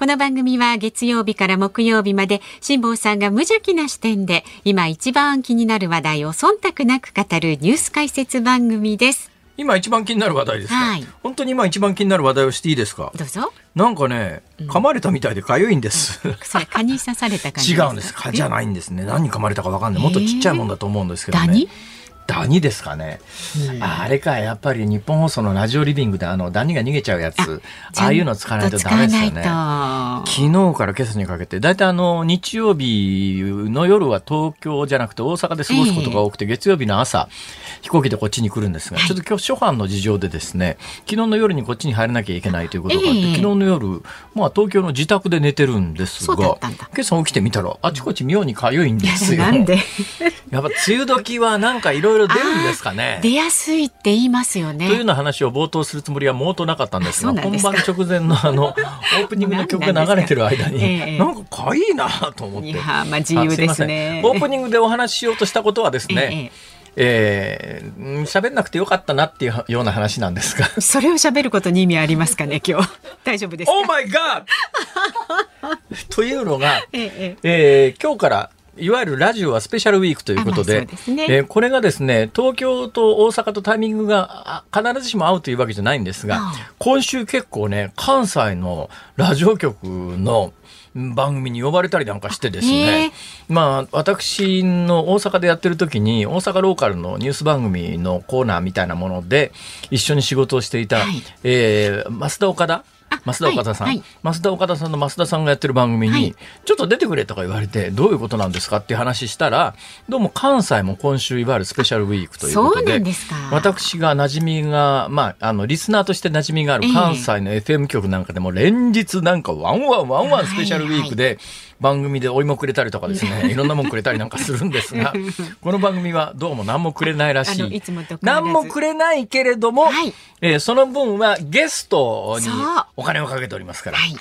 この番組は月曜日から木曜日まで辛坊さんが無邪気な視点で今一番気になる話題を忖度なく語るニュース解説番組です。今一番気になる話題ですか、はい本当に今一番気になる話題をしていいですか？どうぞ。なんかね、噛まれたみたいで痒いんです。それ蚊に刺された感じ 違うんです。蚊じゃないんですね。何に噛まれたかわかんない。もっとちっちゃいもんだと思うんですけどね。ダニですかね、あれかやっぱり日本放送のラジオリビングであのダニが逃げちゃうやつ。ああいうの使わないとダメですよね。昨日から今朝にかけて大体あの日曜日の夜は東京じゃなくて大阪で過ごすことが多くて、月曜日の朝飛行機でこっちに来るんですが、ちょっと今日初版の事情でですね昨日の夜にこっちに入らなきゃいけないということがあって、ええ。昨日の夜、まあ、東京の自宅で寝てるんですが今朝起きてみたらあちこち妙に痒いんですよ。なんで？やっぱ梅雨時はなんかいろいろ出るんですかね。出やすいって言いますよね。というような話を冒頭するつもりは毛頭なかったんですが本番直前のあの オープニングの曲が流れてる間にええなんかかいいなと思って。いやーまあ自由ですねオープニングでお話ししようとしたことはですね、ええーうん喋んなくてよかったなっていうような話なんですが。え それを喋ることに意味ありますかね今日 大丈夫ですか？Oh my God! というのが、ええええー今日からいわゆるラジオはスペシャルウィークということあまあね。えーこれがですね東京と大阪とタイミングがあ必ずしも合うというわけじゃないんですが今週結構ね関西のラジオ局のん番組に呼ばれたりなんかしてですへねえ。まあ私の大阪でやってる時に大阪ローカルのニュース番組のコーナーみたいなもので一緒に仕事をしていた、はい。えー増田岡田増田岡田さん、はいはい。増田岡田さんの増田さんがやってる番組に、はい。ちょっと出てくれとか言われてどういうことなんですかっていう話したらどうも関西も今週いわゆるスペシャルウィークということでで私が馴染みが、まあ、あのリスナーとして馴染みがあるええ。関西の FM 局なんかでも連日なんかワンワンワンワンスペシャルウィークで番組でお芋くれたりとかですねいろんなもんくれたりなんかするんですが この番組はどうも何もくれないらしい。い何もくれないけれども、はい。えーその分はゲストにお金をかけておりますから。はい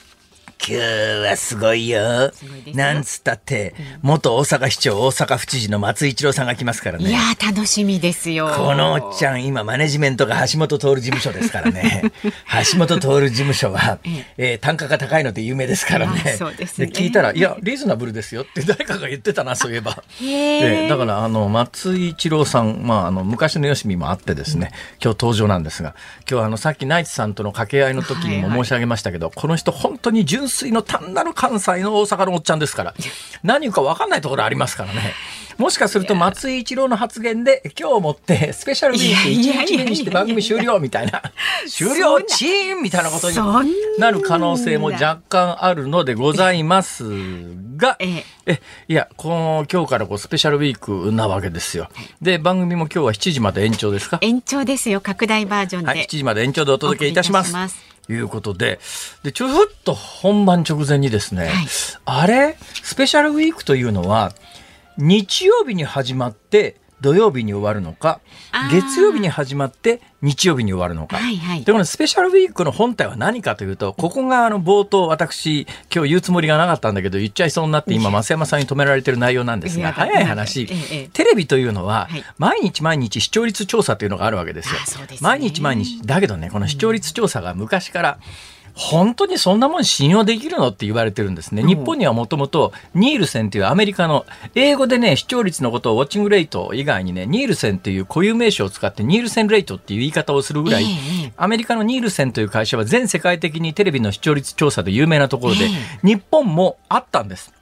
今日はすごいよ。なんつったって、元大阪市長大阪府知事の松井一郎さんが来ますからね。いやー楽しみですよ。このおっちゃん今マネジメントが橋本徹事務所ですからね。橋本徹事務所は、えー単価が高いので有名ですからね。あそうですね。聞いたら「いやリーズナブルですよ」って 誰かが言ってたなそういえば。へえええだからあの松井一郎さん、まあ、あの昔のよしみもあってですね、今日登場なんですが今日あのさっきナイツさんとの掛け合いの時にも申し上げましたけど、この人本当に純粋の単なる関西の大阪のおっちゃんですから何言うか分かんないところありますからね。もしかすると松井一郎の発言で今日をもってスペシャルウィーク1日目にして番組終了みたいな終了チーンみたいなことにななる可能性も若干あるのでございますが、ええ。えいやこの今日からこうスペシャルウィークなわけですよ。で番組も今日は7時まで延長ですか？延長ですよ拡大バージョンで。はい、7時まで延長でお届けいたします。いうことで、で、ちょっと本番直前にですね、はい。あれ？スペシャルウィークというのは、日曜日に始まって、土曜日に終わるのか月曜日に始まって日曜日に終わるのか、はいはい。でこのスペシャルウィークの本体は何かというとここがあの冒頭私今日言うつもりがなかったんだけど言っちゃいそうになって今増山さんに止められてる内容なんですが早い話、テレビというのははい。毎日毎日視聴率調査というのがあるわけですよ。毎日毎日。だけどねこの視聴率調査が昔から本当にそんなもん信用できるのって言われてるんですね。うん日本にはもともとニールセンというアメリカの英語でね視聴率のことをウォッチングレイト以外にねニールセンという固有名詞を使ってニールセンレイトっていう言い方をするぐらい、ええアメリカのニールセンという会社は全世界的にテレビの視聴率調査で有名なところで、え日本もあったんです。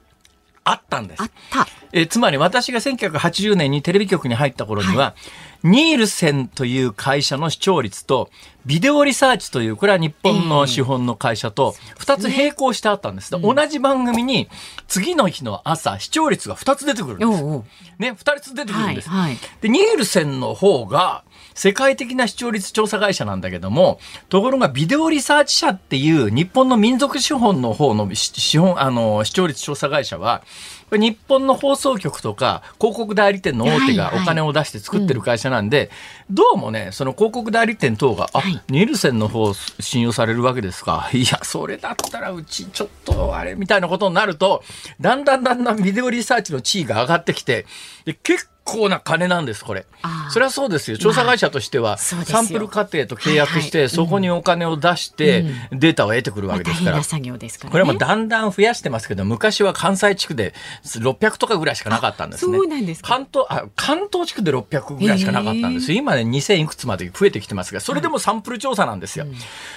あったんですあ。った。えーつまり私が1980年にテレビ局に入った頃には、ニールセンという会社の視聴率と、ビデオリサーチという、これは日本の資本の会社と、2つ並行してあったんです。同じ番組に、次の日の朝、視聴率が2つ出てくるんです。ね、2つ出てくるんです。はいはいで、ニールセンの方が、世界的な視聴率調査会社なんだけども、ところがビデオリサーチ社っていう日本の民族資本の方の資本、あの、視聴率調査会社は、日本の放送局とか広告代理店の大手がお金を出して作ってる会社なんで、どうもね、その広告代理店等が、あ、ニールセンの方信用されるわけですか。いや、それだったらうちちょっとあれみたいなことになると、だんだんだんだんビデオリサーチの地位が上がってきて、で結構な金なんです、これ。それはそうですよ。調査会社としては、サンプル過程と契約して、そこにお金を出して、データを得てくるわけですから。これもだんだん増やしてますけど、昔は関西地区で600とかぐらいしかなかったんですね。関東、あ、関東地区で600ぐらいしかなかったんです今ね、2000いくつまで増えてきてますが、それでもサンプル調査なんですよ。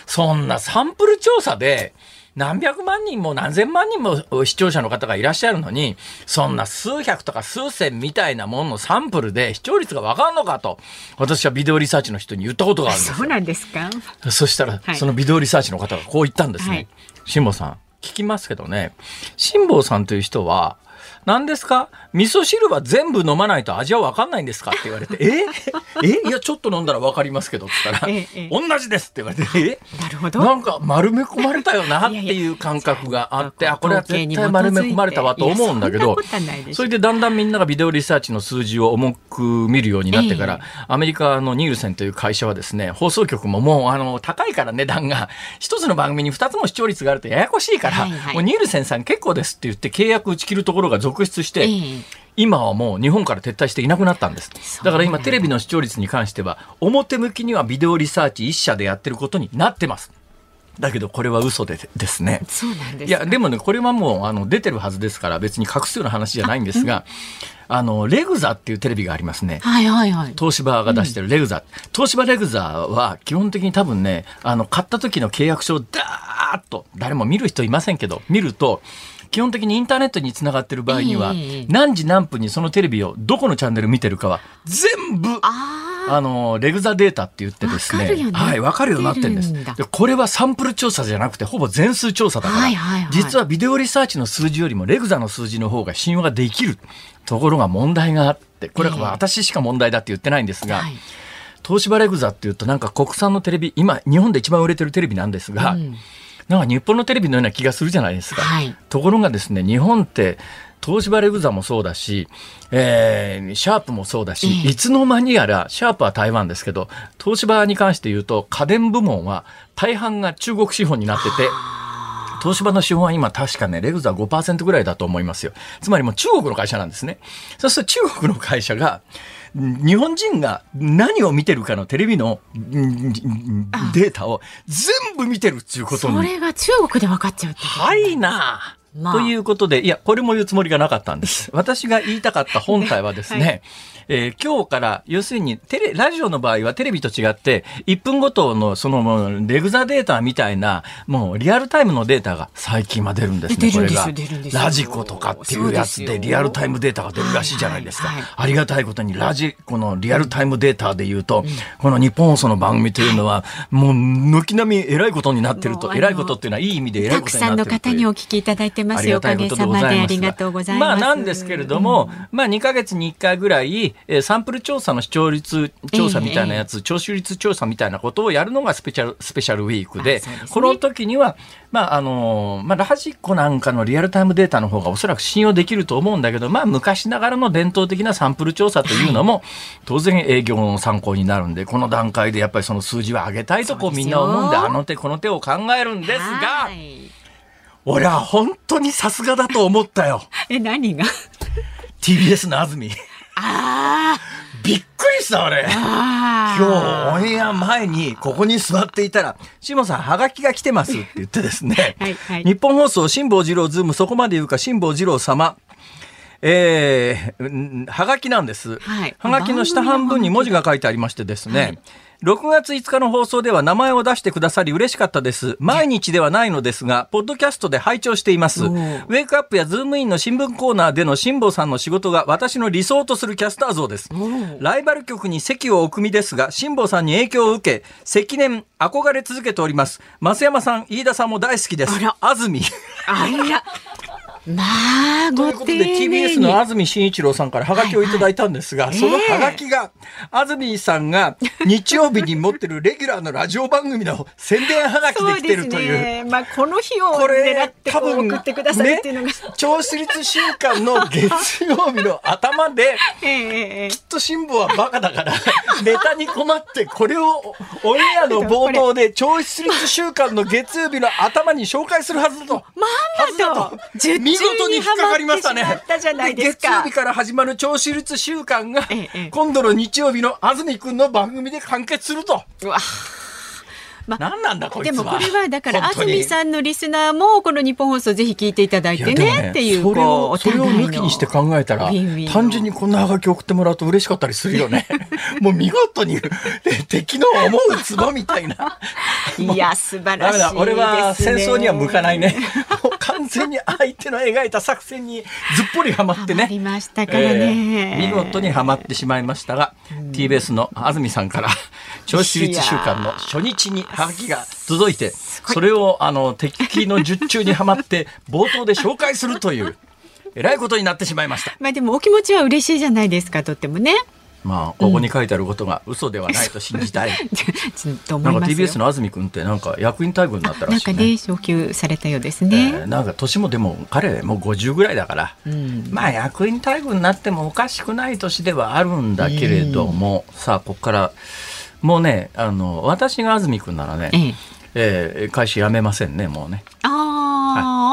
そんなサンプル調査で、何百万人も何千万人も視聴者の方がいらっしゃるのに、そんな数百とか数千みたいなもののサンプルで視聴率がわかんのかと、私はビデオリサーチの人に言ったことがあるんですそうなんですか？そしたら、そのビデオリサーチの方がこう言ったんですね。辛、坊、さん、聞きますけどね、辛坊さんという人は、何ですか？味噌汁は全部飲まないと味は分かんないんですかって言われて、え？え？いや、ちょっと飲んだら分かりますけどって言ったら、ええ、同じですって言われて、え？なるほど。なんか丸め込まれたよなっていう感覚があって、あ、これは絶対丸め込まれたわと思うんだけど、それでだんだんみんながビデオリサーチの数字を重く見るようになってから、アメリカのニールセンという会社はですね、放送局ももうあの高いから値段が、一つの番組に二つも視聴率があるとややこしいから、はいはい、もうニールセンさん結構ですって言って契約打ち切るところが続出して、今はもう日本から撤退していなくなったんです。だから今テレビの視聴率に関しては、表向きにはビデオリサーチ一社でやってることになってます。だけどこれは嘘でですね。そうなんですいや、でもね、これはもうあの出てるはずですから別に隠すような話じゃないんですが、あの、レグザっていうテレビがありますね。はいはいはい。東芝が出してるレグザ。うん、東芝レグザは基本的に多分ね、あの、買った時の契約書をダーッと、誰も見る人いませんけど、見ると、基本的にインターネットにつながってる場合には、何時何分にそのテレビをどこのチャンネル見てるかは全部あのレグザデータって言ってですね、ね、はい、分かるようになってるんです。でこれはサンプル調査じゃなくてほぼ全数調査だから、はいはいはい、実はビデオリサーチの数字よりもレグザの数字の方が信用ができるところが問題があってこれは私しか問題だって言ってないんですが、はい。東芝レグザっていうとなんか国産のテレビ今日本で一番売れてるテレビなんですが、うん、なんか日本のテレビのような気がするじゃないですか。はい、ところがですね、日本って東芝レグザもそうだし、えー、シャープもそうだし、いつの間にやら、シャープは台湾ですけど、東芝に関して言うと、家電部門は大半が中国資本になってて、東芝の資本は今確かね、レグザ5%ぐらいだと思いますよ。つまりもう中国の会社なんですね。そうすると中国の会社が、日本人が何を見てるかのテレビのデータを全部見てるっていうことに。それが中国で分かっちゃうってはいな。まあ、ということで、いや、これも言うつもりがなかったんです。私が言いたかった本体はですね、はい。えー、今日から、要するに、テレ、ラジオの場合はテレビと違って、1分ごとの、その、レグザデータみたいな、もう、リアルタイムのデータが最近は出るんですね、これが。ラジコとかっていうやつで、リアルタイムデータが出るらしいじゃないですか。はいはい、ありがたいことに、ラジコのリアルタイムデータで言うと、うん、この日本放送の番組というのは、もう、軒並み偉いことになってると、偉いことっていうのはいい意味で偉いことになってるたくさんの方にお聞きいただいてます。よ、おかげさまでありがとうございます。まあ、なんですけれども、うん、まあ、2か月に1回ぐらい、えー、サンプル調査の視聴率調査みたいなやつ、聴取率調査みたいなことをやるのがスペシャル、スペシャルウィークで、でね、この時には、まあ、あの、まあ、ラジコなんかのリアルタイムデータの方がおそらく信用できると思うんだけど、まあ、昔ながらの伝統的なサンプル調査というのも、当然営業の参考になるんで、この段階でやっぱりその数字は上げたいとこうみんな思うんで、あの手この手を考えるんですが、俺は本当にさすがだと思ったよ。え、何が ?TBS の安住。ああ。びっくりした俺。今日オンエア前にここに座っていたら、辛坊さんはがきが来てますって言ってですね。はいはい、ニッポン放送辛坊治郎ズームそこまで言うか辛坊治郎様。えー、はがきなんです。はい、はがきの下半分に文字が書いてありましてですね。はい6月5日の放送では名前を出してくださり嬉しかったです。毎日ではないのですが、ポッドキャストで拝聴しています。ウェイクアップやズームインの新聞コーナーでの辛坊さんの仕事が私の理想とするキャスター像です。ライバル局に籍を置く身ですが、辛坊さんに影響を受け、積年憧れ続けております。増山さん、飯田さんも大好きです。あら。安住。あら。まあ、ということで TBS の安住紳一郎さんからハガキをいただいたんですが、はい。はい、そのハガキが、安住さんが日曜日に持ってるレギュラーのラジオ番組の宣伝ハガキで来てるという。うね、まあ、この日を狙ってこう送ってくださいっていうのが、ね、超市立週間の月曜日の頭で、きっと辛抱はバカだから、ネタに困ってこれをオンエアの冒頭で超市立週間の月曜日の頭に紹介するはずだと。まあまあと、見事に引っかかりましたね。月曜日から始まる超市立週間が、ええ、今度の日曜日の安住くんの番組で完結すると。うわまあ、何なんだこでもこれはだから安住さんのリスナーもこの日本放送ぜひ聞いていただいてね、ね、っていうそれをそれを抜きにして考えたら単純にこんなハガキ送ってもらうと嬉しかったりするよね。もう見事に敵の思うツボみたいな。いや素晴らしい、ね、俺は戦争には向かないね。完全に相手の描いた作戦にずっぽりはまってね。りましたからね、えー、見事にはまってしまいましたが、うん、TBS の安住さんから銚子立週間の初日にハガキが届いてそれをあの敵の術中にはまって 冒頭で紹介するというえらいことになってしまいました。まあでもお気持ちは嬉しいじゃないですかとってもね。まあ、ここに書いてあることが嘘ではないと信じたい。なんか TBS の安住君ってなんか役員待遇になったらしい、ね、なんかね昇給されたようですね。えー、なんか年もでも彼もう50ぐらいだから、うん、まあ役員待遇になってもおかしくない年ではあるんだけれども、うん、さあここからもうねあの私が安住君ならね、えええー、会社辞めませんねもうね。ああ、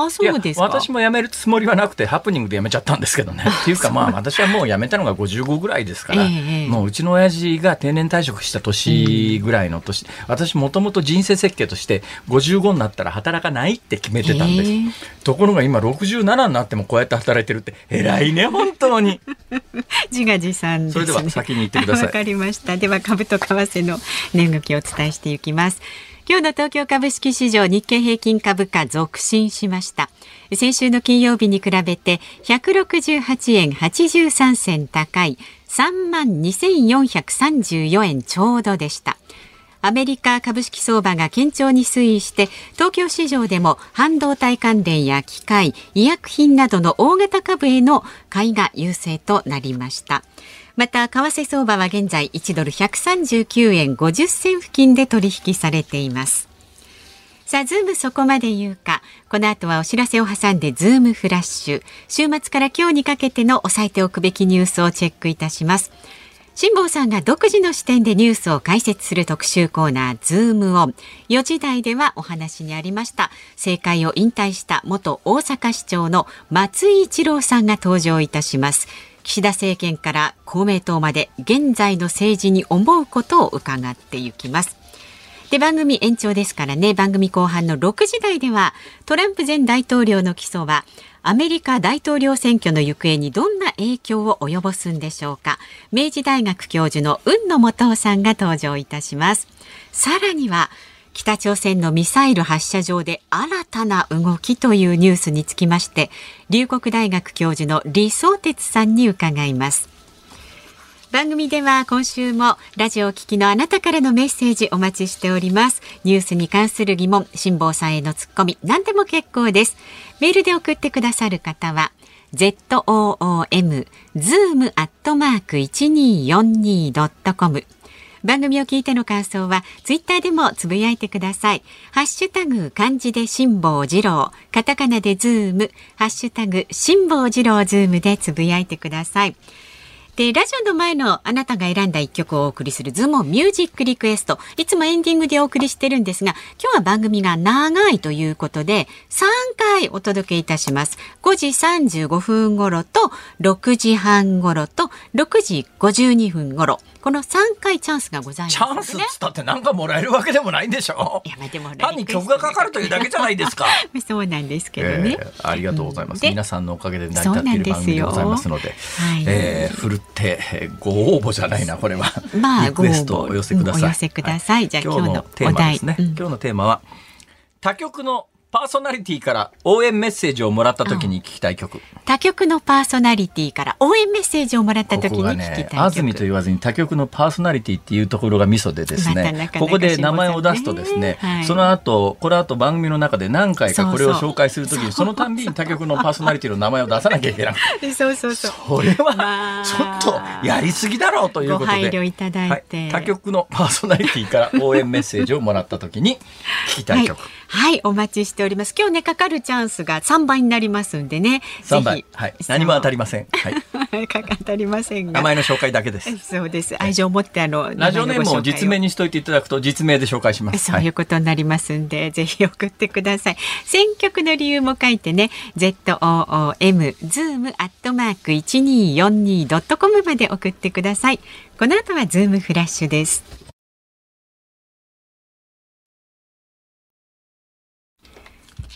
そうです私も辞めるつもりはなくてハプニングで辞めちゃったんですけどね。っていうかまあ私はもう辞めたのが55ぐらいですから、えー、もううちの親父が定年退職した年ぐらいの年、うん、私もともと人生設計として55になったら働かないって決めてたんです。えー、ところが今67になってもこうやって働いてるって偉いね本当に。自画自賛、ね、それでは先に言ってください。わかりました。では株と為替の値動きをお伝えしていきます。今日の東京株式市場日経平均株価続伸しました。先週の金曜日に比べて168円83銭高い。3万2434円ちょうどでした。アメリカ株式相場が堅調に推移して東京市場でも半導体関連や機械医薬品などの大型株への買いが優勢となりました。また為替相場は現在1ドル139円50銭付近で取引されていますさあ、ズームそこまで言うか。この後はお知らせを挟んで、ズームフラッシュ。週末から今日にかけての押さえておくべきニュースをチェックいたします。辛坊さんが独自の視点でニュースを解説する特集コーナー、ズームオン。4時台ではお話にありました。政界を引退した元大阪市長の松井一郎さんが登場いたします。岸田政権から公明党まで現在の政治に思うことを伺っていきます。で番組延長ですからね。番組後半の6時台ではトランプ前大統領の起訴はアメリカ大統領選挙の行方にどんな影響を及ぼすんでしょうか。明治大学教授の雲野元夫さんが登場いたします。さらには北朝鮮のミサイル発射場で新たな動きというニュースにつきまして龍谷大学教授の李相哲さんに伺います。番組では今週もラジオを聞きのあなたからのメッセージお待ちしております。ニュースに関する疑問辛坊さんへのツッコミ何でも結構です。メールで送ってくださる方は zoom zoom アットマーク 1242.com 番組を聞いての感想はツイッターでもつぶやいてください。ハッシュタグ漢字で辛坊治郎、カタカナでズーム、ハッシュタグ辛坊治郎ズームでつぶやいてください。で、ラジオの前のあなたが選んだ一曲をお送りするズームミュージックリクエスト。いつもエンディングでお送りしてるんですが、今日は番組が長いということで、3回お届けいたします。5時35分頃と、6時半頃と、6時52分頃。この3回チャンスがございます、ね、チャンスっつったって何かもらえるわけでもないんでしょ？やめても単に曲がかかるというだけじゃないですか。そうなんですけどね、えー、ありがとうございます、皆さんのおかげで成り立っている番組でございますので、はい、えー、ふるってご応募じゃないなこれは、まあ、リクエストお寄せください、お寄せください、はい、じゃあ今日のテーマですね、うん、今日のテーマは他局のパーソナリティから応援メッセージをもらった時に聞きたい曲。他局のパーソナリティから応援メッセージをもらった時に聞きたいね、曲。安住と言わずに他局のパーソナリティっていうところがミソでですね、まここで名前を出すとですね、はい。その後、この後番組の中で何回かこれを紹介するときに、そのたんびに他局のパーソナリティの名前を出さなきゃいけなくて、そうそうそう。これまはあ。ちょっとやりすぎだろうということで、ご配慮いただいて。はい、他局のパーソナリティから応援メッセージをもらった時に聞きたい曲。はい、はい、お待ちしております。今日ね、かかるチャンスが3倍になりますんでね。3倍はい。何も当たりません。はい。かか当たりませんが。名前の紹介だけです。そうです。愛情を持ってあの、ラジオネームを実名に。にしといていただくと実名で紹介します。そういうことになりますんで、ぜひ送ってください。選曲の理由も書いてね、ZOOM、zoom アットマーク 1242.com まで送ってください。この後はズームフラッシュです。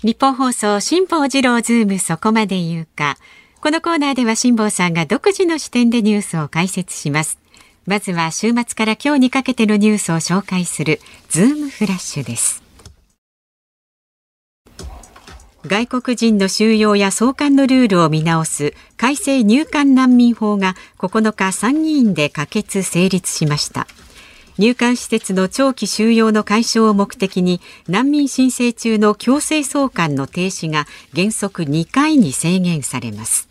ニッポン放送辛坊治郎ズームそこまで言うか。このコーナーでは辛坊さんが独自の視点でニュースを解説します。まずは週末から今日にかけてのニュースを紹介するズームフラッシュです。外国人の収容や送還のルールを見直す改正入管難民法が9日参議院で可決成立しました。入管施設の長期収容の解消を目的に難民申請中の強制送還の停止が原則2回に制限されます。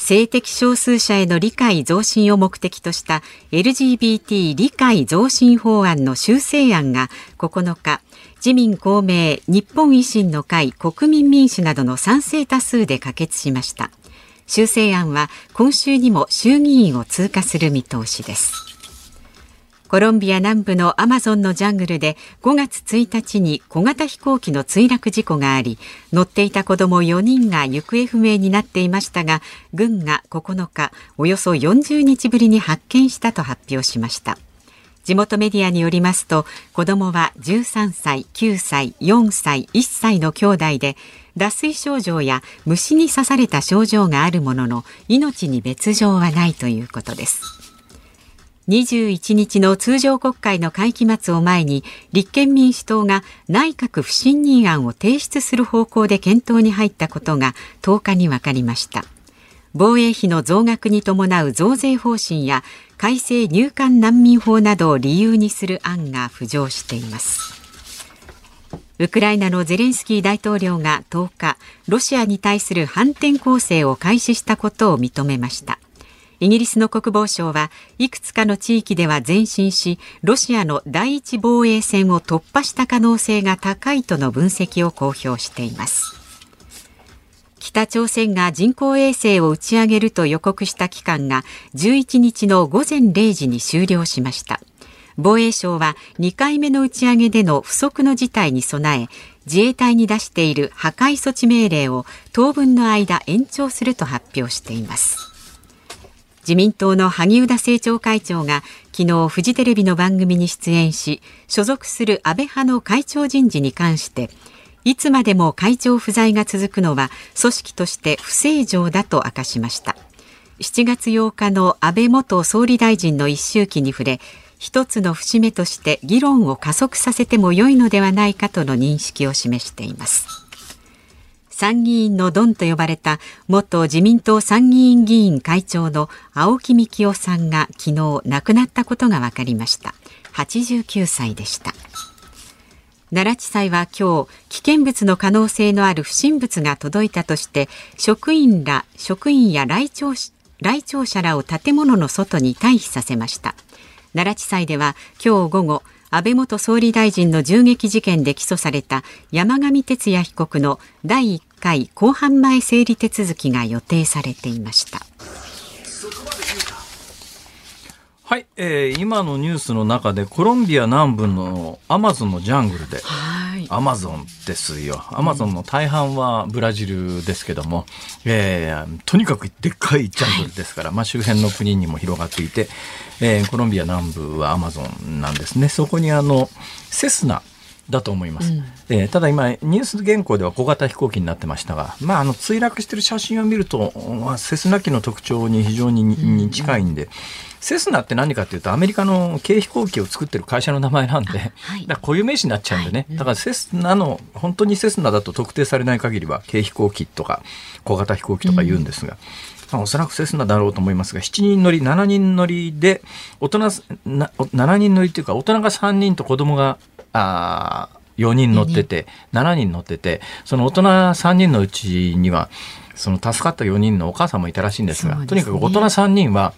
性的少数者への理解増進を目的とした LGBT 理解増進法案の修正案が9日自民公明日本維新の会国民民主などの賛成多数で可決しました修正案は今週にも衆議院を通過する見通しですコロンビア南部のアマゾンのジャングルで5月1日に小型飛行機の墜落事故があり乗っていた子ども4人が行方不明になっていましたが軍が9日およそ40日ぶりに発見したと発表しました。地元メディアによりますと子どもは13歳9歳4歳1歳の兄弟で脱水症状や虫に刺された症状があるものの命に別状はないということです。21日の通常国会の会期末を前に立憲民主党が内閣不信任案を提出する方向で検討に入ったことが10日に分かりました。防衛費の増額に伴う増税方針や改正入管難民法などを理由にする案が浮上しています。ウクライナのゼレンスキー大統領が10日ロシアに対する反転攻勢を開始したことを認めました。イギリスの国防省はいくつかの地域では前進しロシアの第一防衛線を突破した可能性が高いとの分析を公表しています。北朝鮮が人工衛星を打ち上げると予告した期間が11日の午前0時に終了しました。防衛省は2回目の打ち上げでの不測の事態に備え自衛隊に出している破壊措置命令を当分の間延長すると発表しています。自民党の萩生田政調会長が昨日フジテレビの番組に出演し所属する安倍派の会長人事に関していつまでも会長不在が続くのは組織として不正常だと明かしました。7月8日の安倍元総理大臣の一周期に触れ一つの節目として議論を加速させても良いのではないかとの認識を示しています。参議院のドンと呼ばれた元自民党参議院議員会長の青木幹雄さんが昨日亡くなったことが分かりました。89歳でした。奈良地裁は今日危険物の可能性のある不審物が届いたとして職員ら職員や来庁来庁者らを建物の外に退避させました。奈良地裁では今日午後安倍元総理大臣の銃撃事件で起訴された山上徹也被告の第1回公判前整理手続きが予定されていました。はい、えー、今のニュースの中でコロンビア南部のアマゾンのジャングルで、アマゾンですよ。アマゾンの大半はブラジルですけども、えー、とにかくでっかいジャングルですから、まあ周辺の国にも広がっていて、えー、コロンビア南部はアマゾンなんですね。そこにあの、セスナ、だと思います、うん、えー、ただ今ニュース原稿では小型飛行機になってましたが、まあ、あの墜落している写真を見ると、まあ、セスナ機の特徴に非常に近いんで、うんセスナって何かっていうとアメリカの軽飛行機を作ってる会社の名前なんで、はい、だ固有名詞になっちゃうんでね、はい、だからセスナの本当にセスナだと特定されない限りは軽飛行機とか小型飛行機とか言うんですが、まあ、おそらくセスナだろうと思いますが7人乗り7人乗りで大人な7人乗りっていうか大人が3人と子供があ4人乗ってて、7人。乗ってて、その大人3人のうちには、その助かった4人のお母さんもいたらしいんですが、すね、とにかく大人3人は、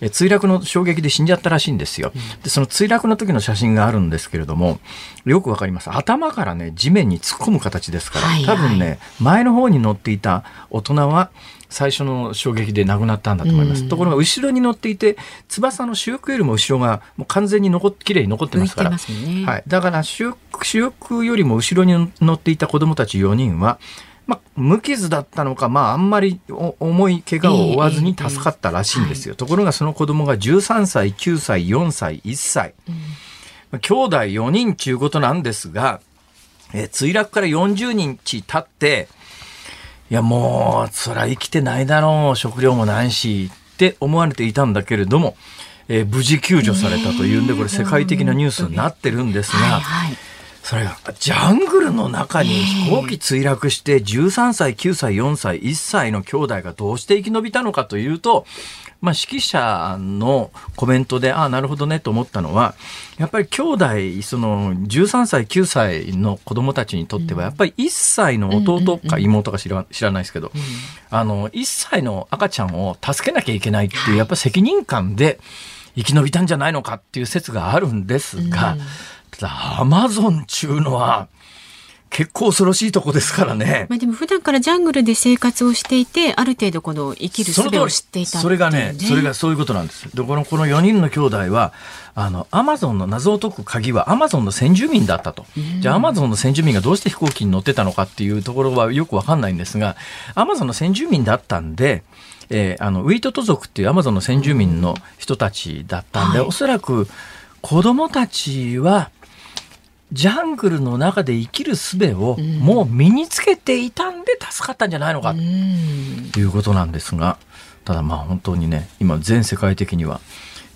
墜落の衝撃で死んじゃったらしいんですよ。で、その墜落の時の写真があるんですけれども、よくわかります。頭からね、地面に突っ込む形ですから、多分ね、前の方に乗っていた大人は、最初の衝撃で亡くなったんだと思います。ところが後ろに乗っていて翼の主翼よりも後ろがもう完全に残っきれいに残ってますから、ね、はい、だから主翼よりも後ろに乗っていた子どもたち4人はまあ、無傷だったのか、まあ、あんまり重い怪我を負わずに助かったらしいんですよ。ところがその子供が13歳、9歳、4歳、1歳。うん、兄弟4人ちゅうことなんですが、えー、墜落から40日経って、いやもう、そりゃ生きてないだろう、食料もないし、って思われていたんだけれども、えー、無事救助されたというんで、これ世界的なニュースになってるんですが、はいはいそれがジャングルの中に飛行機墜落して13歳、9歳、4歳、1歳の兄弟がどうして生き延びたのかというと、まあ、指揮者のコメントで、ああ、なるほどねと思ったのは、やっぱり兄弟、その13歳、9歳の子供たちにとっては、やっぱり1歳の弟か妹か知ら知らないですけど、あの、1歳の赤ちゃんを助けなきゃいけないっていう、やっぱ責任感で生き延びたんじゃないのかっていう説があるんですが、アマゾン中のは、結構恐ろしいとこですからね。まあでも普段からジャングルで生活をしていて、ある程度この生きる術を知っていた、ね、それがね、それがそういうことなんです。で、この、この4人の兄弟は、あの、アマゾンの謎を解く鍵はアマゾンの先住民だったと。じゃあアマゾンの先住民がどうして飛行機に乗ってたのかっていうところはよくわかんないんですが、アマゾンの先住民だったんで、えー、あの、ウィートト族っていうアマゾンの先住民の人たちだったんで、はい、おそらく子供たちは、ジャングルの中で生きる術をもう身につけていたんで助かったんじゃないのかということなんですが、ただまあ本当にね、今全世界的には、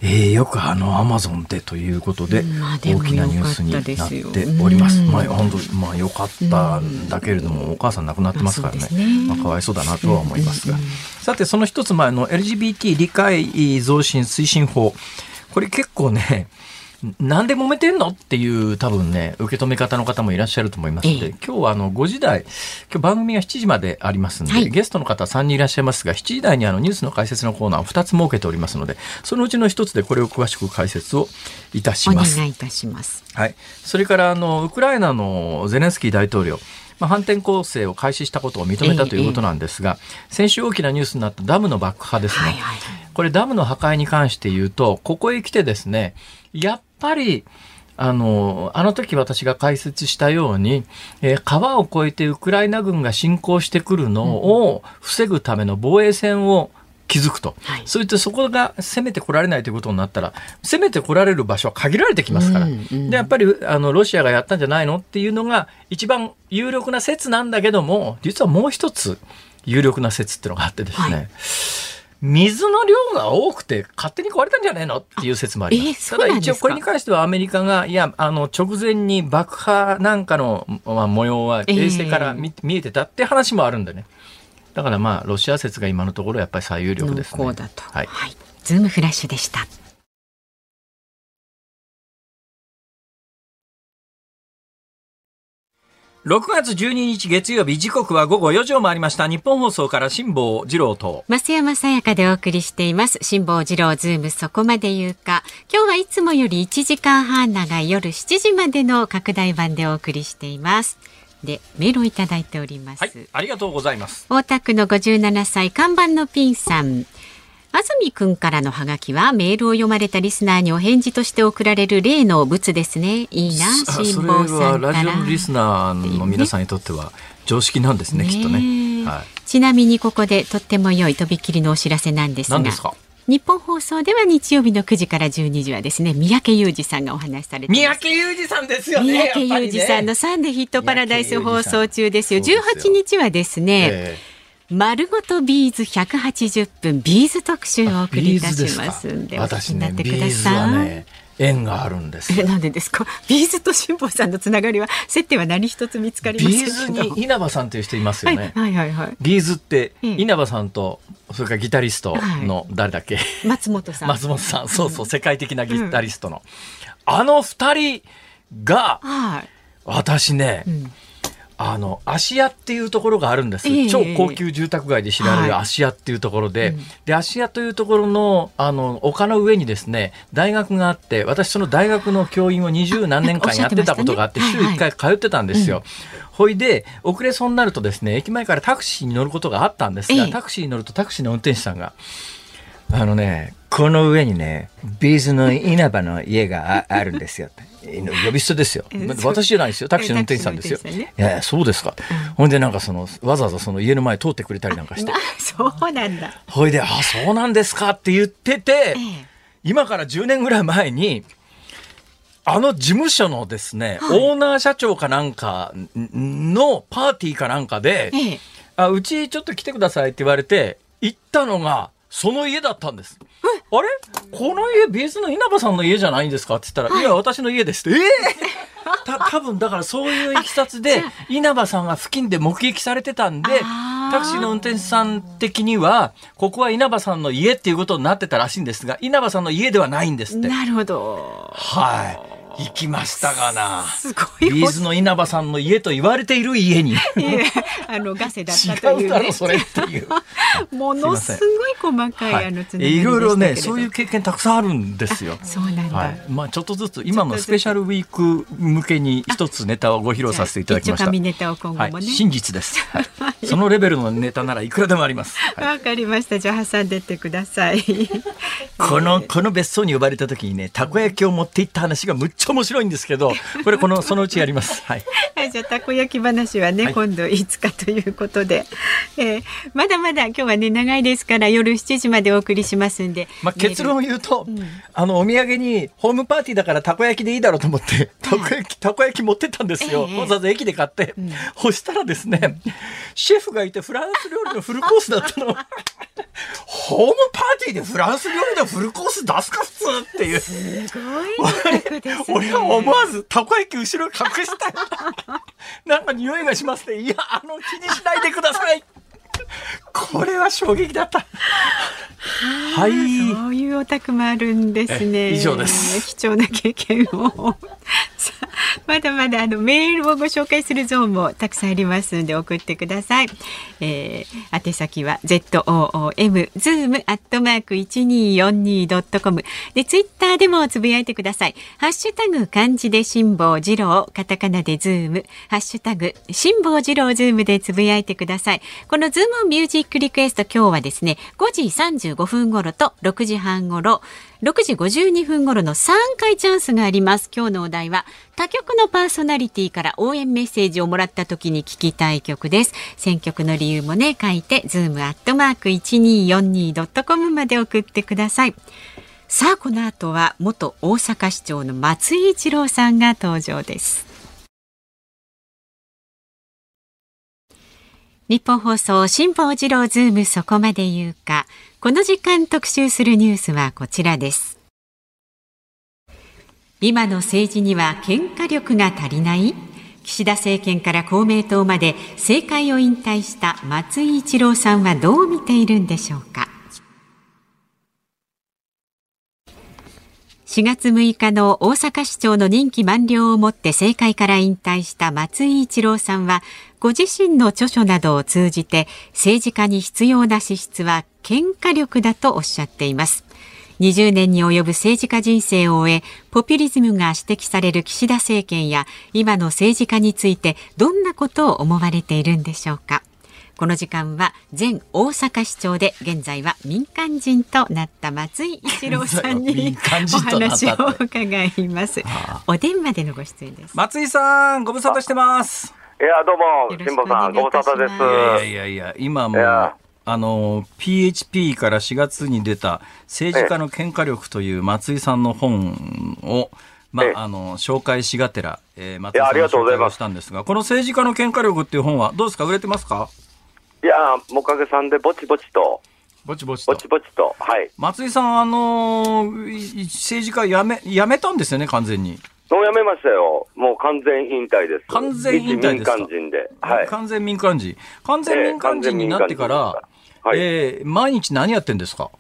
えー、よくあのアマゾンでということで大きなニュースになっております。まあ本当まあ良かったんだけれども、お母さん亡くなってますからね、まあかわいそうだなとは思いますが、さてその一つ前の LGBT 理解増進推進法、これ結構ね。なんで揉めてんの？っていう多分ね、受け止め方の方もいらっしゃると思いますので、ええ、今日はあの5時台、今日番組が7時までありますので、はい、ゲストの方3人いらっしゃいますが、7時台にあのニュースの解説のコーナーを2つ設けておりますので、そのうちの1つでこれを詳しく解説をいたします。お願いいたします。はい。それからあの、ウクライナのゼレンスキー大統領、まあ、反転攻勢を開始したことを認めたということなんですが、え、先週大きなニュースになったダムの爆破ですね。はいはい、これダムの破壊に関して言うと、ここへ来てですね、やっぱり、あの、あの時私が解説したように、えー、川を越えてウクライナ軍が侵攻してくるのを防ぐための防衛線を築くと、はい、そういったそこが攻めてこられないということになったら攻めてこられる場所は限られてきますから、うんうん、でやっぱりあのロシアがやったんじゃないのっていうのが一番有力な説なんだけども実はもう一つ有力な説っていうのがあってですね、はい水の量が多くて勝手に壊れたんじゃないのっていう説もあります。ただ一応これに関してはアメリカが、いや、あの、直前に爆破なんかの、まあ、模様は衛星から見,、見えてたって話もあるんでね。だからまあ、ロシア説が今のところやっぱり最有力ですね。はい、はい。ズームフラッシュでした。6月12日月曜日時刻は午後4時を回りました。ニッポン放送から辛坊治郎と。増山さやかでお送りしています。辛坊治郎ズームそこまで言うか。今日はいつもより1時間半長い夜7時までの拡大版でお送りしています。でメールをいただいております、はい、ありがとうございます。大田区の57歳看板のピンさん安住くんからのハガキはメールを読まれたリスナーにお返事として送られる例の物ですね。いいな、辛坊さんラジオのリスナーの皆さんにとっては常識なんですね、ねきっとね、はい。ちなみにここでとっても良いとびきりのお知らせなんですが。ですか？日本放送では日曜日の9時から12時はですね三宅裕二さんがお話しされて三宅裕二さんですよね三宅裕二さんのサンデーヒットパラダイス放送中ですよ。18日はですね、えー丸ごと B'z 180分 B'z 特集をお送りいたします。んでお聞きになってください。縁があるんです。え なんでですか？ B'z と辛坊さんのつながりは接点は何一つ見つかりません B'z に稲葉さんという人いますよね、はい、はいはいはい。 B'z って稲葉さんとそれからギタリストの誰だっけ、はい、松本さん。松本さん。そうそう世界的なギタリストの、うん、あの二人が、はい、私ね、うんあの芦屋っていうところがあるんです、えー、超高級住宅街で知られる芦屋っていうところで、はい、で芦屋というところのあの丘の上にですね大学があって私その大学の教員を二十何年間やってたことがあって、週1回通ってたんですよ。ほいで遅れそうになるとですね駅前からタクシーに乗ることがあったんですが、えー、タクシーに乗るとタクシーの運転手さんがあのねこの上にねビーズの稲葉の家があ るんですよ呼び捨てですよ。私じゃないですよ。タクシーの運転手さんですよ。ね、いやそうですか。うん、ほんでなんかそのわざわざその家の前通ってくれたりなんかして。そうなんだ。ほいであそうなんですかって言ってて、ええ、今から10年ぐらい前に。あの事務所のですね、はい、オーナー社長かなんかのパーティーかなんかで、ええ、あうちちょっと来てくださいって言われて行ったのがその家だったんです。あれ？この家ベースの稲葉さんの家じゃないんですか？って言ったら、はい、いや私の家ですって。ええー、た多分だからそういういきさつで稲葉さんが付近で目撃されてたんでタクシーの運転手さん的にはここは稲葉さんの家っていうことになってたらしいんですが稲葉さんの家ではないんですって。なるほど。はい行きましたがな。すごい。ビーズの稲葉さんの家と言われている家に。あのガセだったという、ね、違うだろそれっていう。ものすごい細かい、はい、あのつながりいろいろねそういう経験たくさんあるんですよ。そうなんだ。はい、まあちょっとずつ今のスペシャルウィーク向けに一つネタをご披露させていただきました。ネタを今後もね、はい、真実です、はい。そのレベルのネタならいくらでもあります。わ、かりました。じゃあ挟んでってください。このこの別荘に呼ばれた時にねたこ焼きを持って行った話がむっちゃ面白いんですけど。ど、これこのそのうちやります。はい。はい、じゃあたこ焼き話はね、はい、今度いつかということで、えー、まだまだ今日はね長いですから夜7時までお送りしますんで。まあ結論を言うと、うん、あのお土産にホームパーティーだからたこ焼きでいいだろうと思って たこ焼きたこ焼き持ってったんですよ。えー、わざわざ駅で買って、うん、そしたらですね、シェフがいてフランス料理のフルコースだったの。ホームパーティーでフランス料理のフルコース出すか普通っていう。すごい、ね、俺は思わずたこ焼き後ろに隠したよ。なんか匂いがしますね。いや、あの気にしないでください。これは衝撃だった。はい。そういうお宅もあるんですね。以上です。貴重な経験を。まだまだあのメールをご紹介するゾーンもたくさんありますので送ってください。えー、宛先は z o o m zoom アットマーク一二四二ドットコムでツイッターでもつぶやいてください。ハッシュタグ漢字で辛坊治郎カタカナでズームハッシュタグ辛坊治郎ズームでつぶやいてください。このズームミュージックリクエスト今日はですね5時35分頃と6時半頃6時52分頃の3回チャンスがあります。今日のお題は他局のパーソナリティから応援メッセージをもらった時に聞きたい曲です。選曲の理由もね、書いて、ズームアットマーク 1242.com まで送ってください。さあ、この後は元大阪市長の松井一郎さんが登場です。日本放送辛坊治郎ズームそこまで言うか。この時間特集するニュースはこちらです。今の政治には喧嘩力が足りない？岸田政権から公明党まで政界を引退した松井一郎さんはどう見ているんでしょうか。4月6日の大阪市長の任期満了をもって政界から引退した松井一郎さんはご自身の著書などを通じて政治家に必要な資質は喧嘩力だとおっしゃっています20年に及ぶ政治家人生を終えポピュリズムが指摘される岸田政権や今の政治家についてどんなことを思われているんでしょうかこの時間は前大阪市長で現在は民間人となった松井一郎さんに お話を伺います。お電話でのご出演です。松井さん、ご無沙汰してます。いやどうも辛坊さんご無沙汰です。いやいやいや今もあの、PHP から4月に出た政治家の喧嘩力という松井さんの本を、まええあ、あの、紹介しがてら、えー、松井さんの紹介をがとうございますしたんですが、この政治家の喧嘩力っていう本はどうですか？売れてますか？いやー、もうおかげさんで、ぼちぼちと、ぼちぼちとぼ。ちぼちと、はい。松井さん、あのい政治家辞め、辞めたんですよね、完全に。もうやめましたよ。もう完全引退です。完全引退ですか？一民間人で。はい。完全民間人。完全民間人になってから、ええ完全民間人ですからはいえー毎日何やってんですか？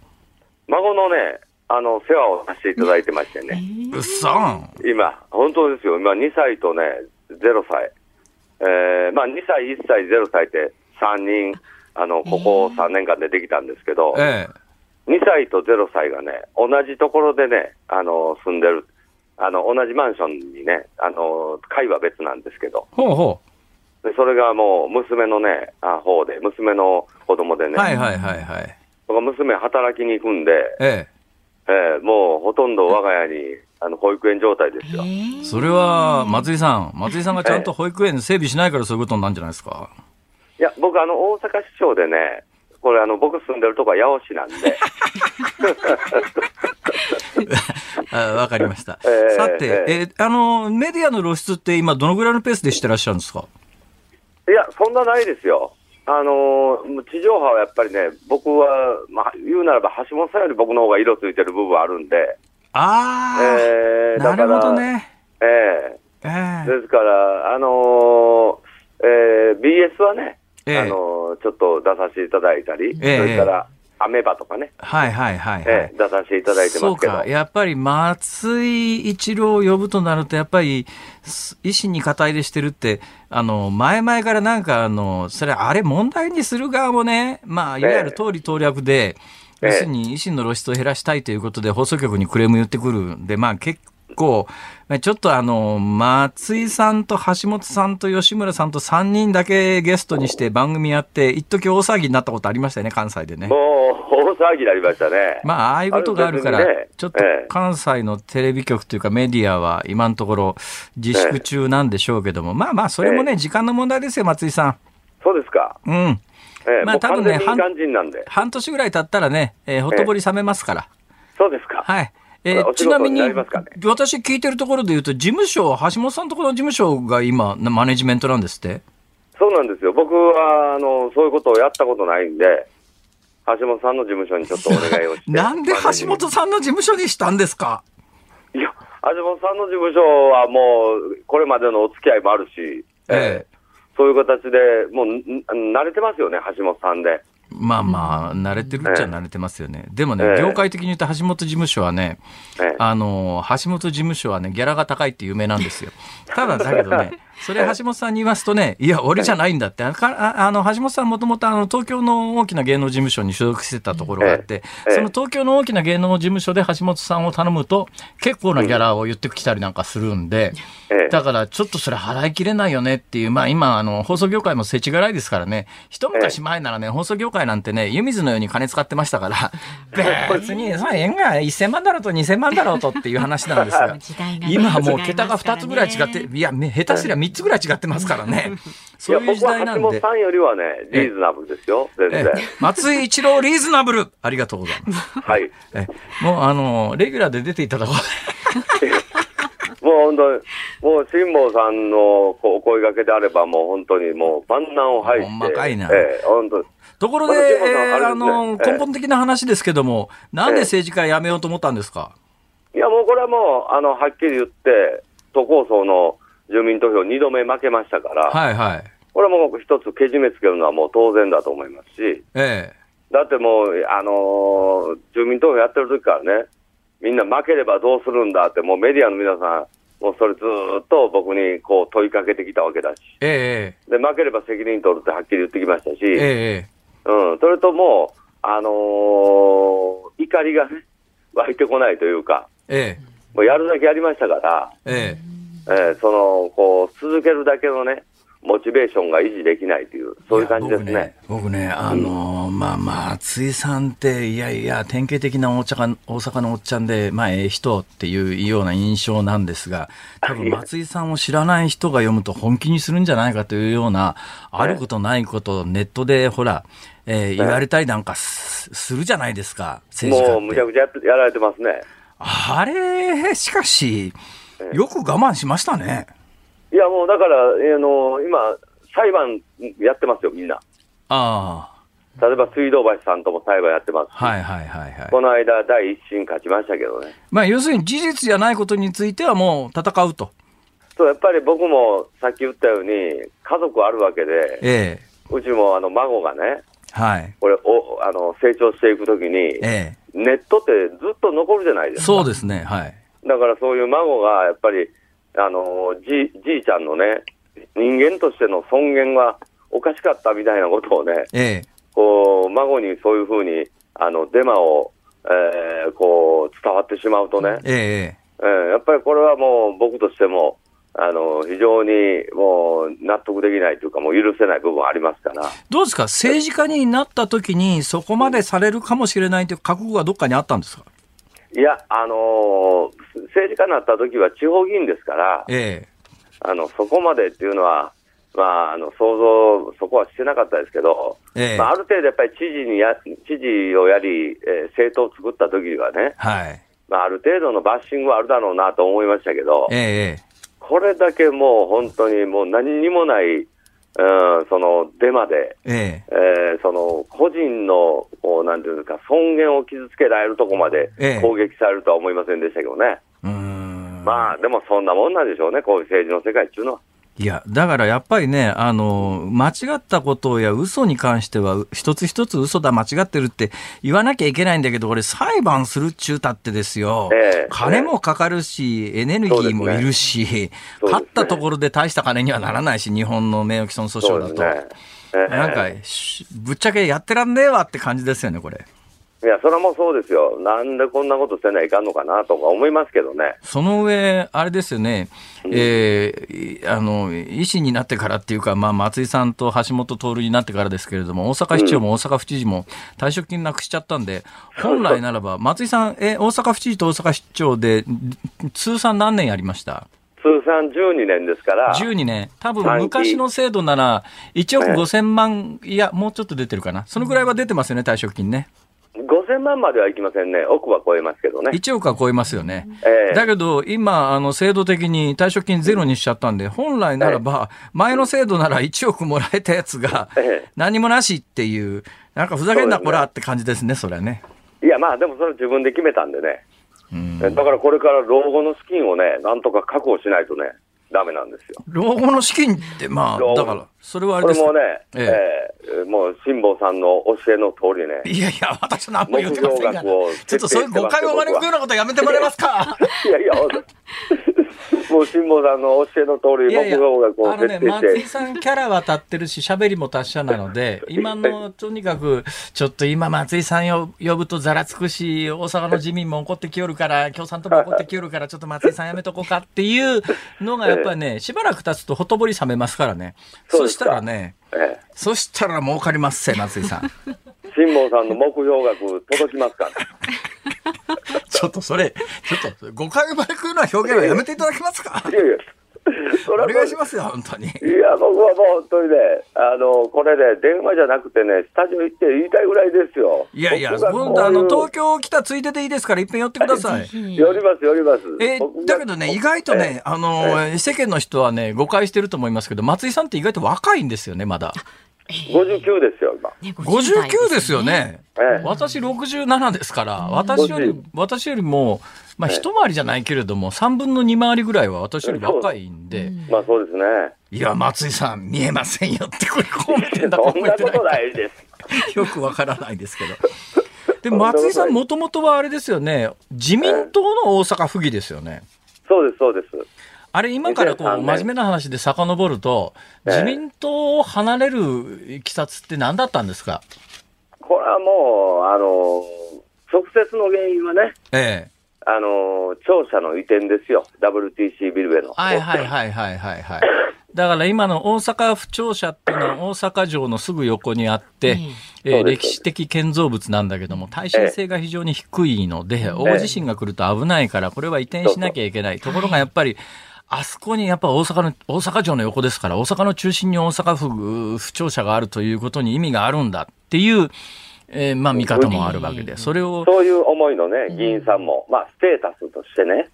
孫のね、あの、世話をさせていただいてましてね。うっさん。今、本当ですよ。今、2歳とね、0歳。えー、まあ、2歳、1歳、0歳って3人、あの、ここ3年間でできたんですけど、え2歳と0歳がね、同じところでね、あの、住んでる。あの、同じマンションにね、あの、階は別なんですけど、えほうほでそれがもう娘のね、あ方で、娘の子供でう。ね、はいはいはいはい。僕は娘働きに行くんで、ええーもうほとんど我が家にあの保育園状態ですよ。え。それは、松井さん、松井さんがちゃんと保育園整備しないからそういうことになるんじゃないですか？いや、僕、あの、大阪市長でね、これ、あの、僕住んでるとこは八尾市なんで、あわかりました。ええさて、ええーあの、メディアの露出って今どのぐらいのペースでしてらっしゃるんですか？いや、そんなないですよ。あのー地上波はやっぱりね、僕は、まあ、言うならば、橋本さんより僕の方が色ついてる部分あるんで、ああ、えーなるほど。ね。ええええですから、あのーえー BS はね、ええ。あのーちょっと出させていただいたり、ええ。それから、アメバとかね、はいはいはい、はい。ええ出させていただいてますけど。そうか。やっぱり松井一郎を呼ぶとなると、やっぱり、す維新に肩入れしてるって、あの、前々からなんか、あの、それ、あれ問題にする側もね、まあ、いわゆる通り通略で、ええ。要するに維新の露出を減らしたいということで、放送局にクレーム言ってくるんで、まあ結構、まあちょっとあの、松井さんと橋本さんと吉村さんと3人だけゲストにして番組やって、一時大騒ぎになったことありましたよね、関西でね。もう、大騒ぎになりましたね。まあ、ああいうことがあるからね、ちょっとええ関西のテレビ局というかメディアは今のところ自粛中なんでしょうけども、まあまあ、それもね、時間の問題ですよ、松井さそうですか。ん。うん。ええまあ多分ね。半年ぐらい経ったらね、えーほとぼり冷めますから。そうですか。はい。えーちなみに私聞いてるところで言うと、事務所、橋本さんのところの事務所が今、マネジメントなんですって？そうなんですよ。僕は、あの、そういうことをやったことないんで、橋本さんの事務所にちょっとお願いをして。なんで橋本さんの事務所にしたんですか？いや、橋本さんの事務所はもう、これまでのお付き合いもあるし、ええそういう形で、もう、ん慣れてますよね、橋本さんで。まあまあ、慣れてるっちゃ慣れてますよね。でもね、ええ業界的に言うと橋本事務所はね、ええあの、橋本事務所はね、ギャラが高いって有名なんですよ。ただ、だけどね、それ橋本さんに言いますとね、いや、俺じゃないんだって。あの、橋本さんもともとあの、東京の大きな芸能事務所に所属してたところがあって、ええその東京の大きな芸能事務所で橋本さんを頼むと、結構なギャラを言ってきたりなんかするんで、ええ。だからちょっとそれ払いきれないよねっていう、まあ今、あの、放送業界も世知辛いですからね、一昔前ならね、放送業界なんてね、湯水のように金使ってましたから、別に、それ円が1000万だろうと2000万だろうとっていう話なんですが 今はもう桁がますからね。2つぐらい違って、いや、め下手すりゃ3つぐらい違ってますからね。そういうや、時代なんで。さんよりはね、リーズナブルですよ、全然。ええ松井一郎リーズナブルありがとうございます。はい。えもうあの、レギュラーで出ていただこう。もう本当に、もう辛坊さんのお声掛けであれば、もう本当にもう万難を排して。ほんまかいなええ本当にところで、えーあの、ええ根本的な話ですけども、なんで政治家辞めようと思ったんですか？いや、もうこれはもう、あの、はっきり言って、都構想の住民投票2度目負けましたから、はいはい。これはもう一つけじめつけるのはもう当然だと思いますし、ええ。だってもう、あのー住民投票やってる時からね、みんな負ければどうするんだって、もうメディアの皆さん、もうそれずーっと僕にこう問いかけてきたわけだし、ええで、負ければ責任取るってはっきり言ってきましたし、ええ。うん、それともう、あのー怒りがね、湧いてこないというか、ええ。もうやるだけやりましたから、えええーその、こう、続けるだけのね、モチベーションが維持できないという、そういう感じですね。僕ね、僕ねあのー、まあまあ、松井さんって、いやいや、典型的な大阪大阪のおっちゃんで、まあ、ええ人っていうような印象なんですが、多分松井さんを知らない人が読むと本気にするんじゃないかというような、あることないことをネットで、ほら、えー、言われたりなんかするじゃないですか、政治家もうむちゃくちゃやられてますね。あれ、しかし、よく我慢しましたね。いや、もうだから、あの今、裁判やってますよ、みんな。ああ。例えば水道橋さんとも裁判やってますはいはいはいはい。この間、第一審勝ちましたけどね。まあ、要するに事実じゃないことについてはもう戦うと。そう、やっぱり僕もさっき言ったように、家族あるわけで、ええ、うちもあの孫がね、はい、これおあの成長していくときに、ええ、ネットってずっと残るじゃないですか。そうですね、はい。だからそういう孫がやっぱり、あのじじいちゃんのね、人間としての尊厳はおかしかったみたいなことをね、ええ、こう孫にそういうふうにあのデマを、えー、こう伝わってしまうとね、ええー、やっぱりこれはもう僕としても、あの非常にもう納得できないというか、もう許せない部分ありますから。どうですか、政治家になった時に、そこまでされるかもしれないという覚悟がどっかにあったんですか？いや、あのー、政治家になった時は地方議員ですから、ええ、あのそこまでっていうのは、まあ、あの想像、そこはしてなかったですけど、ええ、まあ、ある程度やっぱり知事にや知事をやり、えー、政党を作った時はね、はい。まあ、ある程度のバッシングはあるだろうなと思いましたけど、ええ、これだけもう本当にもう何にもない、うん、そのデマで、ええー、その個人のこうなんていうんですか、尊厳を傷つけられるところまで攻撃されるとは思いませんでしたけどね。え、うんまあ、でもそんなもんなんでしょうね、こういう政治の世界っていうのは。いや、だからやっぱりね、あの、間違ったことや嘘に関しては、一つ一つ嘘だ、間違ってるって言わなきゃいけないんだけど、これ裁判するっちゅうたってですよ。え金もかかるし、エネルギーもいるし、ね、勝ったところで大した金にはならないし、日本の名誉毀損訴訟だと。ねえなんか、ぶっちゃけやってらんねえわって感じですよね、これ。いや、それはもうそうですよ。なんでこんなことせないかんのかなとか思いますけどね。その上、あれですよね、うん、えー、あの、医師になってからっていうか、まあ、松井さんと橋本徹になってからですけれども、大阪市長も大阪府知事も退職金なくしちゃったんで、うん、本来ならば、松井さん、え、大阪府知事と大阪市長で、通算何年やりました？通算12年ですから。12年。多分昔の制度なら、1億5000万、いや、もうちょっと出てるかな。そのぐらいは出てますよね、退職金ね。5000万まではいきませんね、億は超えますけどね。1億は超えますよね。えー、だけど、今、あの制度的に退職金ゼロにしちゃったんで、本来ならば、前の制度なら1億もらえたやつが、何もなしっていう、なんかふざけんな、こらって感じですね、それはね。いや、まあ、でもそれ自分で決めたんでね。うん、だからこれから老後の資金をね、なんとか確保しないとね。ダメなんですよ。老後の資金って、まあ、だから、それはあれですこれもね、ええ。えー、もう辛坊さんの教えの通りね。いやいや、私は何も言ってませんが、ちょっとそういう誤解を招くようなことやめてもらえますか？いやいや、もう辛坊さんの教えの通り、目標がこう、あのね、松井さんキャラは立ってるし、喋りも達者なので、今の、とにかく、ちょっと今松井さん呼ぶとざらつくし、大阪の自民も怒ってきよるから、共産党も怒ってきよるから、ちょっと松井さんやめとこうかっていうのが、やっぱりね、しばらく経つとほとぼり冷めますからね。そしたらね、ええ、そしたら儲かりますせ、松井さん。辛坊さんの目標額届きますから。ちょっとそれ、ちょっと誤解を招くような表現はやめていただけますか？いやいや お願いしますよ、本当に。いや、僕はもう本当にね、あの、これね、電話じゃなくてね、スタジオ行って言いたいぐらいですよ。いやいや、今度あの、東京来たついででいいですから、いっぺん寄ってください。寄ります、寄ります。えだけどね、意外とね、あの、世間の人はね、誤解してると思いますけど、松井さんって意外と若いんですよね、まだ。59ですよ、今。59ですよね。私67ですから、私より、私よりも、まあ一回りじゃないけれども、3分の2回りぐらいは私より若いんで。まあそうですね。いや、松井さん、見えませんよって、これ褒めてんだ褒めてないです。よくわからないですけど。で、松井さん、もともとはあれですよね、自民党の大阪府議ですよね。そうです、そうです。あれ、今からこう、真面目な話で遡ると、自民党を離れるいきさつって何だったんですか？これはもう、あの、直接の原因はね、ええ。あの、庁舎の移転ですよ。WTC ビルへの。はいはいはいはいはい、はい。だから今の大阪府庁舎っていうのは 大阪城のすぐ横にあって、えー歴史的建造物なんだけども、耐震性が非常に低いので、大地震が来ると危ないから、これは移転しなきゃいけない。ところがやっぱり、あそこにやっぱ大阪の、大阪城の横ですから、大阪の中心に大阪府府庁舎があるということに意味があるんだっていう、えーまあ見方もあるわけで、それを、そういう思いのね、議員さんも、まあ、ステータスとしてね、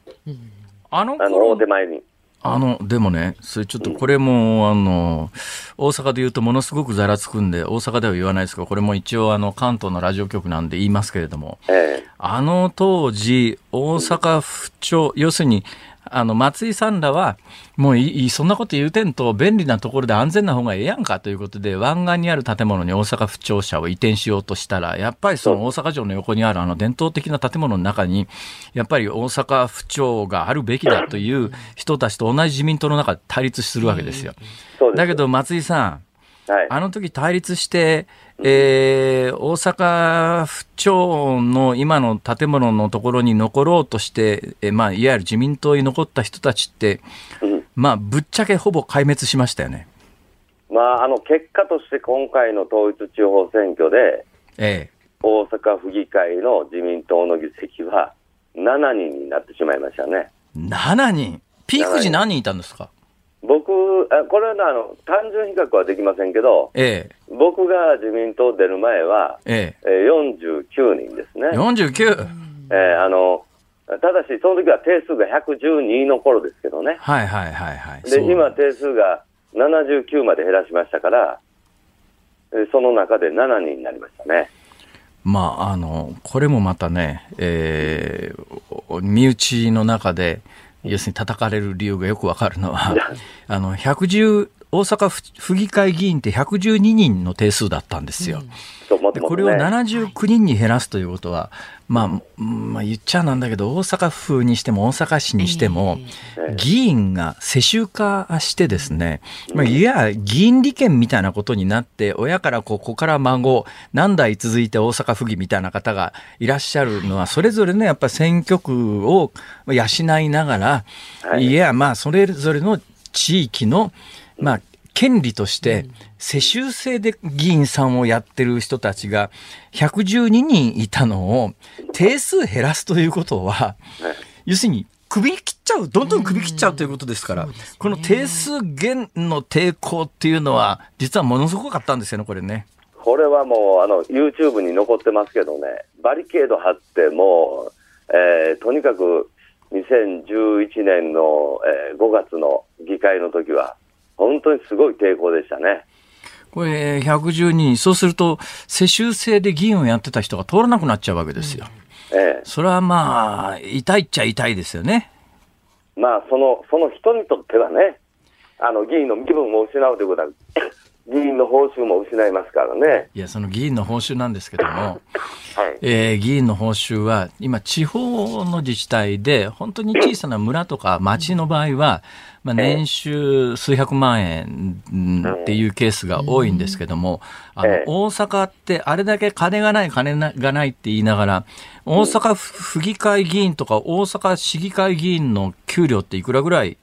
あのあの、頃大手前に。あの、でもね、それちょっとこれも、あの、大阪で言うとものすごくざらつくんで、大阪では言わないですけど、これも一応あの、関東のラジオ局なんで言いますけれども、え。あの当時、大阪府庁、要するに、あの、松井さんらは、もういい、そんなこと言うてんと、便利なところで安全な方がええやんかということで、湾岸にある建物に大阪府庁舎を移転しようとしたら、やっぱりその大阪城の横にあるあの伝統的な建物の中に、やっぱり大阪府庁があるべきだという人たちと同じ自民党の中で対立するわけですよ。だけど松井さん、はい。あの時対立して、えー大阪府庁の今の建物のところに残ろうとして、えーまあ、いわゆる自民党に残った人たちって、うんまあ、ぶっちゃけほぼ壊滅しましたよね。まあ、あの、結果として今回の統一地方選挙で、え大阪府議会の自民党の議席は7人になってしまいましたね。え7人。ピーク時何人いたんですか？僕、あこれはあの単純比較はできませんけど、え僕が自民党出る前は、えええー49人ですねえ。49。えーあのただし、その時は定数が112の頃ですけどね。はいはいはいはい。で、今、定数が79まで減らしましたから、えーその中で7人になりましたね。まあ、あの、これもまたね、えー身内の中で、要するに叩かれる理由がよくわかるのは、あの、110、大阪府府議会議員って112人の定数だったんですよ。そうもっでこれをともっとね。79人に減らすということは、まあ、うんまあ、言っちゃなんだけど、大阪府にしても大阪市にしても、ええ議員が世襲化してですね、まあ、いや、議員利権みたいなことになって、親からこうここから孫、何代続いて大阪府議みたいな方がいらっしゃるのは、それぞれのやっぱり選挙区を養いながら、はいいや、まあ、それぞれの地域の、まあ、権利として、世襲制で議員さんをやってる人たちが112人いたのを定数減らすということは、要するに首切っちゃう、どんどん首切っちゃうということですから、この定数減の抵抗っていうのは、実はものすごかったんですよね、これね。これはもう、あの、YouTube に残ってますけどね、バリケード張って、もう、えーとにかく2011年の、えー5月の議会の時は、本当にすごい抵抗でしたね。これ、112人、そうすると、世襲制で議員をやってた人が通らなくなっちゃうわけですよ。えそれはまあ、痛いっちゃ痛いですよね。えまあ、その、その人にとってはね、あの、議員の身分も失うということは、議員の報酬も失いますからね。いや、その議員の報酬なんですけども、はい。えー議員の報酬は、今、地方の自治体で、本当に小さな村とか町の場合は、まあ、年収数百万円うんっていうケースが多いんですけども、あのええ大阪ってあれだけ金がない、金がないって言いながら、大阪府府議会議員とか大阪市議会議員の給料っていくらぐらい、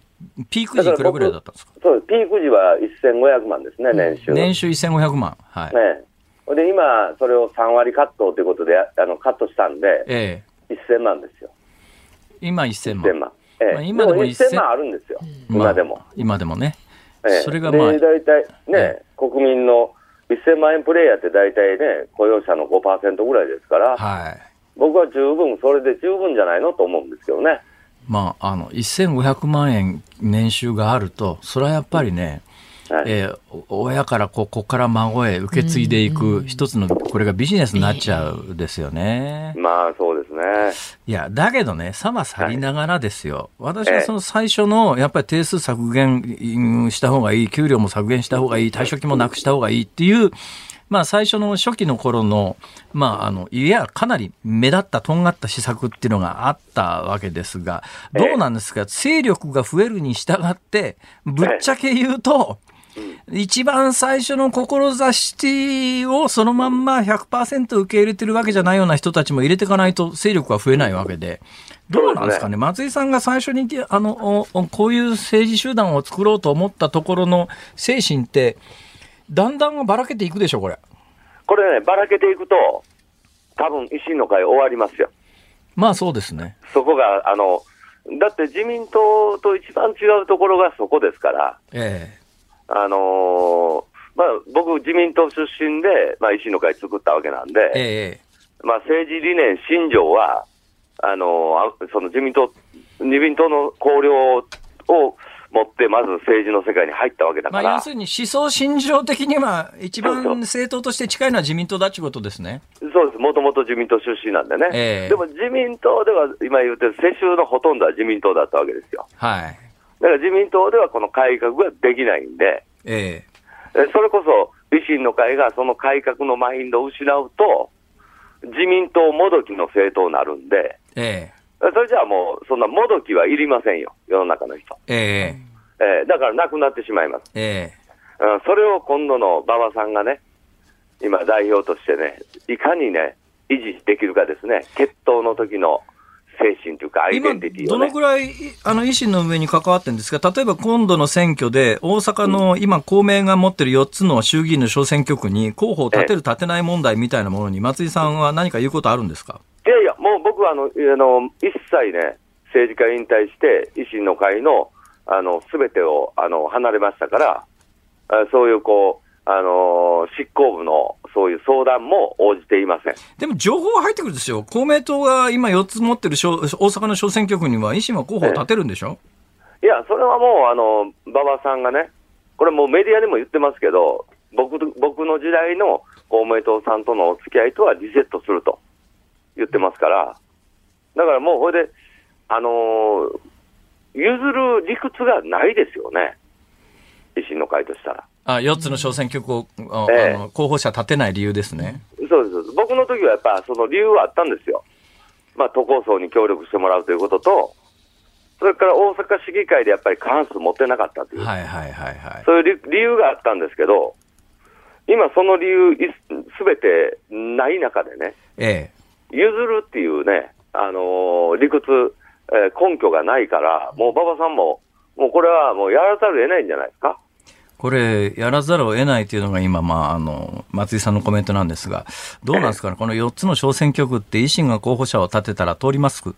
ピーク時いくらぐらいだったんですか？そう。ピーク時は1500万ですね、年収。年収1500万。はい。ね。で、今、それを3割カットということで、あの、カットしたんで、ええ1000万ですよ。今1000万。1000万。ええまあ今でもも1000 1000万あるんですよ。まあ今でも。今でもね。ええそれがまあで、大体ね、え国民の1000万円プレイヤーって大体ね、雇用者の5%ぐらいですから、はい。僕は十分、それで十分じゃないのと思うんですけどね。まあ、あの、1500万円年収があると、それはやっぱりね、はいえーお親からこうここから孫へ受け継いでいく一つの、これがビジネスになっちゃうですよね。まあ、そうですね。いや、だけどね、さま去りながらですよ。私はその最初の、やっぱり定数削減うんした方がいい、給料も削減した方がいい、退職金もなくした方がいいっていう、まあ最初の初期の頃の、まああの、いや、かなり目立った、とんがった施策っていうのがあったわけですが、どうなんですか、勢力が増えるに従って、ぶっちゃけ言うと、一番最初の志をそのまんま100%受け入れてるわけじゃないような人たちも入れていかないと勢力は増えないわけで、どうなんですかね、松井さんが最初にあのおこういう政治集団を作ろうと思ったところの精神って、だんだんばらけていくでしょ、これ。これね、ばらけていくと、多分維新の会終わりますよ。まあそうですね。そこが、あの、だって自民党と一番違うところがそこですから、ええ、あのー、まあ、僕、自民党出身で、まあ、維新の会作ったわけなんで、ええ、まあ、政治理念、信条は、あのー、その自民党、自民党の綱領を持って、まず政治の世界に入ったわけだから。まあ、要するに思想信条的には、一番政党として近いのは自民党だってことですね。そうです、もともと自民党出身なんでね。えー、でも自民党では、今言ってる世襲のほとんどは自民党だったわけですよ。はい。だから自民党ではこの改革ができないんで、えー、それこそ維新の会がその改革のマインドを失うと、自民党もどきの政党になるんで、えーそれじゃあもう、そんなもどきはいりませんよ、世の中の人。ええ。えー、だからなくなってしまいます。ええ。ー、それを今度の馬場さんがね、今代表としてね、いかにね、維持できるかですね、決闘の時の精神というか、アイデンティティを、ね、どのぐらいあの維新の上に関わってるんですか、例えば今度の選挙で、大阪の今、公明が持ってる4つの衆議院の小選挙区に候補を立てる、立てない問題みたいなものに、松井さんは何か言うことあるんですか？いやいや、もう僕はあのあの一切ね、政治家引退して、維新の会のすべてをあの離れましたから、そういうこう、あの執行部のそういう相談も応じていません。でも情報は入ってくるんですよ、公明党が今4つ持ってる大阪の小選挙区には、維新は候補を立てるんでしょ、いや、それはもう、あの馬場さんがね、これもうメディアでも言ってますけど、僕僕の時代の公明党さんとのお付き合いとはリセットすると言ってますから、だからもう、これで、あのー、譲る理屈がないですよね、維新の会としたら。あ4つの小選挙区を、ええ、あの候補者立てない理由ですね。そうです。僕の時はやっぱその理由はあったんですよ。まあ、都構想に協力してもらうということと、それから大阪市議会でやっぱり過半数持ってなかったという、はいはいはいはい、そういう理由があったんですけど、今、その理由すべてない中でね、ええ、譲るっていうね、あのー、理屈、えー、根拠がないから、もう馬場さんも、もうこれはもうやらざるを得ないんじゃないですか。これ、やらざるを得ないというのが今、まあ、あの、松井さんのコメントなんですが、どうなんですかね、この4つの小選挙区って維新が候補者を立てたら通ります？い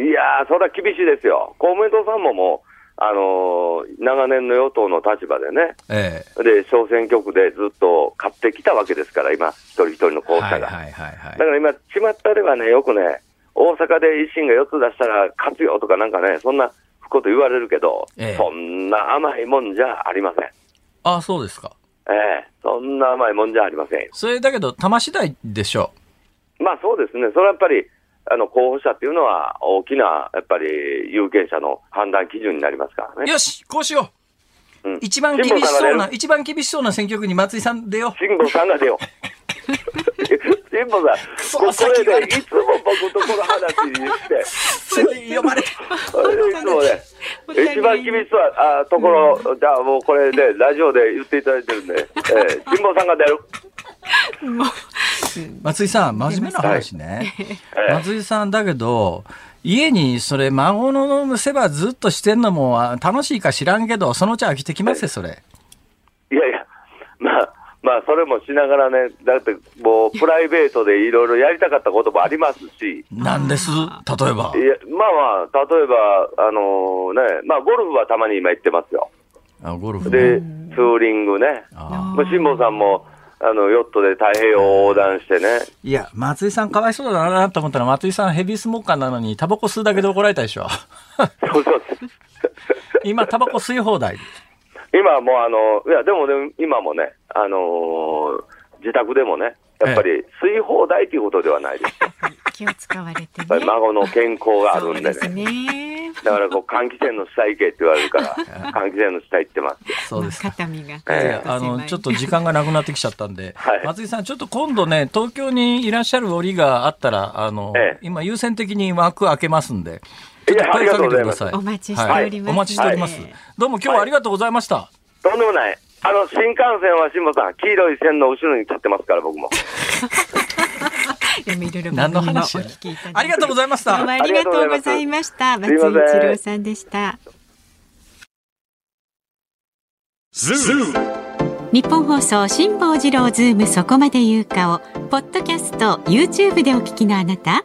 やー、それは厳しいですよ。公明党さんももう、あのー、長年の与党の立場でね、ええ、で、小選挙区でずっと勝ってきたわけですから、今、一人一人の候補者が。はいはいはいはい、だから今、巷ではね、よくね、大阪で維新が4つ出したら勝つよとかなんかね、そんなこと言われるけど、ええ、そんな甘いもんじゃありません。ああ、そうですか。ええそんな甘いもんじゃありません。それだけど、玉次第でしょう。まあそうですね。それはやっぱり、あの、候補者っていうのは大きな、やっぱり有権者の判断基準になりますからね。よし、こうしよう。うん、一番厳しそうな、一番厳しそうな選挙区に松井さん出よう。辛坊さんが出よう。辛坊さん、ここでね、いつも僕とこの話にして、すぐ読まれて。いつもね、一番厳しそうなところ、じゃあもうこれで、ラジオで言っていただいてるんで、えー、辛坊さんが出る。松井さん、真面目な話ね。はい、松井さん、だけど、家にそれ、孫の世話ずっとしてんのも楽しいか知らんけど、そのうち飽きてきますよ、それ。いやいや、まあ、まあ、それもしながらね、だってもう、プライベートでいろいろやりたかったこともありますし。なんです？例えば。いや、まあまあ、例えば、あのー、ね、まあ、ゴルフはたまに今行ってますよ。あ、ゴルフ、ね、で、ツーリングね。あ辛坊さんも、あの、ヨットで太平洋横断してね。いや、松井さんかわいそうだなと思ったら、松井さんヘビースモーカーなのに、タバコ吸うだけで怒られたでしょ。そうそう 今、タバコ吸い放題。今もうあの、いや、でもね、今もね、あのー、自宅でもね、やっぱり吸い放題ということではないです。気を使われて、ね、孫の健康があるんでね。ねだからこう換気扇の下行けって言われるから、換気扇の下行ってます。そうです肩身が。えー、あの、ちょっと時間がなくなってきちゃったんで、はい、松井さん、ちょっと今度ね、東京にいらっしゃる折があったら、あの、ええ、今優先的に枠開けますんで、ちょっと声かけてください。お待ちしております、はい。お待ちしております。どうも今日はありがとうございました。とんでもない。あの、新幹線は辛坊さん、黄色い線の後ろに立ってますから、僕も。何の話ありがとうございましたどうもありがとうございました。松井一郎さんでした。日本放送辛坊治郎ズームそこまで言うかをポッドキャスト YouTube でお聞きのあなた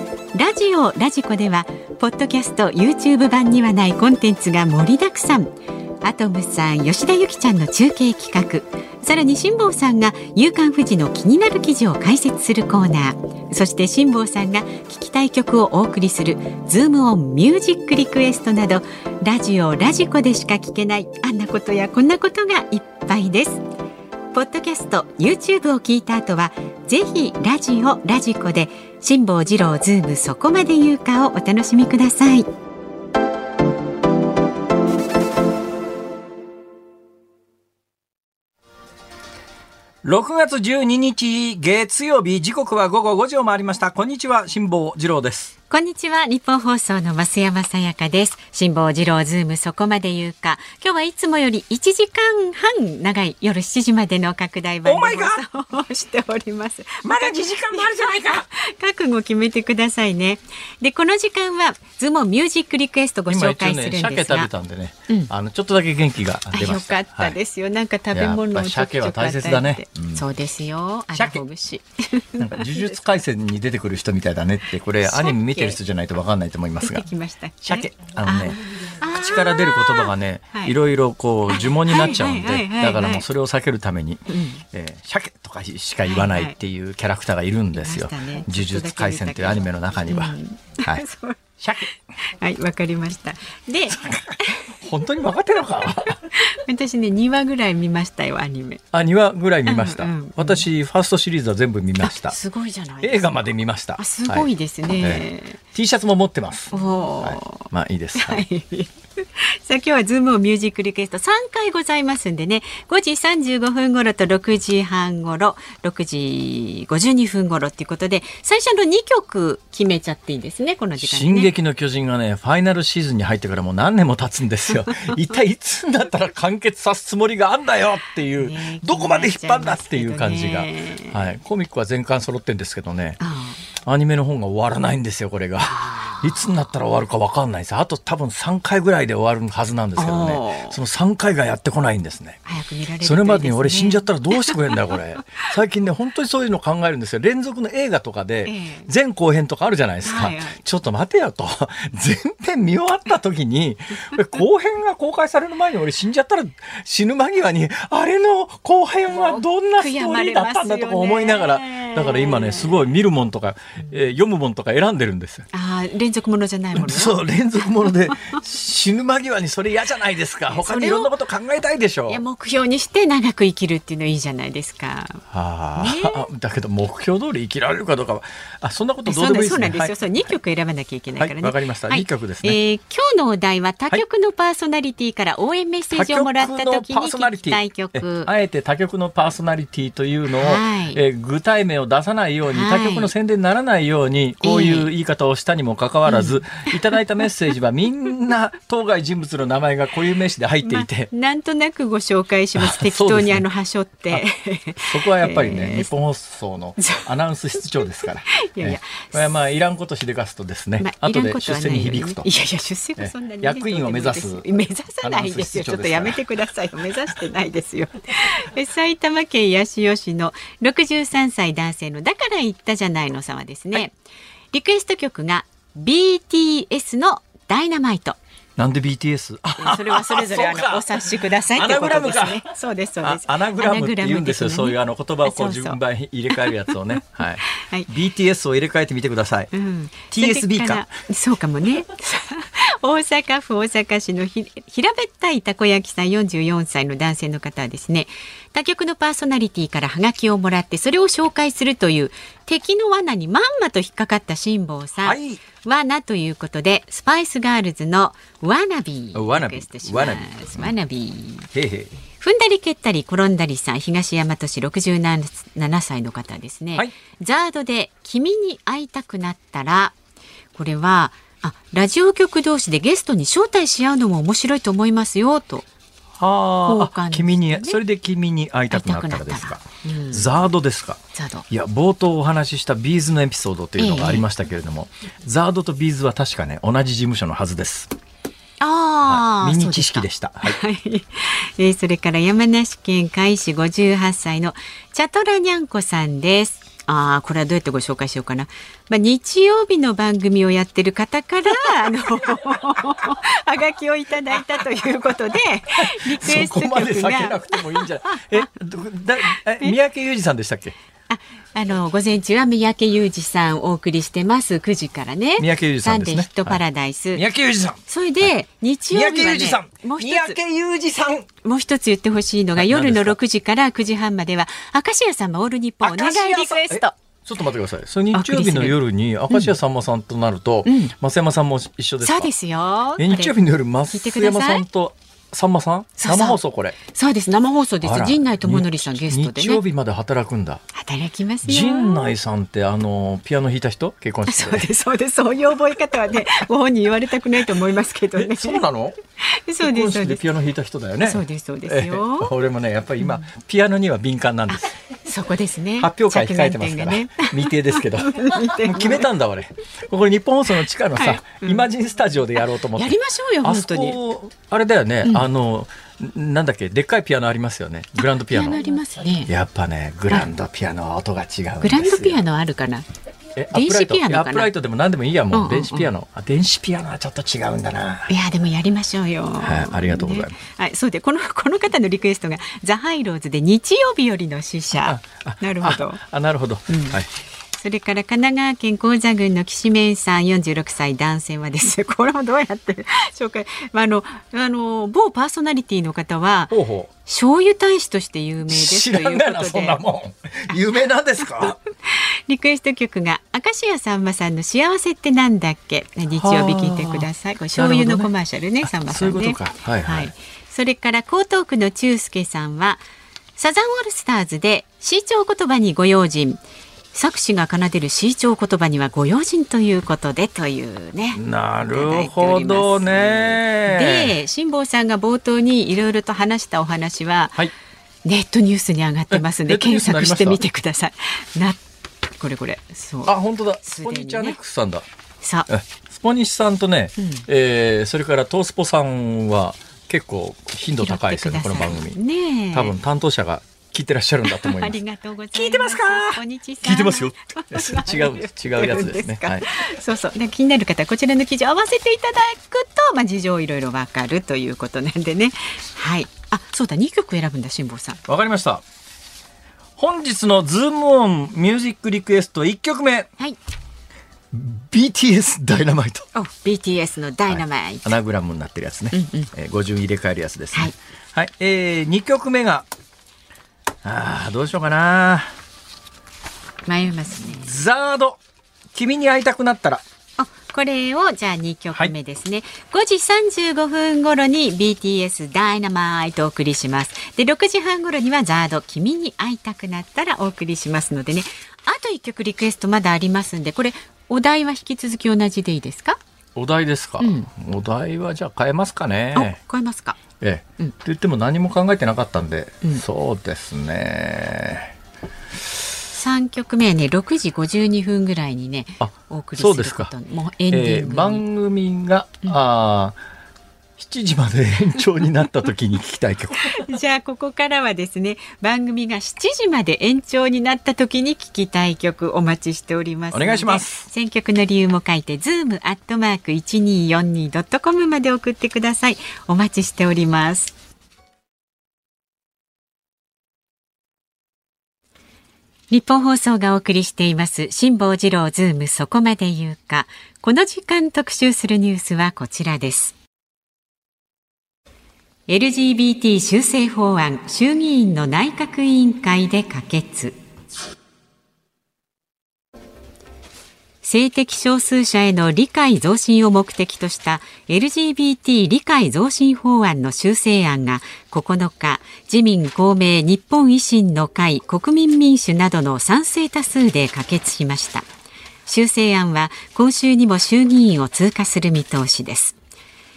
ラジオラジコではポッドキャスト YouTube 版にはないコンテンツが盛りだくさん。アトムさん吉田由紀ちゃんの中継企画。さらに辛坊さんが「夕刊富士」の気になる記事を解説するコーナー。そして辛坊さんが聞きたい曲をお送りする「ズームオンミュージックリクエスト」などラジオラジコでしか聞けないあんなことやこんなことがいっぱいです。ポッドキャスト YouTube を聞いた後はぜひラジオラジコで辛坊治郎ズームそこまで言うかをお楽しみください。6月12日月曜日時刻は午後5時を回りましたこんにちは辛坊治郎ですこんにちは。ニッポン放送の増山さやかです。辛坊治郎ズームそこまで言うか。今日はいつもより1時間半長い夜7時までの拡大版 Oh で放送をしております。まだ2時間もあるじゃないか！覚悟決めてくださいね。でこの時間はズームミュージックリクエストご紹介するんですが、鮭食べたんでね、うん。あのちょっとだけ元気があ出ました。よかったですよ、なんか食べ物を鮭は大切だね。うん。そうですよ。鮭。なんか呪術廻戦に出てくる人みたいだねってこれアニメ見てる人じゃないと分かんないと思います出がてきましたっけ？鮭。あのね口から出る言葉がね、はい。い、ろいろこう呪文になっちゃうんでだからもうそれを避けるためにん「えー鮭」とかしか言わないっていうキャラクターがいるんですよ。いましたね「呪術廻戦」というアニメの中には。うん。はい 鮭はい、わかりました。で、本当に分かってるのか？私ね、2話ぐらい見ましたよ、アニメ。あ2話ぐらい見ました、うんうん私ファーストシリーズは全部見ました。すごいじゃないですか。映画まで見ました。あ、すごいですね。ええ T シャツも持ってます、はい、まあいいです、ははいい。さあ今日はズームをミュージックリクエスト3回ございますんでね5時35分頃と6時半頃6時52分頃っていうことで最初の2曲決めちゃっていいんですねこの時間にね。進撃の巨人がね、ファイナルシーズンに入ってからもう何年も経つんですよ。一体いつになったら完結さすつもりがあんだよっていう、ねどこまで引っ張んだっていう感じが。ねはい。コミックは全巻揃ってんですけどね、あアニメの本が終わらないんですよ、これが。いつになったら終わるか分かんないです。あと多分3回ぐらいで終わるはずなんですけどねその3回がやってこないんですね。れねそれまでに俺死んじゃったらどうしてくれんだよ、これ。最近ね、本当にそういうの考えるんですよ。連続の映画とかでええ、前後編とかあるじゃないですか。はいはいちょっと待てよと。前編見終わった時に、後編が公開される前に俺死んじゃったら死ぬ間際に、あれの後編はどんなストーリーだったんだとか思いながら、だから今ね、すごい見るもんとか、えー読むもんとか選んでるんですよ。あー連続ものじゃないもの？よそう、連続もので、死ぬ間際にそれ嫌じゃないですか。他にいろんなこと考えたいでしょ。いや目標にして長く生きるっていうのいいじゃないですか。はあ、だけど目標通り生きられるかどうかはあそんなことどうでもいいですね。そうなんですよ。そう二曲選ばなきゃいけないからね。はいわかりました二曲ですねえー今日のお題は他局のパーソナリティから応援メッセージをもらった時に聞きたい曲。えあえて他局のパーソナリティというのを、はいえー具体名を出さないように、はい他局の宣伝にならないようにこういう言い方をしたにもかかわらず、いただいたメッセージはみんな当該人物の名前が固有名詞で入っていて、まなんとなくご紹介します。あ適当にあの端折って。そこはやっぱりね、えー日本放送のアナウンス室長ですから。いやいや。えーこれはまあいらんことしでかすとですね、まあ、いらん後で出世に響くと。いやいや出世はそんなに役員を目指す目指さないですよ。ちょっとやめてくださいよ。目指してないですよ。え埼玉県八潮市の63歳男性のだから言ったじゃないの様ですね、リクエスト曲が BTS のダイナマイト。なんで BTS? あそれはそれぞれあの お察しくださいってことですアナグねそうですそうです。あアナグラムって言うんですよ。そういうあの言葉をこう順番に入れ替えるやつをね。はい。はい。BTS を入れ替えてみてください。うん。TSB か。そうかもね。大阪府大阪市のひ平べったいたこ焼きさん44歳の男性の方はですね他局のパーソナリティからハガキをもらってそれを紹介するという敵の罠にまんまと引っかかった辛坊さん、はい。罠ということでスパイスガールズのワナビーワナビ。ーワナビ。ーワナビ。ー。踏んだり蹴ったり転んだりさん東大和市67歳の方ですね、はい。ザードで君に会いたくなったらこれはあラジオ局同士でゲストに招待し合うのも面白いと思いますよと。はあ交換ね君に、それで君に会いたくなったらですかうん。 ZARD ですか。 ZARD いや、冒頭お話しした B'z のエピソードというのがありましたけれども、 ZARD と B'z は確かね、同じ事務所のはずです。ああ、はいミニ知識でしした。はい。はい、えーそれから山梨県甲斐市58歳のチャトラニャンコさんです。ああ、これはどうやってご紹介しようかな。まあ、日曜日の番組をやってる方から、あの、はがきをいただいたということで、リクエストそこまで避けなく、てもいいんじゃない？え、どだえ三宅裕二さんでしたっけ？あ、あの、午前中は三宅裕二さんお送りしてます。9時からね。三宅裕二さんですねサンデーヒットパラダイス。三宅裕二さんそれで、日三曜日はね、もう一つ。三宅裕二さんもう一つ言ってほしいのが、はい夜の何ですか？6時から9時半までは、明石家さんまオール日本お願いリクエスト。えちょっと待ってください。それ日曜日の夜に明石家さんまさんとなると、うん増山さんも一緒ですか？そうですよ。え日曜日の夜、増山。さんとさんまさん？生放送これ。そうです。生放送です陣内智則さんゲストで日曜ね。日まで働くんだ。働きますよ。陣内さんってあのピアノ弾いた人？結婚してそうです、そうです。そういう覚え方はね、ご本人言われたくないと思いますけどね。えそうなの？そうです、結婚式そうです。ピアノ弾いた人だよねそうです、そうですよえ。俺もねやっぱり今、ピアノには敏感なんですそこですね。発表会控えてますから、ね未定ですけど 決めたんだ俺これ日本放送の地下のさ、はいうんイマジンスタジオでやろうと思ってやりましょうよ、本当に。こあれだよね、あのんなんだっけでっかいピアノありますよね。グランドピアノ。ありますね。やっぱねグランドピアノは音が違うグランドピアノあるかな？え電子ピアノかな？アップライトでも何でもいいやもう、うんうん。うん電子ピアノ。あ電子ピアノはちょっと違うんだな。いやでもやりましょうよ。はいありがとうございます。ね。はい、そうでこの この方のリクエストがザハイローズで日曜日よりの死者。あ。あなるほど。あ。あなるほど、はいそれから神奈川県高座郡の岸面さん46歳男性はです。これもどうやって紹介？まああのあの某パーソナリティの方はほうほう醤油大使として有名です知ということでそんなもん有名なんですか？リクエスト曲が明石家さんまさんの幸せってなんだっけ？日曜日聞いてください。これ醤油のコマーシャルねあさんまさんね。そういうことかはいはいそれから江東区の中介さんはサザンオールスターズで市長言葉にご用心。作詞が奏でる市長言葉にはご用心ということでというね。なるほどね。で辛坊さんが冒頭にいろいろと話したお話は、はい。ネットニュースに上がってますんで検索してみてください。なこれこれ。そう。あ本当だ。スポニチアネックスさんだ。さスポニチさんとね、うん。えーそれからトースポさんは結構頻度高いですよね。この番組。ねえ。多分担当者が聞いてらっしゃるんだと思いあますりがとうございます。聞いてますか？聞いてますよ 違う違うやつですねかはいそうそう。で気になる方はこちらの記事を合わせていただくと、まあ事情いろいろわかるということなんでね。はい。あ、そうだ。2曲選ぶんだ辛坊さん。わかりました本日のズームオンミュージックリクエスト1曲目はい。BTS ダイナマイトお BTS のダイナマイト。アナグラムになってるやつね、うんうんえー語順入れ替えるやつですねはい、はいえー、2曲目があーどうしようかな。迷いますね。ザード。君に会いたくなったら。あこれをじゃあ2曲目ですね、5時35分頃に BTS ダイナマイトお送りします。で6時半頃にはザード。君に会いたくなったらお送りしますのでね。あと1曲リクエストまだありますんでこれお題は引き続き同じでいいですか、お題ですか、うん。お題はじゃあ変えますかあね変えますかええ、うん。と言っても何も考えてなかったんで、うん。そうですね。3曲目はね6時52分ぐらいにねあお送りするこそうですか。ともうエンディングに、えー番組が、あー7時まで延長になった時に聞きたい曲。じゃあここからはですね番組が7時まで延長になった時に聞きたい曲お待ちしておりますお願いします。選曲の理由も書いてズームアットマーク 1242.com まで送ってください。お待ちしております。日本放送がお送りしています辛坊治郎ズームそこまで言うか。この時間特集するニュースはこちらです LGBT 修正法案衆議院の内閣委員会で可決。性的少数者への理解増進を目的とした LGBT 理解増進法案の修正案が9日自民公明日本維新の会国民民主などの賛成多数で可決しました。修正案は今週にも衆議院を通過する見通しです。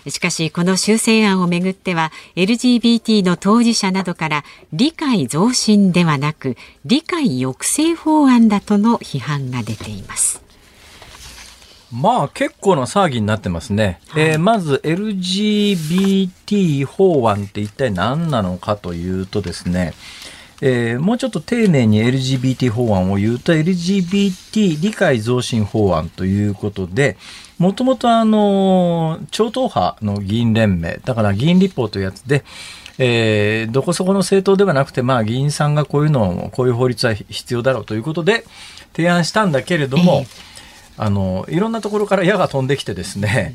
しかしこの修正案をめぐっては LGBT の当事者などから理解増進ではなく理解抑制法案だとの批判が出ていますまあ結構な騒ぎになってますね。はい、えー、まず LGBT 法案って一体何なのかというとですね、えー、もうちょっと丁寧に LGBT 法案を言うと LGBT 理解増進法案ということで、もともとあの、超党派の議員連盟、だから議員立法というやつで、えー、どこそこの政党ではなくて、まあ議員さんがこういうのを、こういう法律は必要だろうということで提案したんだけれども、えーあのいろんなところから矢が飛んできてですね、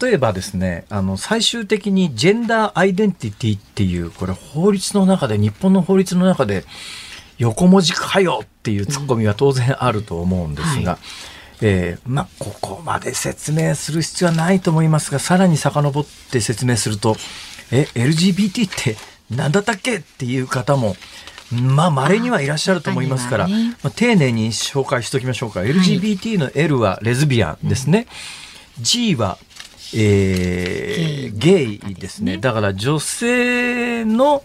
例えばですねあの最終的にジェンダーアイデンティティっていうこれ法律の中で日本の法律の中で横文字かよっていうツッコミは当然あると思うんですが、はい、えー、まあ、ここまで説明する必要はないと思いますがさらに遡って説明するとえ LGBT って何だったっけっていう方もまあ、稀にはいらっしゃると思いますから、ね、まあ、丁寧に紹介しておきましょうか。LGBT の L はレズビアンですね。うん、G は、えー、ゲイですね。だから女性の、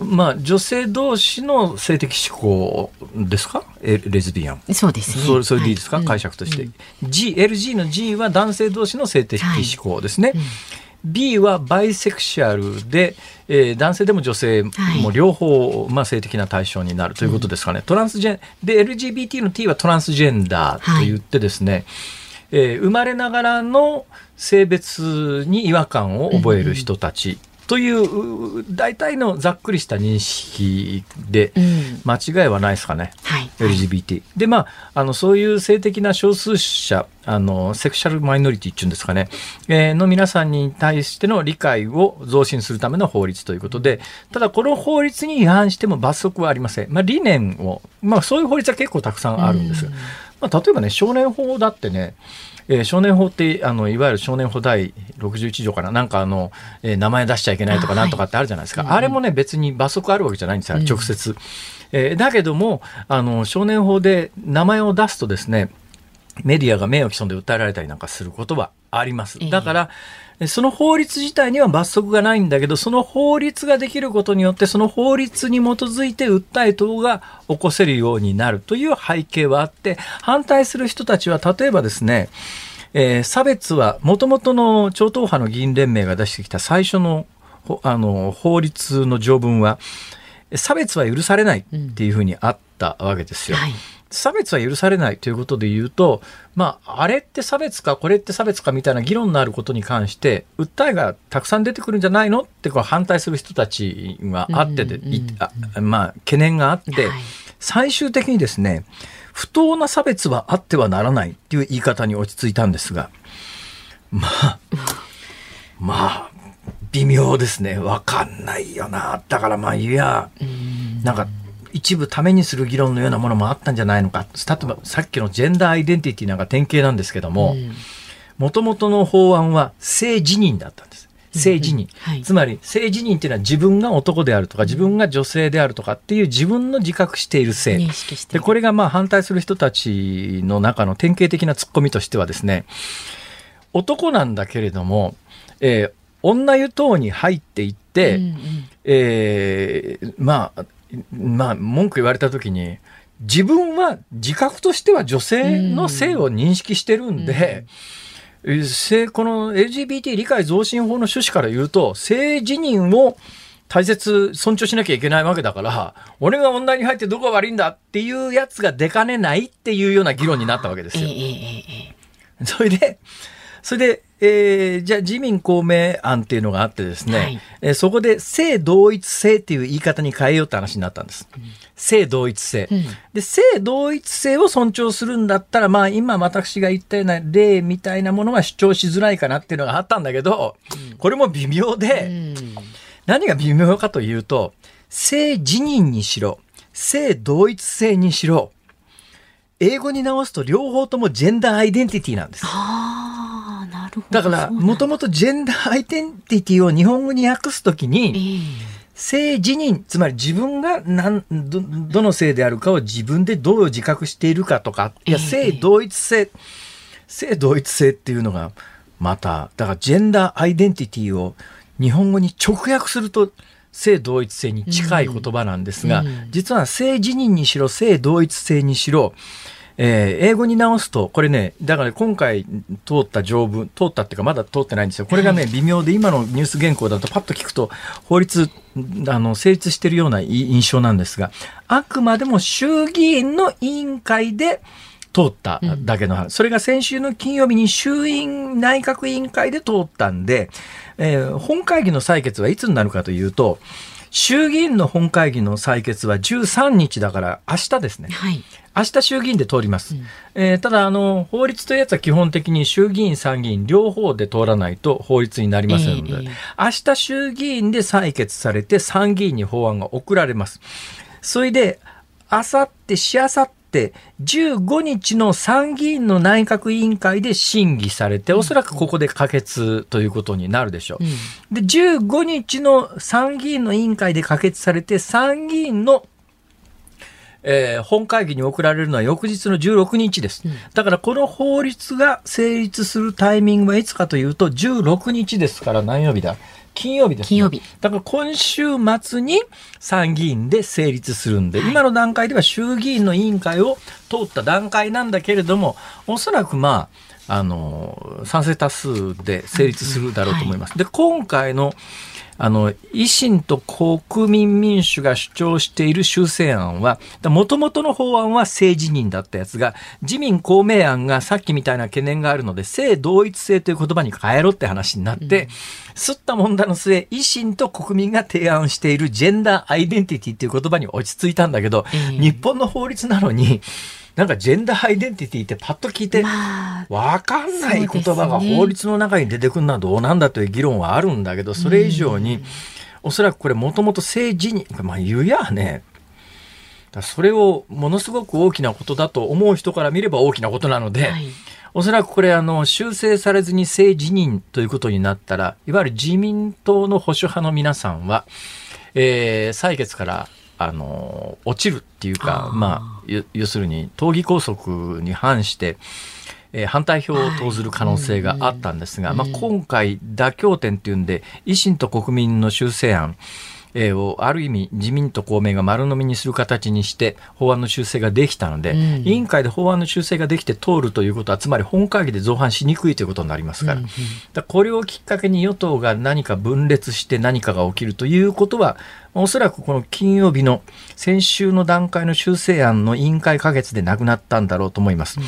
まあ、女性同士の性的指向ですか？レズビアン。そうですね。それそれでいいですか、はい、解釈として。うん、G、LG の G は男性同士の性的指向ですね。はいうん B はバイセクシャルで、えー、男性でも女性も両方、はい、まあ、性的な対象になるということですかね。うん、トランスジェンで LGBT の T はトランスジェンダーと言ってですね、はい、えー、生まれながらの性別に違和感を覚える人たち。という大体のざっくりした認識で間違いはないですかね、はい、LGBT。でまああのそういう性的な少数者あのセクシャルマイノリティっていうんですかね、えー、の皆さんに対しての理解を増進するための法律ということでただこの法律に違反しても罰則はありません、まあ、理念を、まあ、そういう法律は結構たくさんあるんです。まあ、例えばね少年法だってねえー、少年法ってあのいわゆる少年法第61条かな。なんかあの、えー、名前出しちゃいけないとかなんとかってあるじゃないですか。あはい、あれもね別に罰則あるわけじゃないんですよ直接、うん、えー、だけどもあの少年法で名前を出すとですねメディアが名誉毀損で訴えられたりなんかすることはあります。だから、その法律自体には罰則がないんだけど、その法律ができることによって、その法律に基づいて訴え等が起こせるようになるという背景はあって、反対する人たちは、例えばですね、えー、差別は、もともとの超党派の議員連盟が出してきた最初のあの法律の条文は、差別は許されないっていうふうにあったわけですよ。うんはい差別は許されないということで言うと、まあ、あれって差別か、これって差別かみたいな議論のあることに関して、訴えがたくさん出てくるんじゃないのってこう反対する人たちがあってで、まあ、懸念があって、最終的にですね、不当な差別はあってはならないっていう言い方に落ち着いたんですが、まあ、まあ、微妙ですね。わかんないよな。だからまあ、いや、なんか、一部ためにする議論のようなものもあったんじゃないのか。例えばさっきのジェンダーアイデンティティなんか典型なんですけどももともとの法案は性自認だったんです。性自認、はい、つまり性自認っていうのは自分が男であるとか自分が女性であるとかっていう自分の自覚している性。でこれがまあ反対する人たちの中の典型的なツッコミとしてはですね男なんだけれども、えー、女湯等に入っていって、うんうん、えー、まあまあ、文句言われた時に、自分は自覚としては女性の性を認識してるんで、うん、性この LGBT 理解増進法の趣旨から言うと、性自認を大切、尊重しなきゃいけないわけだから、俺が女に入ってどこが悪いんだっていうやつが出かねないっていうような議論になったわけですよ。それで、それで、えーじゃあ自民公明案っていうのがあってですね、はいえーそこで性同一性っていう言い方に変えようって話になったんです。性同一性、うんで、性同一性を尊重するんだったら、まあ今私が言ったような例みたいなものは主張しづらいかなっていうのがあったんだけど、これも微妙で、うん何が微妙かというと、性自認にしろ、性同一性にしろ、英語に直すと両方ともジェンダーアイデンティティなんです。ああ。だから、もともとジェンダーアイデンティティを日本語に訳すときえに、え。性自認、つまり自分が何どどの性であるかを自分でどう自覚しているかとか、いや、ええ性同一性、性同一性っていうのが、また、だからジェンダーアイデンティティを日本語に直訳すると、性同一性に近い言葉なんですが、実は性自認にしろ、性同一性にしろ、えー英語に直すと、これね、だから今回通った条文、通ったっていうかまだ通ってないんですよ。これがね、微妙で今のニュース原稿だとパッと聞くと、法律、あの、成立しているような印象なんですが、あくまでも衆議院の委員会で通っただけの話。それが先週の金曜日に衆院内閣委員会で通ったんで、えー本会議の採決はいつになるかというと、衆議院の本会議の採決は13日だから明日ですね。はい。明日衆議院で通ります。えーただ、あの、法律というやつは基本的に衆議院、参議院両方で通らないと法律になりませんので、ええ明日衆議院で採決されて参議院に法案が送られます。それで、あさって、しあさって、15日の参議院の内閣委員会で審議されて、おそらくここで可決ということになるでしょう。うんで、15日の参議院の委員会で可決されて、参議院の、えー本会議に送られるのは翌日の16日です。だからこの法律が成立するタイミングはいつかというと、16日ですから何曜日だ？金曜日です、ね。金曜日だから今週末に参議院で成立するんで、今の段階では衆議院の委員会を通った段階なんだけれども、おそらくまあ、あの、賛成多数で成立するだろうと思います。で、今回の、あの、維新と国民民主が主張している修正案は、もともとの法案は政治人だったやつが、自民公明案がさっきみたいな懸念があるので、性同一性という言葉に変えろって話になって、すったもんだの末、維新と国民が提案しているジェンダーアイデンティティっていう言葉に落ち着いたんだけど、ええ日本の法律なのに、なんかジェンダーアイデンティティってパッと聞いて、まあ、わかんない言葉が法律の中に出てくるのはどうなんだという議論はあるんだけど、それ以上に、おそらくこれもともと政治に、まあ言うやね、それをものすごく大きなことだと思う人から見れば大きなことなので、はい。おそらくこれあの修正されずに政治任ということになったら、いわゆる自民党の保守派の皆さんは、えー採決からあの落ちるっていうか、まあ、要要するに党議拘束に反して、えー反対票を投ずる可能性があったんですが、はいまあ、今回妥協点っていうんで維新と国民の修正案えーをある意味自民と公明が丸飲みにする形にして法案の修正ができたので、うん。委員会で法案の修正ができて通るということはつまり本会議で造反しにくいということになりますから,、うんうんだからこれをきっかけに与党が何か分裂して何かが起きるということはおそらくこの金曜日の先週の段階の修正案の委員会可決でなくなったんだろうと思います。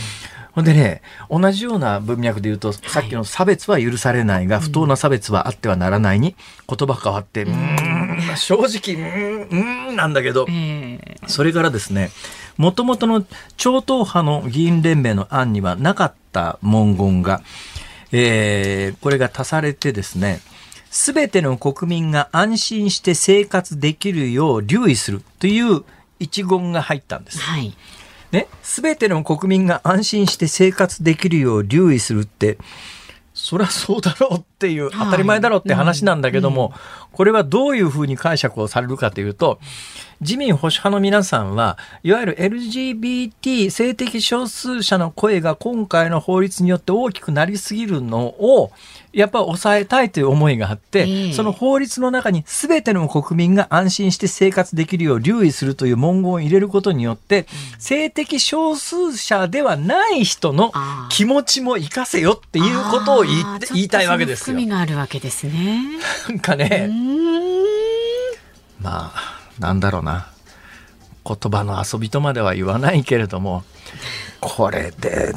ほんでね、同じような文脈で言うと、さっきの差別は許されないが、不当な差別はあってはならないに、言葉変わって、うーん、正直、うーん、んなんだけど、ええそれからですね、もともとの超党派の議員連盟の案にはなかった文言が、えーこれが足されてですね、すべての国民が安心して生活できるよう留意するという一言が入ったんです。はい。ね、すべての国民が安心して生活できるよう留意するって、そりゃそうだろうっていう、当たり前だろうって話なんだけども、これはどういうふうに解釈をされるかというと、自民保守派の皆さんは、いわゆる LGBT 性的少数者の声が今回の法律によって大きくなりすぎるのを、やっぱ抑えたいという思いがあって、ええ。その法律の中に全ての国民が安心して生活できるよう留意するという文言を入れることによって、性的少数者ではない人の気持ちも生かせよっていうことを言言いたいわけですよ。があるわけですね。なんかうね、ーん。まあ、なんだろうな。言葉の遊びとまでは言わないけれども、これで、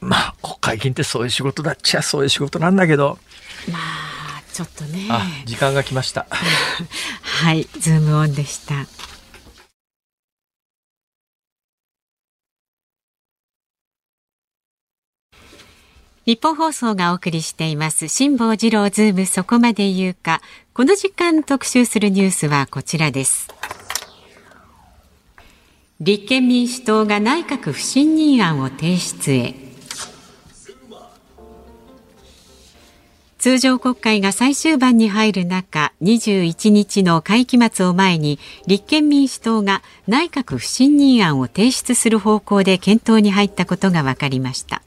まあ、国会議員ってそういう仕事だっちゃそういう仕事なんだけど。まあ、ちょっとね。あ、時間が来ました。はい、ズームオンでした。ニッポン放送がお送りしています。辛坊治郎ズームそこまで言うか。この時間特集するニュースはこちらです。立憲民主党が内閣不信任案を提出へ。通常国会が最終盤に入る中21日の会期末を前に立憲民主党が内閣不信任案を提出する方向で検討に入ったことが分かりました。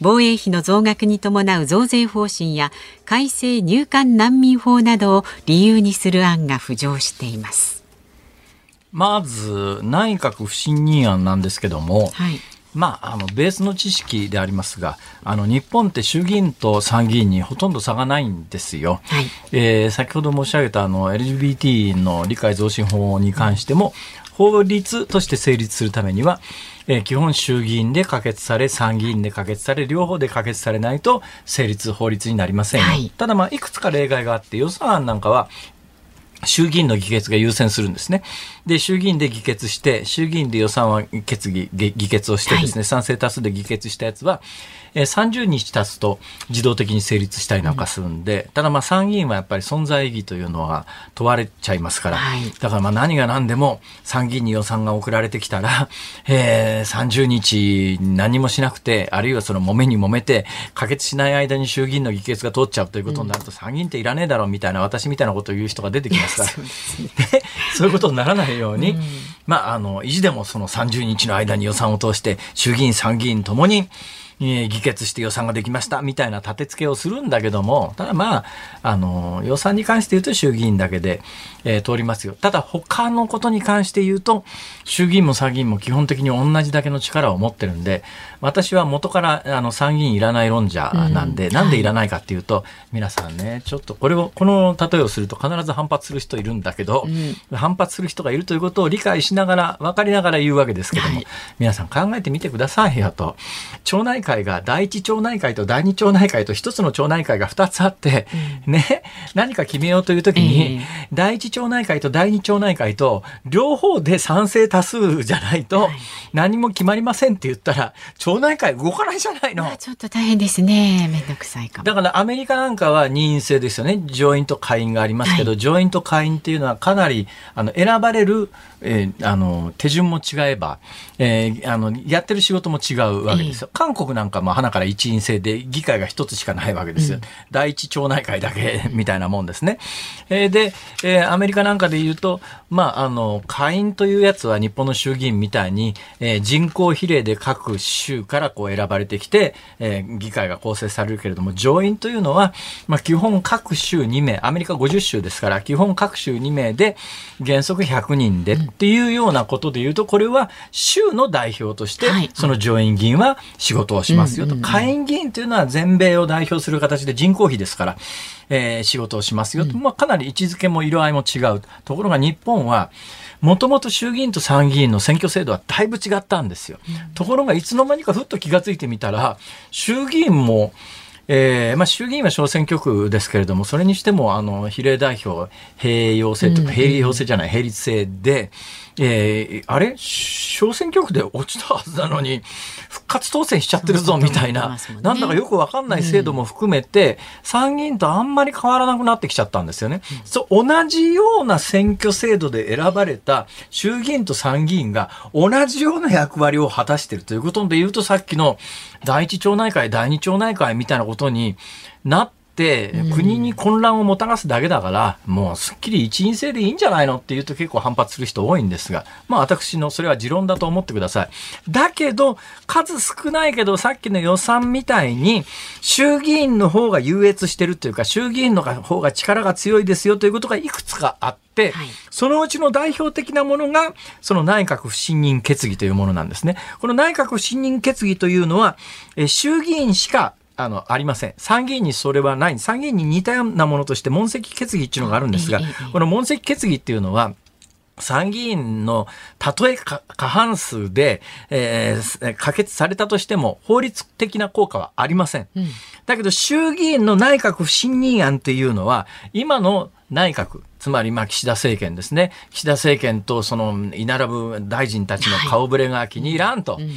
防衛費の増額に伴う増税方針や改正入管難民法などを理由にする案が浮上しています。まず内閣不信任案なんですけども、はい、まあ、あのベースの知識でありますがあの日本って衆議院と参議院にほとんど差がないんですよ。はい、えー、先ほど申し上げたあの LGBT の理解増進法に関しても法律として成立するためにはえー、基本衆議院で可決され、参議院で可決され、両方で可決されないと成立法律になりません、はい、ただまあ、いくつか例外があって、予算案なんかは衆議院の議決が優先するんですね。で、衆議院で議決して、衆議院で予算は決議、議決をしてですね、はい、賛成多数で議決したやつは、えー、30日経つと自動的に成立したりなんかするんで、うん、ただまあ参議院はやっぱり存在意義というのは問われちゃいますから、はい、だからまあ何が何でも参議院に予算が送られてきたら、えー、30日何もしなくて、あるいはその揉めに揉めて、可決しない間に衆議院の議決が通っちゃうということになると、うん、参議院っていらねえだろうみたいな、私みたいなことを言う人が出てきますから、そうそういうことにならないように、うん、まあ、あの、意地でもその30日の間に予算を通して、衆議院、参議院ともに、議決して予算ができましたみたいな立て付けをするんだけども、ただまあ、あの、予算に関して言うと衆議院だけで、えー、通りますよ。ただ他のことに関して言うと、衆議院も参議院も基本的に同じだけの力を持ってるんで、私は元からあの参議院いらない論者なんで、うん、なんでいらないかっていうと、はい、皆さんね、ちょっとこれを、この例えをすると必ず反発する人いるんだけど、うん、反発する人がいるということを理解しながら、分かりながら言うわけですけども、はい、皆さん考えてみてくださいよと。町内会が第一町内会と第二町内会と一つの町内会が二つあって、うん、ね、何か決めようという時に、第一町内会と第二町内会と両方で賛成多数じゃないと何も決まりませんって言ったら、町内会動かないじゃないの。ちょっと大変ですね。めんどくさいかも。だからアメリカなんかは任意制ですよね。上院と下院がありますけど、はい、上院と下院っていうのはかなりあの選ばれる、えー、あの手順も違えば、えー、あのやってる仕事も違うわけですよ。韓国なんかも花から一員制で議会が一つしかないわけですよ。うん、第一町内会だけ みたいなもんですね。えー、で、えー、アメリカなんかで言うと、まあ、あの、下院というやつは日本の衆議院みたいに、えー、人口比例で各州からこう選ばれてきて、えー、議会が構成されるけれども、上院というのは、まあ、基本各州2名、アメリカ50州ですから、基本各州2名で、原則100人でっていうようなことで言うと、これは州の代表として、その上院議員は仕事をしますよと。下院議員というのは全米を代表する形で人口比ですから、えー、仕事をしますよと。まあ、かなり位置づけも色合いも違う。ところが日本は、もともと衆議院と参議院の選挙制度はだいぶ違ったんですよ。ところがいつの間にかふっと気がついてみたら、衆議院も、えーまあ、衆議院は小選挙区ですけれども、それにしてもあの比例代表、併用制とか、併用制じゃない、並立制で、えー、あれ？小選挙区で落ちたはずなのに、復活当選しちゃってるぞみたいな、なんだかよくわかんない制度も含めて、参議院とあんまり変わらなくなってきちゃったんですよね。そう同じような選挙制度で選ばれた衆議院と参議院が同じような役割を果たしているということで言うと、さっきの第一町内会、第二町内会みたいなことになって、国に混乱をもたらすだけだから、もうすっきり一員制でいいんじゃないのって言うと結構反発する人多いんですが、まあ私のそれは持論だと思ってください。だけど、数少ないけど、さっきの予算みたいに、衆議院の方が優越してるっていうか、衆議院の方が力が強いですよということがいくつかあって、はい、そのうちの代表的なものが、その内閣不信任決議というものなんですね。この内閣不信任決議というのは、え衆議院しかあの、ありません。参議院にそれはない。参議院に似たようなものとして問責決議っていうのがあるんですが、この問責決議っていうのは、参議院のたとえ過半数で、えー、可決されたとしても法律的な効果はありません。うん、だけど衆議院の内閣不信任案っていうのは今の内閣、つまりまあ岸田政権ですね。岸田政権とその居並ぶ大臣たちの顔ぶれが気に入らんと。はい、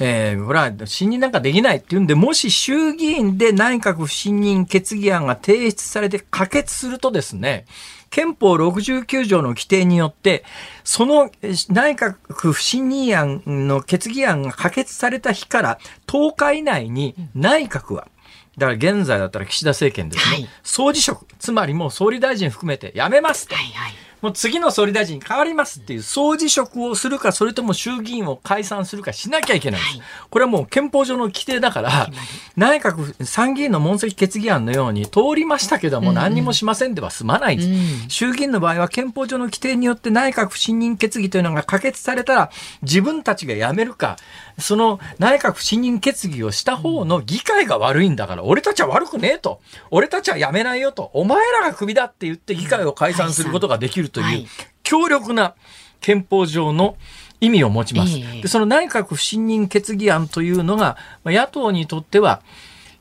えー、これは信任なんかできないっていうんで、もし衆議院で内閣不信任決議案が提出されて可決するとですね、憲法69条の規定によって、その内閣不信任案の決議案が可決された日から10日以内に内閣はだから現在だったら岸田政権ですね、はい、総辞職、つまりもう総理大臣含めて辞めますと。はいはいもう次の総理大臣に変わりますっていう総辞職をするか、それとも衆議院を解散するかしなきゃいけないんです。はい、これはもう憲法上の規定だから、内閣、参議院の問責決議案のように通りましたけども何にもしませんでは済まないんです。うん、衆議院の場合は憲法上の規定によって内閣不信任決議というのが可決されたら、自分たちが辞めるか、その内閣不信任決議をした方の議会が悪いんだから、俺たちは悪くねえと。俺たちは辞めないよと。お前らがクビだって言って議会を解散することができるとい。う、強力な憲法上の意味を持ちます。で、その内閣不信任決議案というのが、野党にとっては、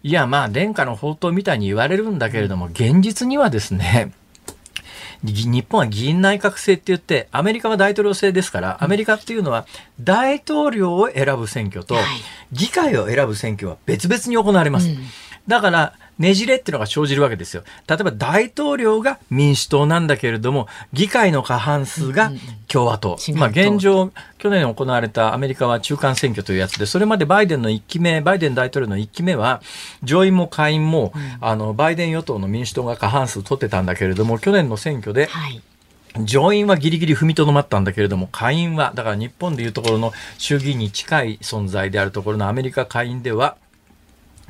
いや、まあ、殿下の宝刀みたいに言われるんだけれども、現実にはですね、日本は議員内閣制って言って、アメリカは大統領制ですから、アメリカっていうのは大統領を選ぶ選挙と、議会を選ぶ選挙は別々に行われます。だから、ねじれっていうのが生じるわけですよ。例えば大統領が民主党なんだけれども、議会の過半数が共和党。まあ現状、去年行われたアメリカは中間選挙というやつで、それまでバイデンの1期目、バイデン大統領の1期目は、上院も下院も、あの、バイデン与党の民主党が過半数取ってたんだけれども、去年の選挙で、はい上院はギリギリ踏みとどまったんだけれども、下院は、だから日本でいうところの衆議院に近い存在であるところのアメリカ下院では、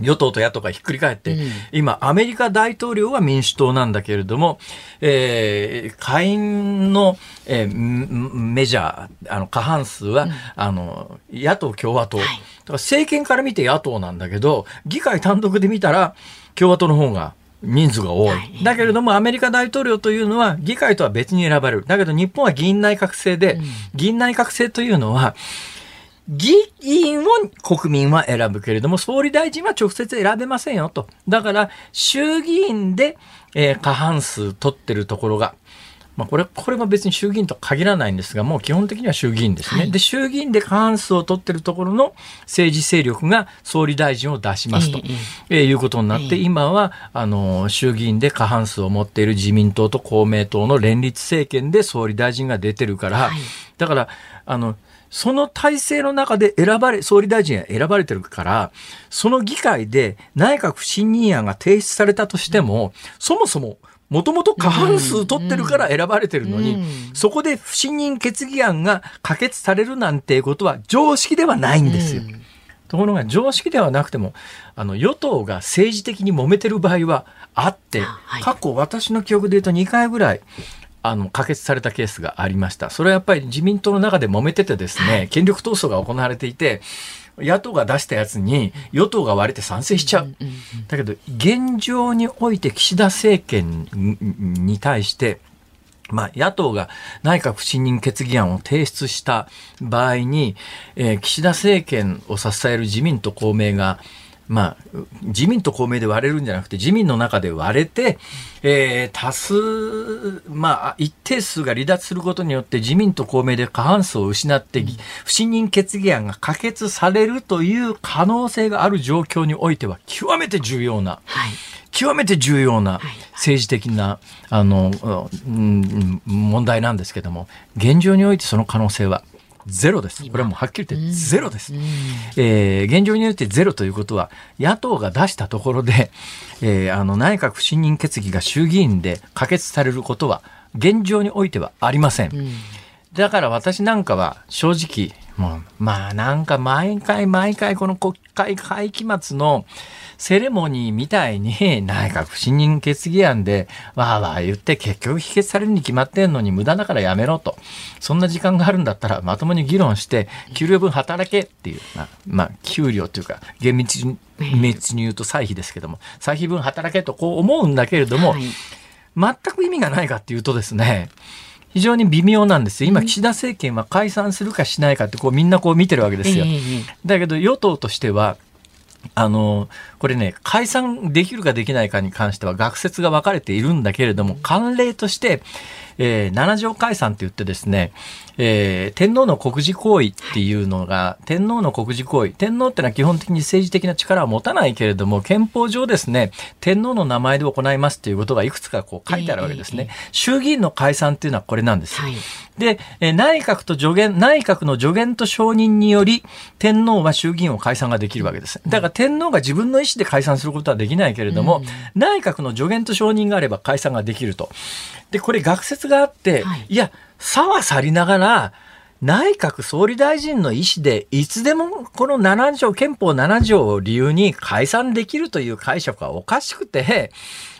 与党と野党がひっくり返って、うん、今、アメリカ大統領は民主党なんだけれども、えー、下院の、えー、メジャー、あの、過半数は、うん、あの、野党共和党、はい、だから政権から見て野党なんだけど、議会単独で見たら、共和党の方が人数が多い。だけれども、アメリカ大統領というのは議会とは別に選ばれる。だけど日本は議員内閣制で、うん、議員内閣制というのは、議員を国民は選ぶけれども、総理大臣は直接選べませんよと。だから、衆議院で、えー、過半数取ってるところが、まあ、これ、これも別に衆議院と限らないんですが、もう基本的には衆議院ですね。はい、で、衆議院で過半数を取ってるところの政治勢力が総理大臣を出しますと、えー、いうことになって、今は、あの、衆議院で過半数を持っている自民党と公明党の連立政権で総理大臣が出てるから、はい、だから、あの、その体制の中で選ばれ、総理大臣が選ばれてるから、その議会で内閣不信任案が提出されたとしても、そもそももともと過半数取ってるから選ばれてるのに、そこで不信任決議案が可決されるなんていうことは常識ではないんですよ。ところが常識ではなくても、あの、与党が政治的に揉めてる場合はあって、過去私の記憶で言うと2回ぐらい、あの、可決されたケースがありました。それはやっぱり自民党の中で揉めててですね、権力闘争が行われていて、野党が出したやつに与党が割れて賛成しちゃう。だけど、現状において岸田政権に対して、まあ、野党が内閣不信任決議案を提出した場合に、えー、岸田政権を支える自民と公明が、まあ、自民と公明で割れるんじゃなくて、自民の中で割れて、えー、多数、まあ、一定数が離脱することによって、自民と公明で過半数を失って、不信任決議案が可決されるという可能性がある状況においては、極めて重要な、はい、極めて重要な政治的な、あの、うん、問題なんですけども、現状においてその可能性はゼロです。これはもうはっきり言ってゼロです。えー、現状においてゼロということは、野党が出したところで、えー、あの内閣不信任決議が衆議院で可決されることは、現状においてはありません。だから私なんかは正直、もう、まあなんか毎回毎回この国会会期末のセレモニーみたいに内閣不信任決議案でわーわー言って結局否決されるに決まってんのに無駄だからやめろと。そんな時間があるんだったらまともに議論して給料分働けっていう、まあ、まあ、給料というか厳密に言うと歳費ですけども、歳費分働けとこう思うんだけれども、はい、全く意味がないかっていうとですね、非常に微妙なんですよ。今、岸田政権は解散するかしないかってこうみんなこう見てるわけですよ。だけど与党としてはあの、これね、解散できるかできないかに関しては学説が分かれているんだけれども、慣例として、えー、7条解散って言ってですね、えー、天皇の国事行為っていうのが、天皇の国事行為、天皇ってのは基本的に政治的な力を持たないけれども、憲法上ですね、天皇の名前で行いますっていうことがいくつかこう書いてあるわけですね。衆議院の解散っていうのはこれなんです。はい、で、えー、内閣と助言、内閣の助言と承認により、天皇は衆議院を解散ができるわけです。だから天皇が自分の意思で解散することはできないけれども、うん、内閣の助言と承認があれば解散ができると。で、これ学説があって、はい、いや、差は去りながら、内閣総理大臣の意思で、いつでもこの7条、憲法7条を理由に解散できるという解釈はおかしくて、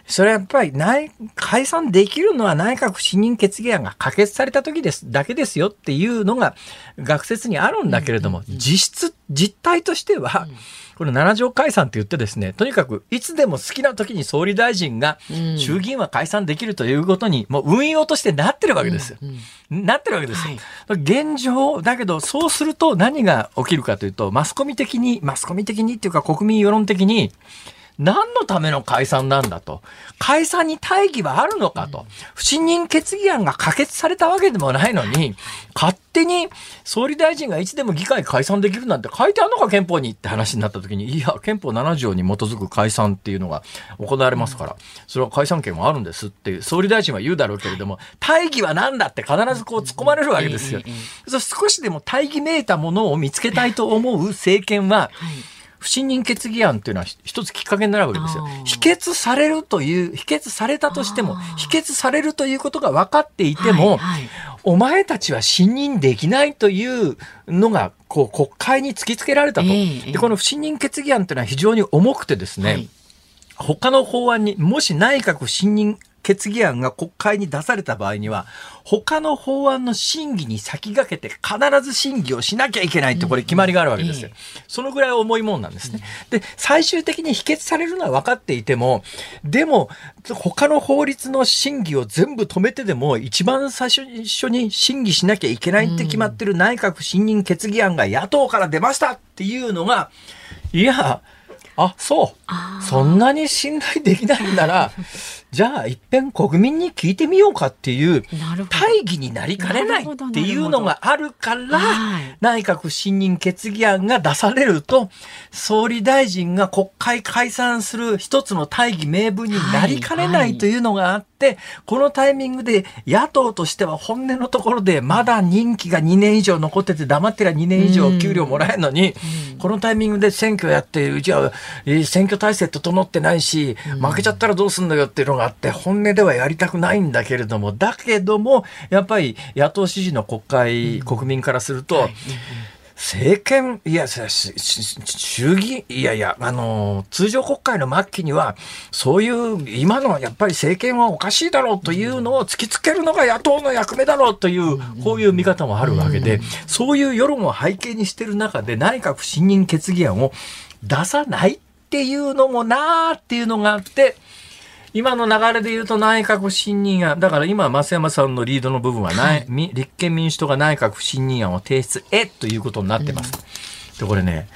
それはやっぱり内解散できるのは内閣不信任決議案が可決された時です、だけですよっていうのが学説にあるんだけれども、実質、実態としては、この7条解散って言ってですね、とにかくいつでも好きな時に総理大臣が衆議院は解散できるということに、もう運用としてなってるわけですよ。なってるわけですよ。はい、現状、だけどそうすると何が起きるかというと、マスコミ的に、マスコミ的にっていうか国民世論的に、何のための解散なんだと。解散に大義はあるのかと。不信任決議案が可決されたわけでもないのに、勝手に総理大臣がいつでも議会解散できるなんて書いてあるのか憲法にって話になった時に、いや、憲法7条に基づく解散っていうのが行われますから、それは解散権はあるんですっていう、総理大臣は言うだろうけれども、大義は何だって必ずこう突っ込まれるわけですよ。少しでも大義めいたものを見つけたいと思う政権は、はい不信任決議案っていうのは一つきっかけになるわけですよ。否決されるという、否決されたとしても、否決されるということが分かっていても、はいはい、お前たちは信任できないというのが、こう、国会に突きつけられたと。えー、で、この不信任決議案っていうのは非常に重くてですね、はい、他の法案に、もし内閣不信任決議案が国会に出された場合には、他の法案の審議に先駆けて必ず審議をしなきゃいけないってこれ決まりがあるわけですよ。そのぐらい重いもんなんですね。で、最終的に否決されるのは分かっていても、でも、他の法律の審議を全部止めてでも、一番最初に審議しなきゃいけないって決まってる内閣不信任決議案が野党から出ましたっていうのが、いや、あ、そう。そんなに信頼できないんなら、じゃあ一遍国民に聞いてみようかっていう大義になりかねないっていうのがあるから、内閣不信任決議案が出されると、総理大臣が国会解散する一つの大義名分になりかねないというのがあって、このタイミングで野党としては本音のところでまだ任期が2年以上残ってて黙ってりゃ2年以上給料もらえるのに、このタイミングで選挙やって、うちは選挙体制整ってないし、負けちゃったらどうすんだよっていうのがあって、本音ではやりたくないんだけれども、だけども、やっぱり野党支持の国会、国民からすると、政権、いや、衆議いやいや、あの、通常国会の末期には、そういう、今のやっぱり政権はおかしいだろうというのを突きつけるのが野党の役目だろうという、こういう見方もあるわけで、そういう世論を背景にしている中で内閣不信任決議案を出さないっていうのもなーっていうのがあって、今の流れで言うと内閣不信任案、だから今、増山さんのリードの部分は、はい、立憲民主党が内閣不信任案を提出へということになってます。うん、で、これね、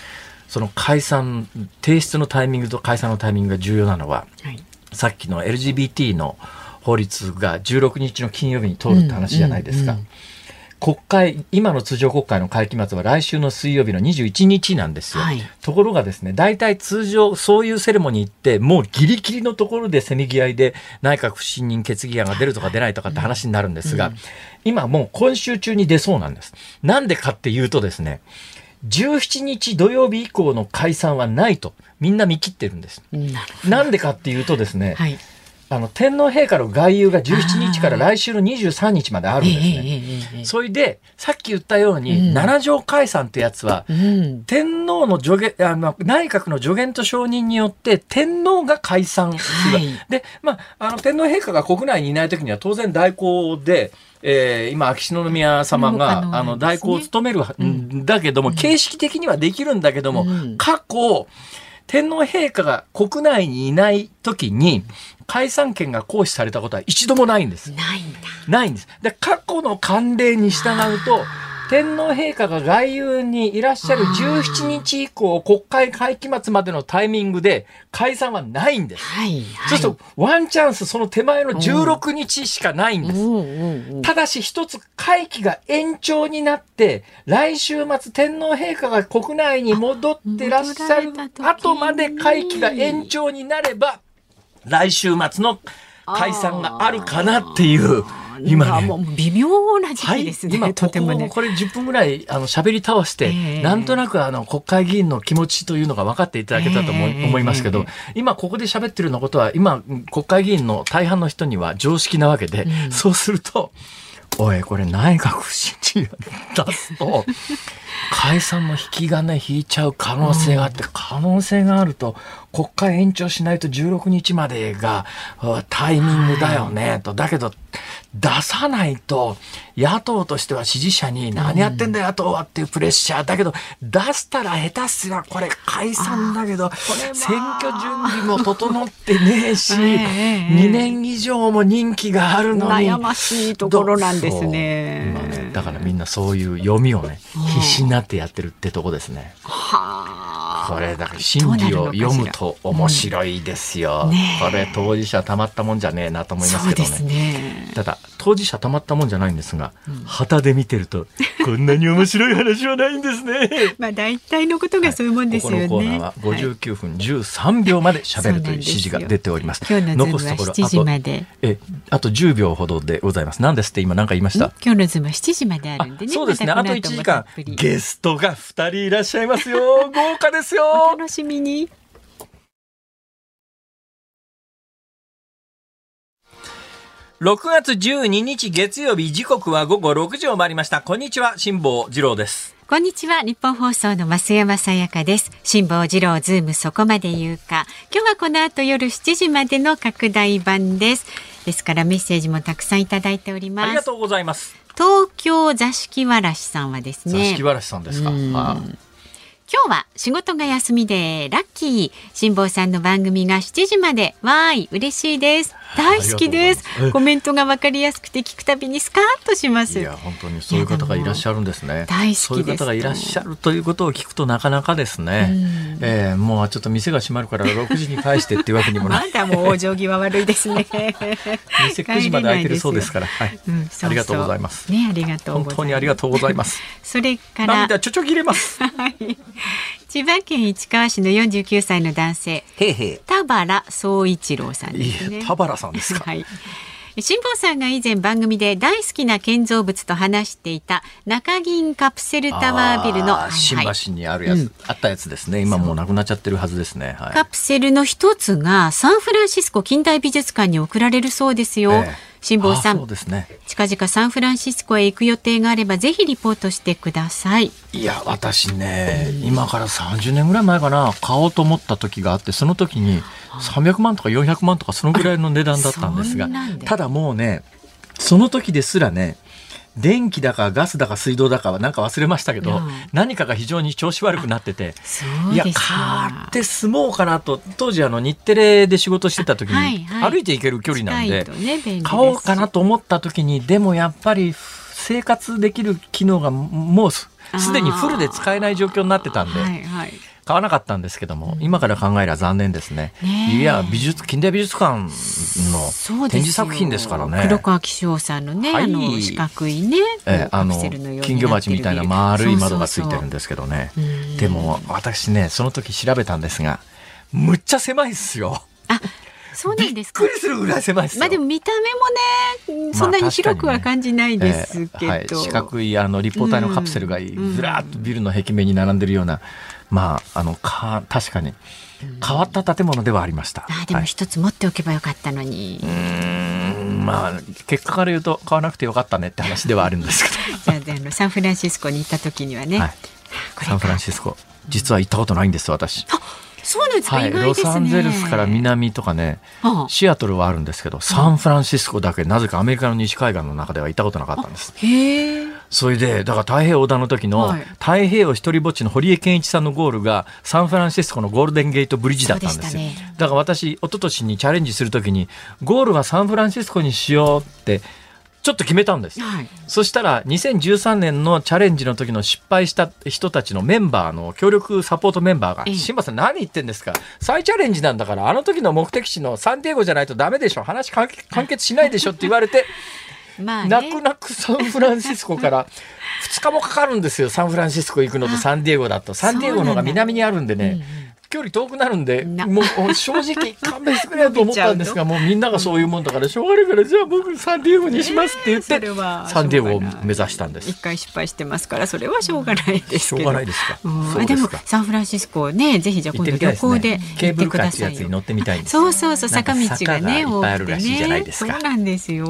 その解散、提出のタイミングと解散のタイミングが重要なのは、はい、さっきの LGBT の法律が16日の金曜日に通るって話じゃないですか。うんうんうん国会、今の通常国会の会期末は来週の水曜日の21日なんですよ。はい、ところがですね、大体通常、そういうセレモニーって、もうギリギリのところでせめぎ合いで内閣不信任決議案が出るとか出ないとかって話になるんですが、うん、今もう今週中に出そうなんです。なんでかっていうとですね、17日土曜日以降の解散はないと、みんな見切ってるんです。なんでかっていうとですね、はいあの天皇陛下の外遊が17日から来週の23日まであるんですね。それで、さっき言ったように、七条解散ってやつは、天皇の助言、あの、内閣の助言と承認によって、天皇が解散する。はい、で、まあ、あの、天皇陛下が国内にいない時には当然代行で、えー、今、秋篠宮様が、あの、代行を務めるん。だけども、形式的にはできるんだけども、過去、天皇陛下が国内にいない時に、解散権が行使されたことは一度もないんです。ないんだ。ないんです。で、過去の慣例に従うと、天皇陛下が外遊にいらっしゃる17日以降、国会会期末までのタイミングで解散はないんです。はい、はい。そうすると、ワンチャンス、その手前の16日しかないんです。ただし一つ会期が延長になって、来週末天皇陛下が国内に戻ってらっしゃる後まで会期が延長になれば、来週末の解散があるかなっていう、今ね。あもう微妙な時期ですね。今ことてもね。これ10分ぐらいあの喋り倒して、ええなんとなくあの国会議員の気持ちというのが分かっていただけたと思い,、ええ思いますけど、今ここで喋ってるようなことは今国会議員の大半の人には常識なわけで、そうするとおいこれ内閣不信任案出すと解散の引き金引いちゃう可能性があって、可能性があると国会延長しないと16日までがあタイミングだよねと。だけど出さないと野党としては支持者に何やってんだ野党はっていうプレッシャー。だけど出したら下手すらこれ解散だけど選挙準備も整ってねえしええ2年以上も任期があるのに。悩ましいところなんですね。だからみんなそういう読みをね必死になってやってるってとこですね。はあ。これだから真理を読むと面白いですよ。うんねえこれ当事者たまったもんじゃねえなと思いますけどね。ね。ただ当事者たまったもんじゃないんですが、端で見てると こんなに面白い話はないんですね。まあ大体のことがそういうもんですよね。ここのコーナーは59分13秒まで喋るという指示が出ております。今日のズームは7時まで。あとえあと10秒ほどでございます。何ですって今何か言いました？今日のズームは7時までああるんでね。そうですね。あと1またこの後時間ゲストが2人いらっしゃいますよ。豪華ですよ。お楽しみに。6月12日月曜日時刻は午後6時を回りました。こんにちは、辛坊治郎です。こんにちは。日本放送の増山さやかです。辛坊治郎ズームそこまで言うか。今日はこの後夜7時までの拡大版です。ですからメッセージもたくさんいただいております。ありがとうございます。東京座敷わらしさんはですね。座敷わらしさんですか？うんあ今日は仕事が休みでラッキー辛坊さんの番組が7時までわーい嬉しいです大好きですコメントがわかりやすくて聞くたびにスカッとしますいや本当にそういう方がいらっしゃるんですね。大好きですそういう方がいらっしゃるということを聞くとなかなかですね。えーもうちょっと店が閉まるから6時に返してっていうわけにもなまい。だもう往生際悪いですね店9時まで開いてるそうですから。はいうんそうそうありがとうございます。ねありがとうございます本当にありがとうございます。それから涙ちょちょ切れます。はい千葉県市川市の49歳の男性へいへい。田原総一郎さんいですねい田原さんですか。はい。辛坊さんが以前番組で大好きな建造物と話していた中銀カプセルタワービルの、あー新橋にあるやつ、うんあったやつですね。今もうなくなっちゃってるはずですね。はい。カプセルの一つがサンフランシスコ近代美術館に送られるそうですよ。ええ辛坊さあーそうんですね。近々サンフランシスコへ行く予定があればぜひリポートしてください。いや、私ね、今から30年ぐらい前かな、買おうと思った時があって、その時に300万とか400万とかそのぐらいの値段だったんですがただもうね、その時ですらね、電気だかガスだか水道だかはなんか忘れましたけど、うん。何かが非常に調子悪くなってて、いや、買って住もうかなと、当時あの日テレで仕事してた時に、はいはい。歩いて行ける距離なんで、ね買おうかなと思った時にでもやっぱり生活できる機能がもうすすでにフルで使えない状況になってたんで、はいはい。買わなかったんですけども、今から考えれば残念ですね。ねえ。いや美術近代美術館の展示作品ですからね。黒川紀章さんのね、はい。あの四角いね、えーあの金魚鉢みたいな丸い窓がついてるんでですけどね。そうそうそうう。んでも私ねその時調べたんですがむっちゃ狭いっすよ。あそうなんですか？びっくりするぐらい狭いっすよ。まあでも見た目もね、そんなに広くは感じないですけど、えーはい、四角いあの立方体のカプセルがうん。ずらーっとビルの壁面に並んでるような、まああのか確かに変わった建物ではありました。あでもはい。一つ持っておけばよかったのに、うーんまあ結果から言うと買わなくてよかったねって話ではあるんですけ じゃああのサンフランシスコに行った時にはね、ど、はい、サンフランシスコ実は行ったことないんです私。そうなんですか、はい、ロサンゼルスから南とかねあシアトルはあるんですけどサンフランシスコだけなぜかアメリカの西海岸の中では行ったことなかったんです。へえ。それで、だから太平洋横断の時の、はい。太平洋一人ぼっちの堀江謙一さんのゴールがサンフランシスコのゴールデンゲートブリッジだったんですよ。ね。だから私、一昨年にチャレンジするときに、ゴールはサンフランシスコにしようって、ちょっと決めたんです。はい。そしたら2013年のチャレンジの時の失敗した人たちのメンバーの協力サポートメンバーがええ「新馬さん何言ってんですか？再チャレンジなんだからあの時の目的地のサンディエゴじゃないとダメでしょ話完結完結しないでしょ」って言われて まあね。泣く泣くサンフランシスコから 2日もかかるんですよサンフランシスコ行くのとサンディエゴだとサンディエゴの方が南にあるんでね距離遠くなるんでなもう正直勘弁してくれよと思ったんですが もうみんながそういうもんだからしょうがないからじゃあ僕サンディエゴにしますって言って、サンディエゴを目指したんです一。回失敗してますからそれはしょうがないですけど。しょうがないですか？うでもサンフランシスコねぜひじゃあ行今度旅行でね。ケーブ行ってくださいよ。つに乗ってみたいんです。そうそうそう坂道がねいっぱいあるらしいじゃないですかそうなんですよ。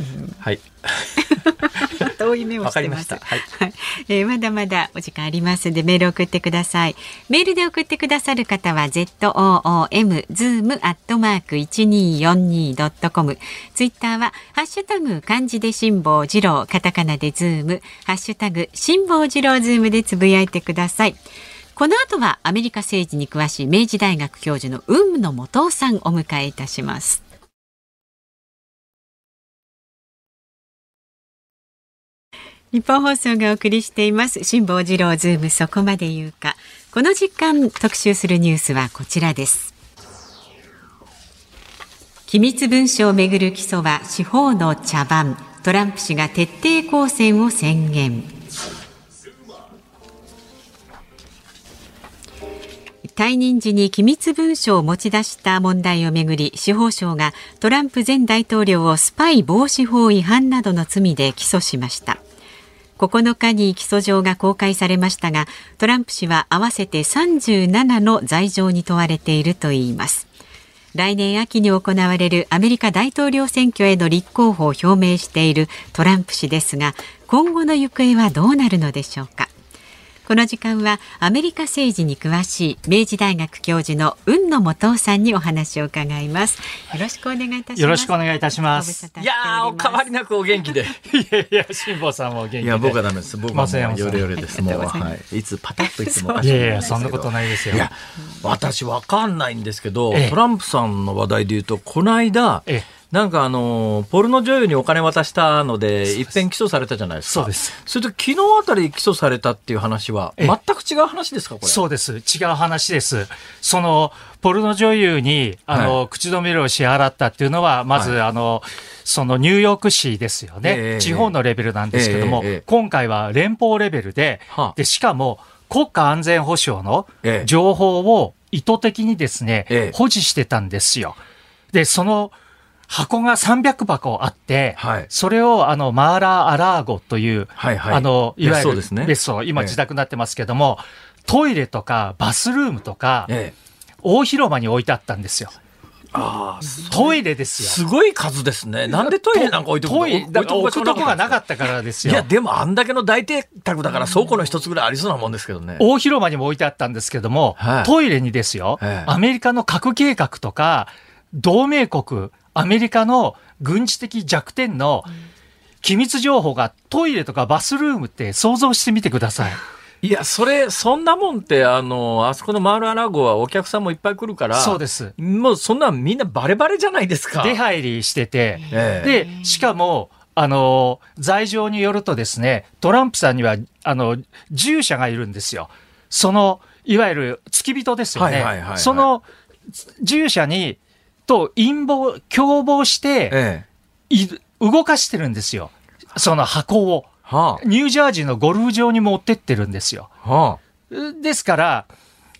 あはい。遠い目をしてます。かりました。はい。はい、えーまだまだお時間ありますのでメール送ってください。メールで送ってくださる方は z o o m zoom アットマーク一二四二ドットコム。ツイッターはハッシュタグ漢字で辛坊治郎カタカナでズームハッシュタグ辛坊治郎ズームでつぶやいてください。この後はアメリカ政治に詳しい明治大学教授の雲野元夫さんをお迎えいたします。日本放送がお送りしています。辛坊治郎ズームそこまで言うか。この時間特集するニュースはこちらです。機密文書をめぐる起訴は司法の茶番トランプ氏が徹底抗戦を宣言。退任時に機密文書を持ち出した問題をめぐり司法省がトランプ前大統領をスパイ防止法違反などの罪で起訴しました。9日に起訴状が公開されましたがトランプ氏は合わせて37の罪状に問われているといいます。来年秋に行われるアメリカ大統領選挙への立候補を表明しているトランプ氏ですが今後の行方はどうなるのでしょうか。この時間はアメリカ政治に詳しい明治大学教授の雲野元夫さんにお話を伺いますよろしくお願いいたしますよろしくお願いいたします。いやー、お変わりなくお元気で。いやいや、辛坊さんも元気で。いや、僕はダメです。僕はもうヨレヨレです。もう、はい。いつパタッといつもいいやいや、そんなことないですよ。いや、私わかんないんですけど、ええトランプさんの話題で言うと、この間、ええなんかあの、ポルノ女優にお金渡したので、一遍起訴されたじゃないですか。そうです。それと昨日あたり起訴されたっていう話は、ええ全く違う話ですか、これ？そうです。違う話です。その、ポルノ女優に、あの、は口止め料を支払ったっていうのは、まず、はいあの、そのニューヨーク市ですよね。ええ地方のレベルなんですけども、ええええ今回は連邦レベルで、はあで、しかも、国家安全保障のええ情報を意図的にですね、ええ保持してたんですよ。で、その箱が300箱あって、はいそれをあのマーラー・アラーゴという、はいはいあの、いわゆる別荘ですね別荘、今ええ自宅になってますけども、トイレとかバスルームとか、ええ。大広間に置いてあったんですよ。ああ、トイレですよ。すごい数ですね。なんでトイレなんか置いておくトイレ、だから置くとこがなかっったからですいや、よ。でもあんだけの大邸宅だから倉庫の一つぐらいありそうなもんですけどね。大広間にも置いてあったんですけども、はいトイレにですよ、ええアメリカの核計画とか、同盟国、アメリカの軍事的弱点の機密情報がトイレとかバスルームって想像してみてください。いや、それ、そんなもんって、あの、あそこのマールアラゴはお客さんもいっぱい来るから、そうです。もうそんなんみんなバレバレじゃないですか。出入りしてて、ええで、しかも、あの、罪状によるとですね、トランプさんには、あの、従者がいるんですよ。その、いわゆる付き人ですよね。はいはいはいはいその従者に、と陰謀、共謀して、動かしてるんですよ。その箱を。はニュージャージーのゴルフ場に持ってってるんですよ。ですから、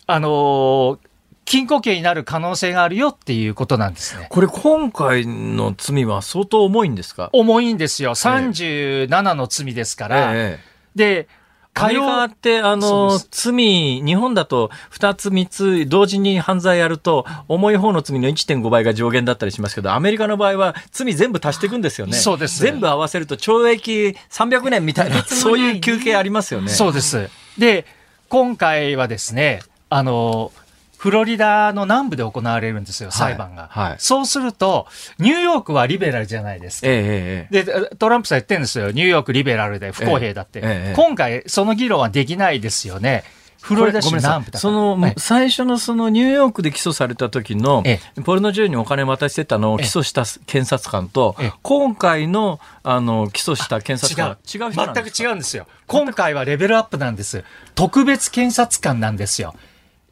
あのー禁錮刑になる可能性があるよっていうことなんですねあ。。これ今回の罪は相当重いんですか？重いんですよ。37の罪ですから。ええで、アメリカって、あその罪、日本だと2つ3つ同時に犯罪やると、重い方の罪の1.5倍が上限だったりしますけど、アメリカの場合は罪全部足していくんですよね。そうです全部合わせると懲役300年みたいな、そういう休憩ありますよね。そうです。で、今回はですね、あの、フロリダの南部で行われるんですよ、裁判が。はいはい、そうすると、ニューヨークはリベラルじゃないですか。ええ、で、トランプさん言ってるんですよ。ニューヨークリベラルで不公平だって。え、今回、その議論はできないですよね。フロリダ州南部その、はい、最初のそのニューヨークで起訴された時の、ポルノ女優にお金渡してたのを起訴した検察官と、今回のあの起訴した検察官違う違う全く違うんですよ。今回はレベルアップなんです。特別検察官なんですよ。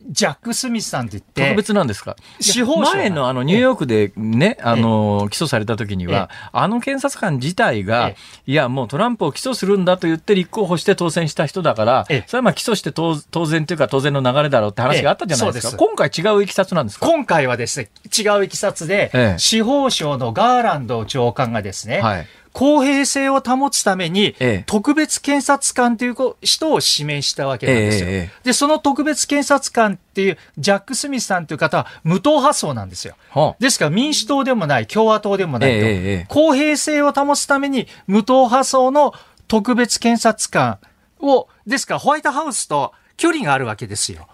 ジャック・スミスさんって言って。特別なんですか？司法前のあのニューヨークでね、あの、起訴された時には、あの検察官自体が、いや、もうトランプを起訴するんだと言って立候補して当選した人だから、それはまあ起訴して当然というか当然の流れだろうって話があったじゃないですか。今回違ういきさつなんですか？今回はですね、違ういきさつで、司法省のガーランド長官がですね、はい公平性を保つために、特別検察官という人を指名したわけなんですよ。で、その特別検察官っていう、ジャック・スミスさんという方は無党派層なんですよ。ですから民主党でもない、共和党でもないと。公平性を保つために無党派層の特別検察官を、ですからホワイトハウスと距離があるわけですよ。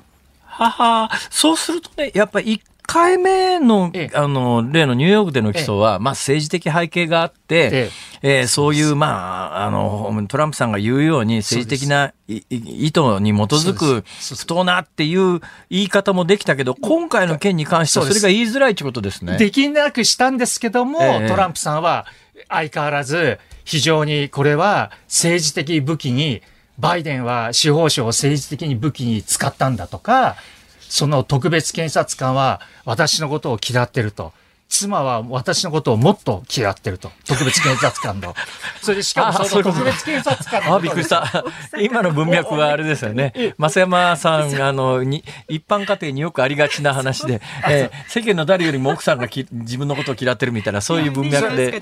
はは、そうするとね、やっぱり回目の、ええ、あの、例のニューヨークでの起訴は、え、まあ政治的背景があって、ええ。そういう、まあ、あの、トランプさんが言うように政治的な意図に基づく不当なっていう言い方もできたけど、今回の件に関してはそれが言いづらいということですね。できなくしたんですけども、トランプさんは相変わらず非常にこれは政治的武器に、バイデンは司法省を政治的に武器に使ったんだとか、その特別検察官は私のことを嫌ってると。妻は私のことをもっと嫌ってると。特別検察官の。それでしかもその特別検察官の。あ、びっくりした。今の文脈はあれですよね。増山さん、あの、に、一般家庭によくありがちな話で、えー、世間の誰よりも奥さんがき自分のことを嫌ってるみたいな、そういう文脈で。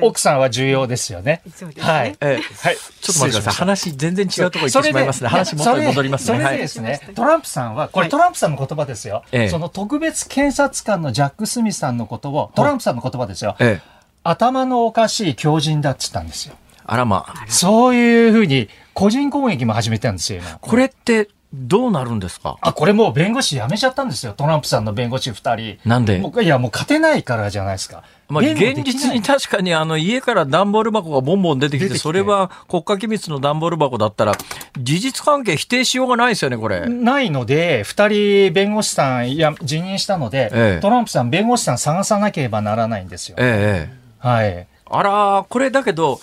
奥さんは重要ですよね。はい。えー、はい。ちょっと待ってください。話全然違うところ行ってしまいますね。話もっと戻りますね。それでですね、トランプさんは、これトランプさんの言葉ですよ。その特別検察官のジャック・スミスさんのことことを、トランプさんの言葉ですよ。ええ、頭のおかしい狂人だっつったんですよ。あらまあ。そういうふうに、個人攻撃も始めたんですよ、これって、どうなるんですか？あ、これもう弁護士辞めちゃったんですよ。トランプさんの弁護士二人。なんで？いや、もう勝てないからじゃないですか。まあ、現実に確かにあの家から段ボール箱がボンボン出てきて、それは国家機密の段ボール箱だったら、事実関係否定しようがないですよね、これ。ないので、二人弁護士さんや辞任したので、ええ、トランプさん弁護士さん探さなければならないんですよ。ええ。はい。あら、これだけど、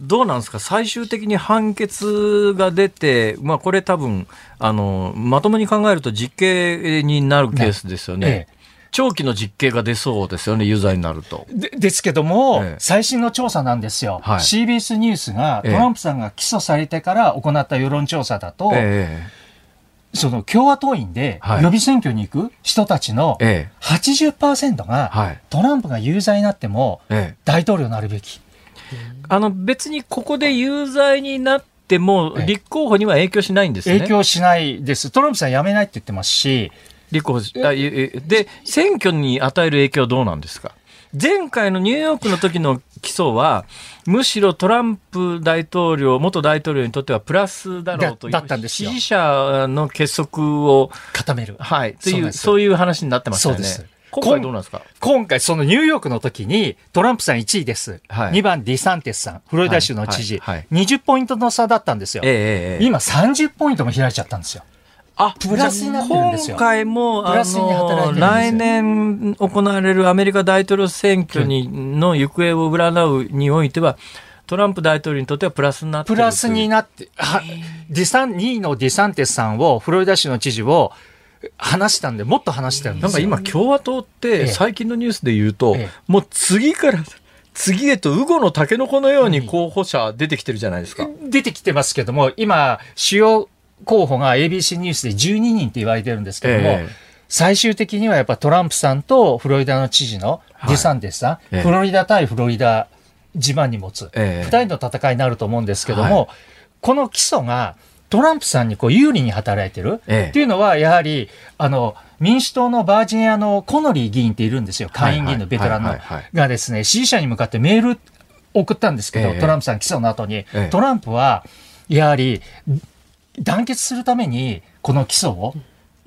どうなんですか、最終的に判決が出て、まあ、これ多分あのまともに考えると実刑になるケースですよね。ねええ長期の実刑が出そうですよね、有罪になると。でですけども、ええ、最新の調査なんですよ、はい、CBS ニュースがトランプさんが起訴されてから行った世論調査だと、ええ、その共和党員で予備選挙に行く人たちの80%が、トランプが有罪になっても大統領になるべき。あの別にここで有罪になっても、立候補には影響しないんですね。影響しないです。トランプさん辞めないって言ってますし、立候補で、選挙に与える影響はどうなんですか？前回のニューヨークの時の起訴は、むしろトランプ大統領、元大統領にとってはプラスだろうという支持者の結束を固める。はい。という、そういう話になってますよね。そうです。今回どうなんですか？今回、そのニューヨークの時に、トランプさん1位です。はい、2番ディサンテスさん、フロリダ州の知事、はいはいはい、20ポイントの差だったんですよ。えー、今30ポイントも開いちゃったんですよ。あ、プラスになってるんですよ。今回も、あの、来年行われるアメリカ大統領選挙に、の行方を占うにおいては、トランプ大統領にとってはプラスになってプラスになって、はディサン、2位のディサンテスさんを、フロリダ州の知事を、話したんで、もっと話してるんですよ。なんか今、共和党って、最近のニュースで言うと、ええ、もう次から次へと、ウゴのタケノコのように候補者出てきてるじゃないですか。出てきてますけども、今、主要候補が ABC ニュースで12人って言われてるんですけども、えー、最終的にはやっぱトランプさんとフロリダの知事のディサンテスさん、はいフロリダ対フロリダ地盤に持つ、えー、2人の戦いになると思うんですけども、はい、この起訴がトランプさんにこう有利に働いてる、っていうのは、やはり、あの、民主党のバージニアのコノリー議員っているんですよ。下院議員のベテランの。がですね、支持者に向かってメール送ったんですけど、えー、トランプさん起訴の後に、えー、トランプは、やはり、団結するために、この起訴を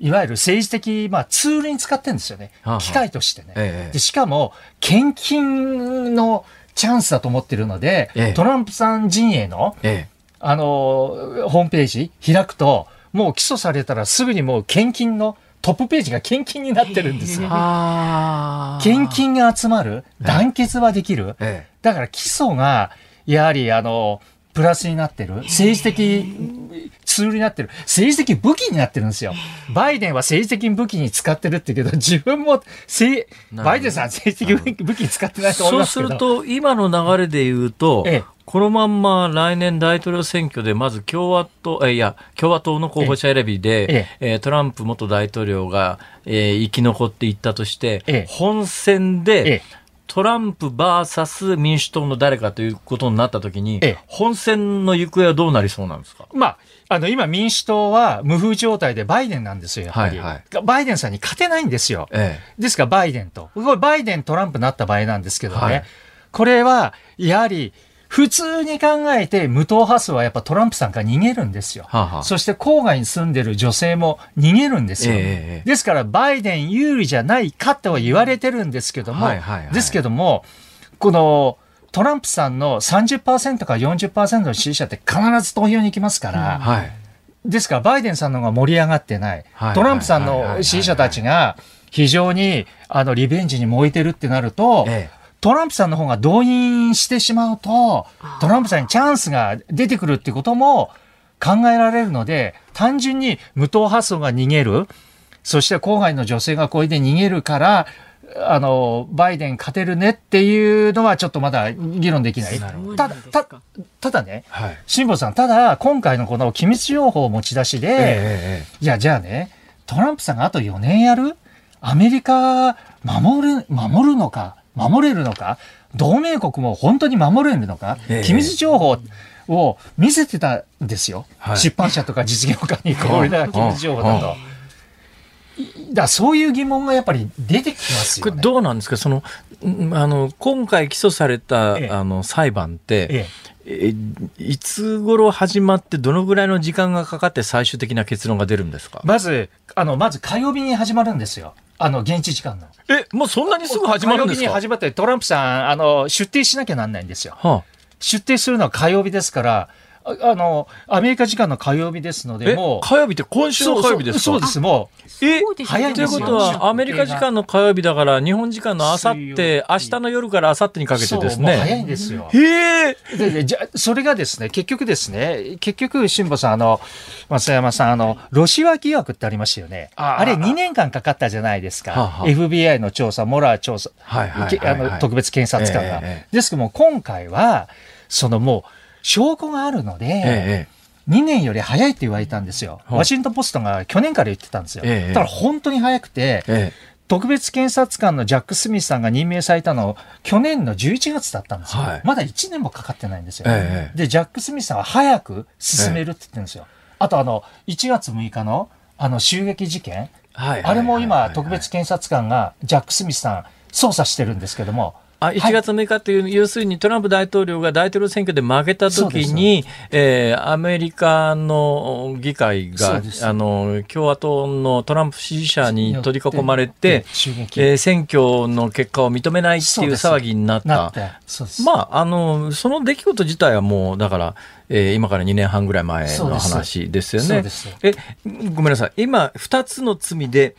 いわゆる政治的、まあ、ツールに使ってるんですよね。はあ機械としてね。ええでしかも、献金のチャンスだと思ってるので、ええトランプさん陣営の、えあの、ホームページ開くと、もう起訴されたらすぐにもう献金のトップページが献金になってるんですえ。よ。献金が集まる、団結はできる。えだから基礎が、やはりあの、プラスになってる。政治的ツールになってる。政治的武器になってるんですよ。バイデンは政治的武器に使ってるって言うけど、自分もバイデンさん政治的武器に使ってないと思いそうますけど。すると、今の流れで言うと、ええ。このまんま来年大統領選挙で、まず共和党、えいや、共和党の候補者選びで、ええ。ートランプ元大統領が、えー生き残っていったとして、ええ。本選で、ええ。トランプ VS 民主党の誰かということになったときに、ええ。本選の行方はどうなりそうなんですか？まあ、あの、今民主党は無風状態でバイデンなんですよ、やっぱり。はいバイデンさんに勝てないんですよ。えですからバイデンと。これバイデン、トランプなった場合なんですけどね。はいこれは、やはり、普通に考えて無党派層はやっぱトランプさんから逃げるんですよ。はあはあそして郊外に住んでる女性も逃げるんですよ。ええええですからバイデン有利じゃないかとは言われてるんですけども、はいはいはいですけども、このトランプさんの30%から40%の支持者って必ず投票に行きますから、えはい。ですから、バイデンさんの方が盛り上がってない。はい。トランプさんの支持者たちが非常にあのリベンジに燃えてるってなると、えトランプさんの方が動員してしまうと、トランプさんにチャンスが出てくるってことも考えられるので、単純に無党派層が逃げる、そして郊外の女性がこれで逃げるから、あの、バイデン勝てるねっていうのはちょっとまだ議論できない。ただ、たただね、はい。辛坊さん、ただ、今回のこの機密情報持ち出しで、えええいや、じゃあね、トランプさんがあと4年やる？アメリカ守る、守るのか守れるのか同盟国も本当に守れるのか、ええ機密情報を見せてたんですよ。はい出版社とか実業家に、これが機密情報だと。だそういう疑問がやっぱり出てきますよね。これどうなんですか？その、んあの、今回起訴された、ええあの、裁判って、ええいつ頃始まって、どのぐらいの時間がかかって最終的な結論が出るんですか？まず、あの、まず火曜日に始まるんですよ。あの、現地時間の。え、もうそんなにすぐ始まるんです火曜日にか始まって、トランプさん、あの、出廷しなきゃなんないんですよ。は出廷するのは火曜日ですから、ああの、アメリカ時間の火曜日ですのあ、で、えもう、火曜日って今週の火曜日ですか？そうそうです、もう。ですよね。早いんですよ。ということは、アメリカ時間の火曜日。だから、日本時間のあさって、明日の夜からあさってにかう、けてですもう早いね。んですよ。へえ。ででじゃそれがですね、結局ですね、結局、辛坊さん、あの、増山さん、あの、ロシア疑惑ってありましたよね。ああれ2年間かかったじゃないですか。FBI の調査、モラー調査、はいはいはいけあの特別検察官が。えええ。ですけども、今回は、そのもう、証拠があるので、ええ2年より早いって言われたんですよ。はいワシントンポストが去年から言ってたんですよ。ええだから本当に早くて、ええ特別検察官のジャック・スミスさんが任命されたの、去年の11月だったんですよ。はいまだ1年もかかってないんですよ。ええで、ジャック・スミスさんは早く進めるって言ってるんですよ。あとあの、1月6日のあの襲撃事件、はいあれも今、特別検察官がジャック・スミスさん捜査してるんですけども、あ1月6日っていう、要するにトランプ大統領が大統領選挙で負けた時に、えーアメリカの議会があの共和党のトランプ支持者に取り囲まれて。えー選挙の結果を認めないっていう騒ぎになった。まあ、あの、その出来事自体はもう、だから、えー今から2年半ぐらい前の話ですよね。ごめんなさい。今、2つの罪で、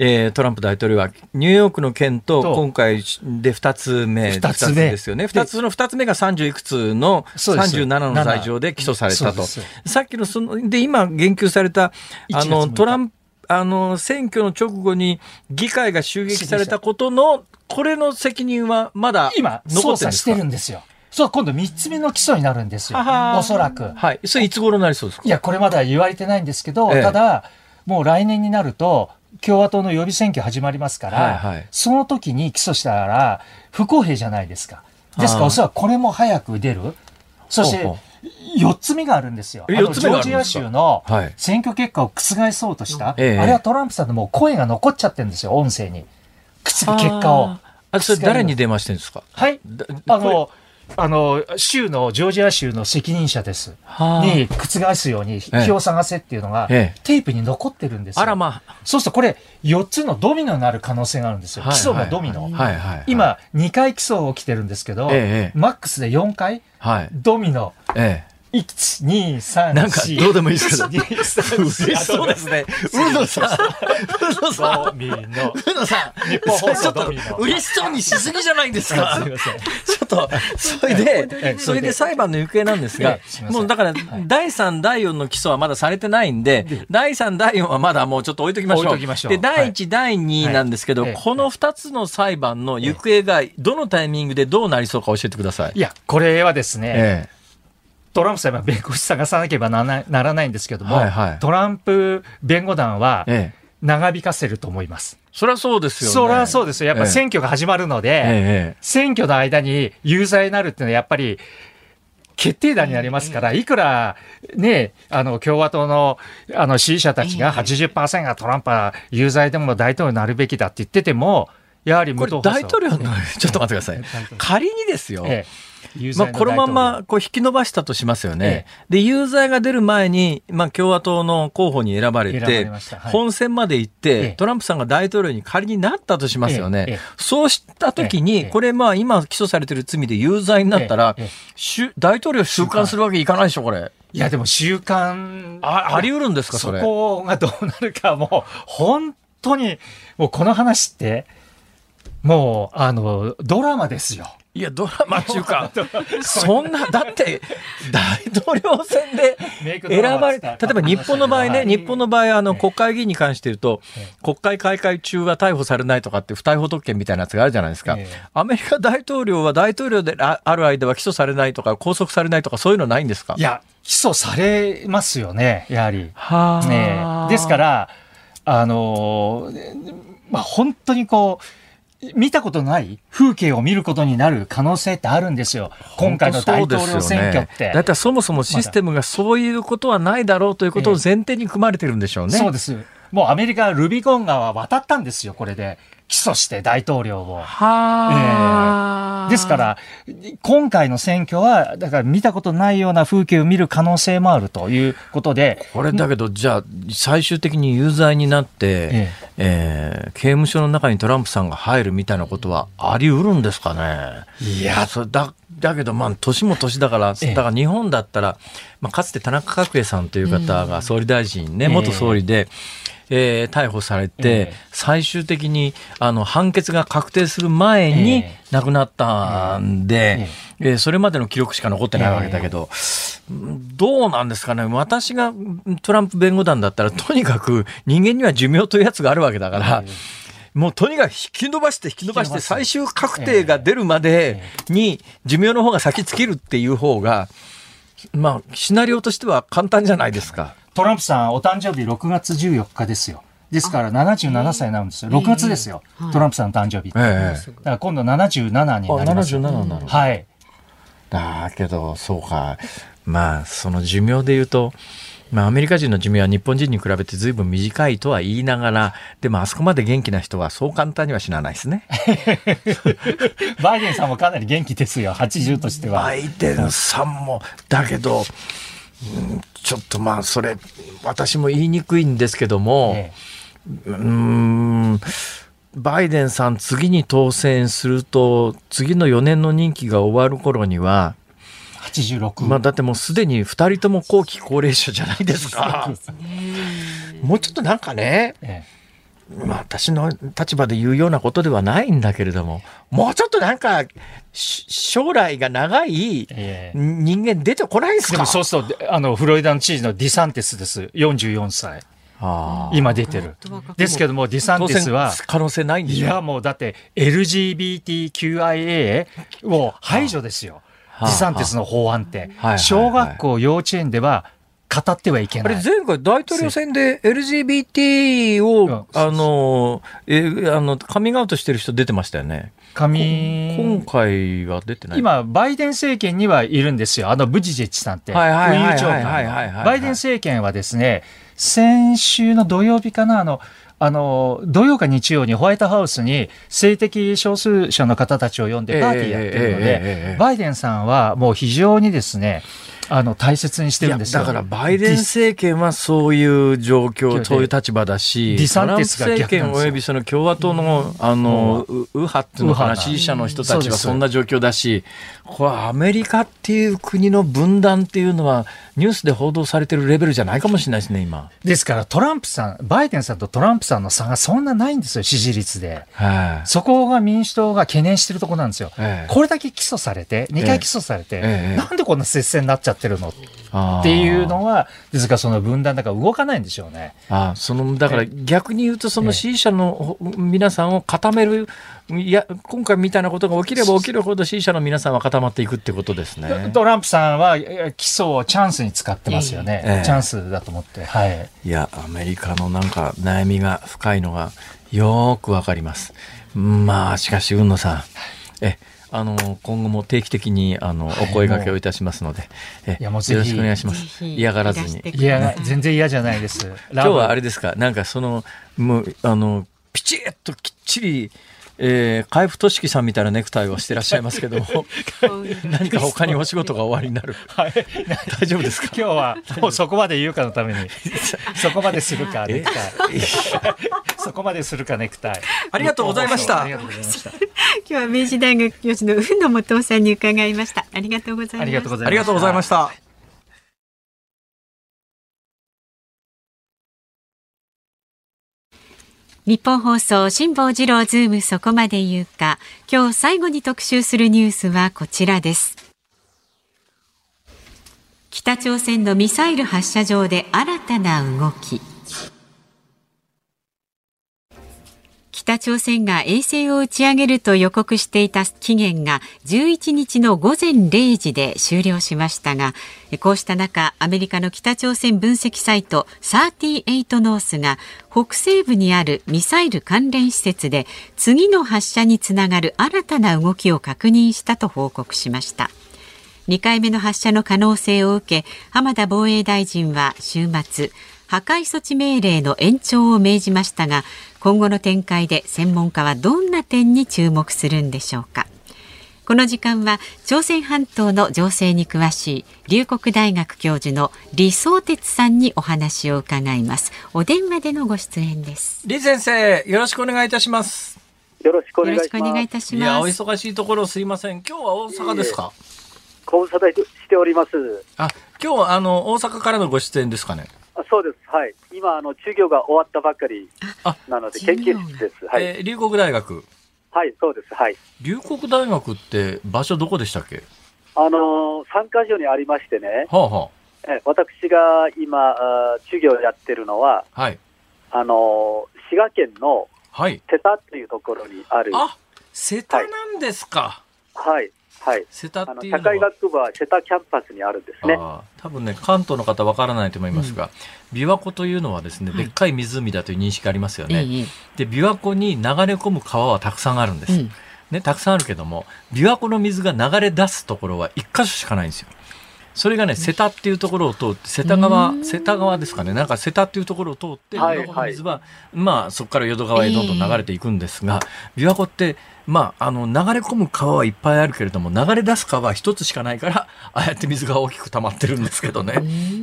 えートランプ大統領はニューヨークの件とと今回で2つ目二つ目ですよね。2つの2つ目が30いくつのそうです37の罪状で起訴されたと。さっきのその、で、今言及された、あ1月6の、日トランプ、あの、選挙の直後に議会が襲撃されたことの、これの責任はまだ今、残ってるんですか？してるんですよ。そう、今度3つ目の起訴になるんですよ。おそらく。はい。それいつ頃になりそうですか？いや、これまだ言われてないんですけど、ええただ、もう来年になると、共和党の予備選挙始まりますから、はいはいその時に起訴したら、不公平じゃないですか。ですから、おそらくこれも早く出る。そしてほうほ、4つ目があるんですよ。えあのジョージア州のはい選挙結果を覆そうとした、ええあれはトランプさんのもう声が残っちゃってるんですよ、音声に。結果を。あそれ誰に電話してるんですか？はい。だあの、あの、州の、ジョージア州の責任者です。に覆すように、日を探せっていうのが、テープに残ってるんですよ。あらまあ。そうするとこれ、4つのドミノになる可能性があるんですよ。基礎のドミノ。今、2回基礎起きてるんですけど、マックスで4回、ドミノ。ええ一二三なんかどうでもいいですけど。嬉しそうですね。うのさん。うのさん。うのさん。日本放送ドミノ。嬉しそうにしすぎじゃないんですか。ちょっと、それで、それで裁判の行方なんですが、もうだから、第3、第4の起訴はまだされてないんで、第3、第4はまだもうちょっと置いときましょう。で、第1、第2なんですけど、この2つの裁判の行方がどのタイミングでどうなりそうか教えてください。いや、これはですね、トランプさんは弁護士探さなければならないんですけども、はいはい、トランプ弁護団は長引かせると思います。そりゃそうですよ、ね、そりゃそうですよ。やっぱ選挙が始まるので、ええ、選挙の間に有罪になるっていうのはやっぱり、決定打になりますから、いくらね、あの、共和党のあの支持者たちが80%がトランプは有罪でも大統領になるべきだって言ってても、やはり無党大統領の、ちょっと待ってください。仮にですよ、ええまあ、このままこう引き伸ばしたとしますよね。ええ、で、有罪が出る前に、まあ、共和党の候補に選ばれて、はい、本選まで行って、え、トランプさんが大統領に仮になったとしますよね。そうしたときに、これ、まあ、今起訴されてる罪で有罪になったら、大統領収監するわけいかないでしょ、これ。いや、でも収監あ、あり得るんですか、それ？そこがどうなるか、もう、本当に、もうこの話って、もう、あの、ドラマですよ。いや、ドラマっていうか、そんな、だって、大統領選で選ばれ、例えば日本の場合ね、日本の場合、あの、国会議員に関して言うと、国会開会中は逮捕されないとかって不逮捕特権みたいなやつがあるじゃないですか。アメリカ大統領は大統領である間は起訴されないとか、拘束されないとか、そういうのないんですか？いや、起訴されますよね、やはり。はね、ですから、あの、まあ、本当にこう、見たことない？風景を見ることになる可能性ってあるんですよ。今回の大統領選挙って。だいたいそもそもシステムがそういうことはないだろうということを前提に組まれてるんでしょうね。そうです。もうアメリカルビコン川渡ったんですよ、これで。起訴して大統領を。はえー、ですから、今回の選挙は、だから見たことないような風景を見る可能性もあるということで。これだけど、じゃあ、最終的に有罪になって、ええ。えー、刑務所の中にトランプさんが入るみたいなことはあり得るんですかね？いや、そだだけど、まあ、年も年だから、だから日本だったら、まあ、かつて田中角栄さんという方が総理大臣ね、元総理で、えー、逮捕されて、最終的にあの判決が確定する前に亡くなったんで、えー、それまでの記録しか残ってないわけだけど、どうなんですかね、私がトランプ弁護団だったら、とにかく人間には寿命というやつがあるわけだから。もうとにかく引き伸ばして引き伸ばして最終確定が出るまでに寿命の方が先尽きるっていう方が、まあ、シナリオとしては簡単じゃないですか。トランプさん、お誕生日6月14日ですよ。ですから77歳なんですよ。6月ですよ。トランプさんの誕生日って。だから今度77になります。77なのはい。だけど、そうか。まあ、その寿命で言うと、まあ、アメリカ人の寿命は日本人に比べてずいぶん短いとは言いながら、でもあそこまで元気な人はそう簡単には死なないですね。バイデンさんもかなり元気ですよ、80としては。バイデンさんも、だけど、ちょっとまあそれ私も言いにくいんですけども、ええ、うんバイデンさん次に当選すると次の4年の任期が終わる頃には86まあだってもうすでに2人とも後期高齢者じゃないですか。もうちょっとなんかね、ええまあ、私の立場で言うようなことではないんだけれども、もうちょっとなんか、将来が長い人間出てこないですか、でもそうすると、あの、フロリダの知事のディサンティスです。44歳。今出てる。ですけども、ディサンティスは。可能性ないんでしょ？いや、もうだって、LGBTQIA を排除ですよ。ディサンティスの法案って。小学校、幼稚園では、語ってはいけない。あれ前回大統領選で LGBT を、あの、え、あの、カミングアウトしてる人出てましたよね。今回は出てない今、バイデン政権にはいるんですよ。あの、ブジジェッチさんって。はいはいはいはいはい、バイデン政権はですね、先週の土曜日かな、あの、あの、土曜か日曜にホワイトハウスに性的少数者の方たちを呼んでパーティーやってるので、バイデンさんはもう非常にですね、あの大切にしてるんですよ。だからバイデン政権はそういう状況、そういう立場だし、ディサンティスが政権およびその共和党のあの右派っていうのかな、支持者の人たちはそんな状況だし、これアメリカっていう国の分断っていうのは、ニュースで報道されてるレベルじゃないかもしれないですね、今。ですから、トランプさん、バイデンさんとトランプさんの差がそんなないんですよ、支持率で。はい、そこが民主党が懸念してるところなんですよ。これだけ起訴されて、2回起訴されて、なんでこんな接戦になっちゃってるのっていうのは、ですからその分断だから動かないんでしょうね。あそのだから逆に言うと、その支持者の皆さんを固める、いや、今回みたいなことが起きれば起きるほど支持者の皆さんは固まっていくってことですね。トランプさんは起訴をチャンスに使ってますよね。ええ、チャンスだと思って。はい。いや、アメリカのなんか悩みが深いのがよくわかります。まあ、しかし、海野さん。えあの今後も定期的にあのお声掛けをいたしますので、えよろしくお願いします。嫌がらずに。いや全然嫌じゃないです。今日はあれですか、なんかそのもうあのピチッときっちり。えー、海部俊樹さんみたいなネクタイをしてらっしゃいますけども 何か他にお仕事が終わりになる、はい、大丈夫ですか？今日はもうそこまで言うかのために そこまでするかネクタイ。そこまでするかネクタイ。ありがとうございました。今日は明治大学教授の運野元さんに伺いました。ありがとうございました。ありがとうございましたニッポン放送辛坊治郎ズームそこまで言うか。今日最後に特集するニュースはこちらです。北朝鮮のミサイル発射場で新たな動き。北朝鮮が衛星を打ち上げると予告していた期限が11日の午前0時で終了しましたがこうした中アメリカの北朝鮮分析サイト38ノースが北西部にあるミサイル関連施設で次の発射につながる新たな動きを確認したと報告しました。2回目の発射の可能性を受け浜田防衛大臣は週末破壊措置命令の延長を命じましたが今後の展開で専門家はどんな点に注目するんでしょうか。この時間は朝鮮半島の情勢に詳しい龍谷大学教授の李相哲さんにお話を伺います。お電話でのご出演です。李先生よろしくお願いいたします。よろしくお願いいたします。いやお忙しいところすいません。今日は大阪ですか、ご無沙汰しております。あ今日はあの大阪からのご出演ですかね？そうです。はい。今、あの、授業が終わったばかりなので、研究室です。はい。えー、龍谷大学。はい、そうです。はい。龍谷大学って場所どこでしたっけ？あのー、3カ所にありましてね。はあはあ、え私が今あ、授業やってるのは、はい。あのー、滋賀県の、はい。瀬田っていうところにある。あ、瀬田なんですか。はい、はいはい、瀬田っていう社会学部は瀬田キャンパスにあるんですね。多分ね、関東の方わからないと思いますが、うん、琵琶湖というのはですね、でっかい湖だという認識ありますよね。はい、で、琵琶湖に流れ込む川はたくさんあるんです。うん、ね、たくさんあるけども、琵琶湖の水が流れ出すところは一箇所しかないんですよ。それがね、瀬田っていうところを通って、瀬田川、瀬田川ですかね、なんか瀬田っていうところを通って、琵琶湖の水は、まあ、そこから淀川へどんどん流れていくんですが、琵琶湖って、まあ、あの、流れ込む川はいっぱいあるけれども、流れ出す川は一つしかないから、ああやって水が大きく溜まってるんですけどね。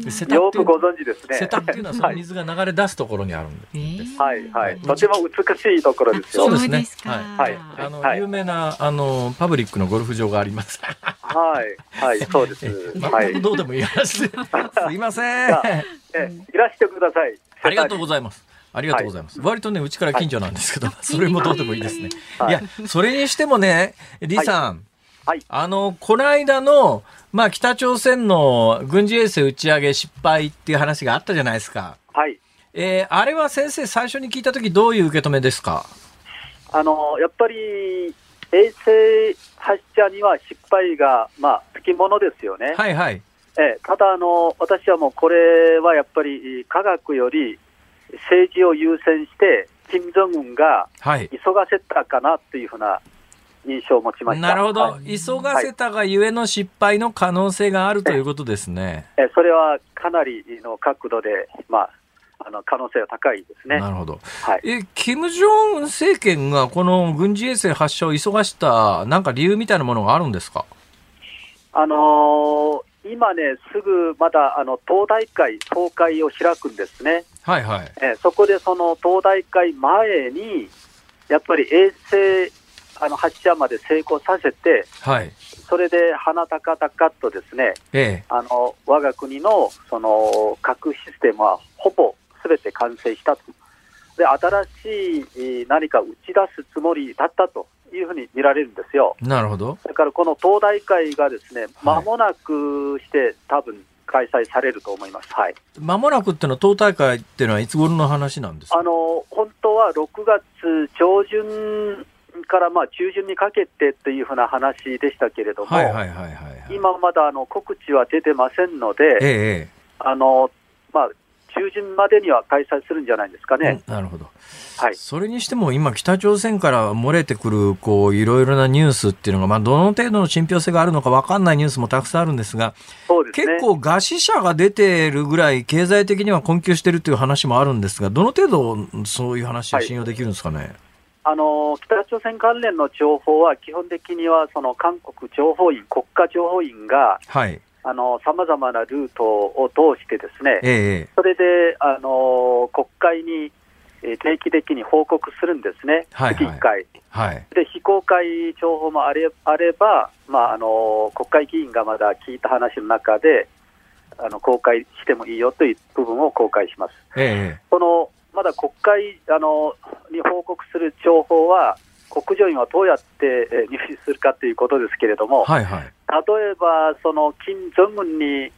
瀬田よくご存知ですね。瀬田っていうのはその水が流れ出すところにあるんです。はい、はい。とても美しいところですよ。そうですね。はい。あの、有名な、あの、パブリックのゴルフ場があります。はい。はい、そうです。はい。どうでもいい話で。すいません。え、いらしてください。ありがとうございます。ありがとうございます。はい、割とね、うちから近所なんですけど、はい、それもどうでもいいですね。はい、いや、それにしてもね、李さん、はい、あの、この間の、まあ、北朝鮮の軍事衛星打ち上げ失敗っていう話があったじゃないですか。はい。えー、あれは先生、最初に聞いたとき、どういう受け止めですか？あの、やっぱり、衛星発射には失敗が、まあ、つきものですよね。はいはい。えただあの、私はもうこれはやっぱり科学より政治を優先して、金正恩が急がせたかなっていうふうな印象を持ちました、なるほど、はい、急がせたがゆえの失敗の可能性があるということですね。えそれはかなりの角度で、まあ、あの可能性は高いですね。なるほど。はい、え、金正恩政権がこの軍事衛星発射を急がした、なんか理由みたいなものがあるんですか？あのー、今ね、すぐまだあの党大会、総会を開くんですね。はいはい。えそこでその党大会前に、やっぱり衛星あの発射まで成功させて、はい、それで鼻高々とですね、ええ、あの我が国のその核システムはほぼすべて完成したと。で、新しい何か打ち出すつもりだったというふうに見られるんですよ。なるほど。それからこの党大会がですね、まもなくして、多分開催されると思います。はい。まもなくっていうのは、党大会っていうのはいつ頃の話なんですか？あの、本当は6月上旬からまあ中旬にかけてというふうな話でしたけれども、今まだあの告知は出てませんので、ええ、あのまあ、中旬までには開催するんじゃないですかね。なるほど。はい。それにしても今北朝鮮から漏れてくる、こう、いろいろなニュースっていうのが、まあ、どの程度の信憑性があるのか分かんないニュースもたくさんあるんですが、そうですね、結構餓死者が出てるぐらい経済的には困窮してるという話もあるんですが、どの程度そういう話は信用できるんですかね？はいあの北朝鮮関連の情報は基本的にはその韓国情報院、国家情報院が、はい、さまざまなルートを通してですね、えそれであの国会に定期的に報告するんですね、はいはい、月1回、はい、で非公開情報もあれあれば、まああの、国会議員がまだ聞いた話の中で、あの公開してもいいよという部分を公開します。えそのまだ国会あのに報告する情報は、国情院はどうやって入手するかということですけれども、はいはい、例えば、その金正恩に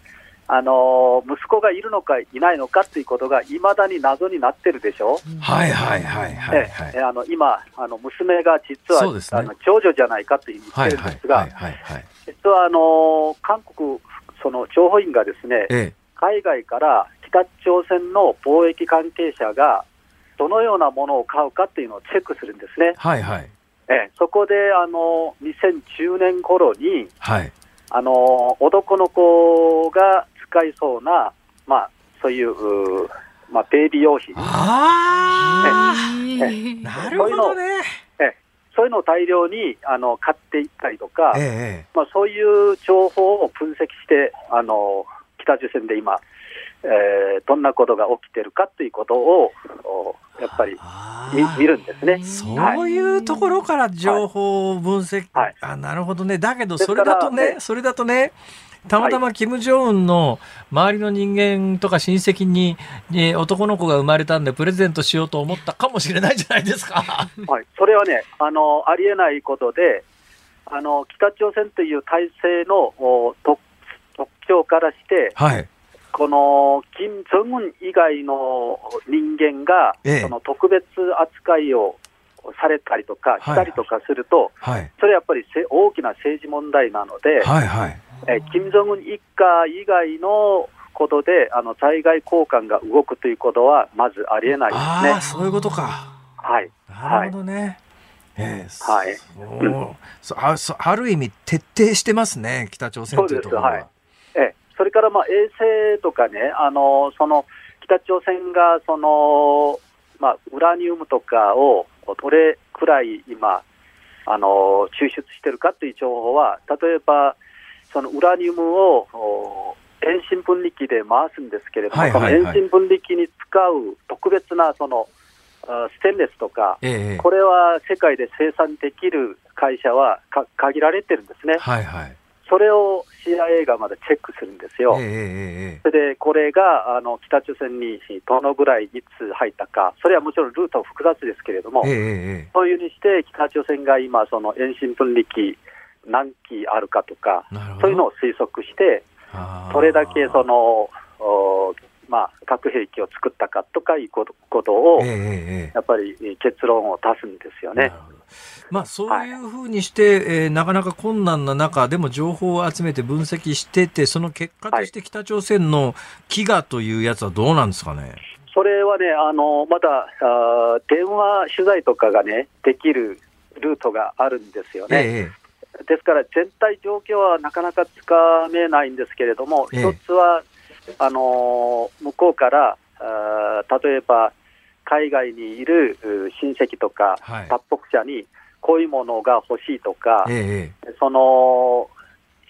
あの息子がいるのかいないのかということがいまだに謎になってるでしょ？はいはいはいはい、はい、えあの今あの娘が実は、ね、あの長女じゃないかというふうに言ってるんですが、実はあの韓国その情報院がですね、ええ、海外から北朝鮮の貿易関係者がどのようなものを買うかっていうのをチェックするんですね。はいはい。えそこであの2010年頃に、はい、あの男の子が使いそうな、まあ、そういう、まあ、ベイビー用品。ああ、なるほどね。そういうのを大量にあの買っていったりとか、ええ、まあ、そういう情報を分析してあの北朝鮮で今、えー、どんなことが起きてるかということを、やっぱり見るんですね。そうい。うところから情報を分析、はい、あなるほどね。だけど、それだとね、ね。それだとね、たまたま金正恩の周りの人間とか親戚に、に男の子が生まれたんで、プレゼントしようと思ったかもしれないじゃないですか。はい、それはね、あのありえないことで、あの北朝鮮という体制の特特徴からして、はい、この金正恩以外の人間が、ええ、その特別扱いをされたりとか、したりとかすると、はい、それやっぱり大きな政治問題なので、はいはい、え金正恩一家以外のことで、あの在外交換が動くということは、まずありえないですね。あそういうことか。はい。なるほどね。えー、はい。そうあある意味、徹底してますね、北朝鮮というところは。はい、えそれからまあ衛星とかね、あのその北朝鮮がその、まあ、ウラニウムとかをどれくらい今、あの抽出してるかという情報は、例えばそのウラニウムを遠心分離機で回すんですけれども、はいはいはい、その遠心分離機に使う特別なそのステンレスとか、ええ、これは世界で生産できる会社は限られてるんですね。はいはい、それを CIA がまだチェックするんですよ。え、それで、これがあの北朝鮮にどのぐらいいつ入ったか、それはもちろんルート複雑ですけれども、そういうふうにして、北朝鮮が今、その遠心分離機、何機あるかとか、そういうのを推測して、どれだけその、まあ、核兵器を作ったかとかいうことを、やっぱり結論を出すんですよね。まあ、そうい。うふうにして、はい、えー、なかなか困難な中でも情報を集めて分析してて、その結果として北朝鮮の飢餓というやつはどうなんですかね？それはね、あのまだあ電話取材とかがね、できるルートがあるんですよね。ええですから、全体状況はなかなかつかめないんですけれども、一つは、あの向こうからあ例えば海外にいる親戚とか、脱北者にこういうものが欲しいとか、ええ、その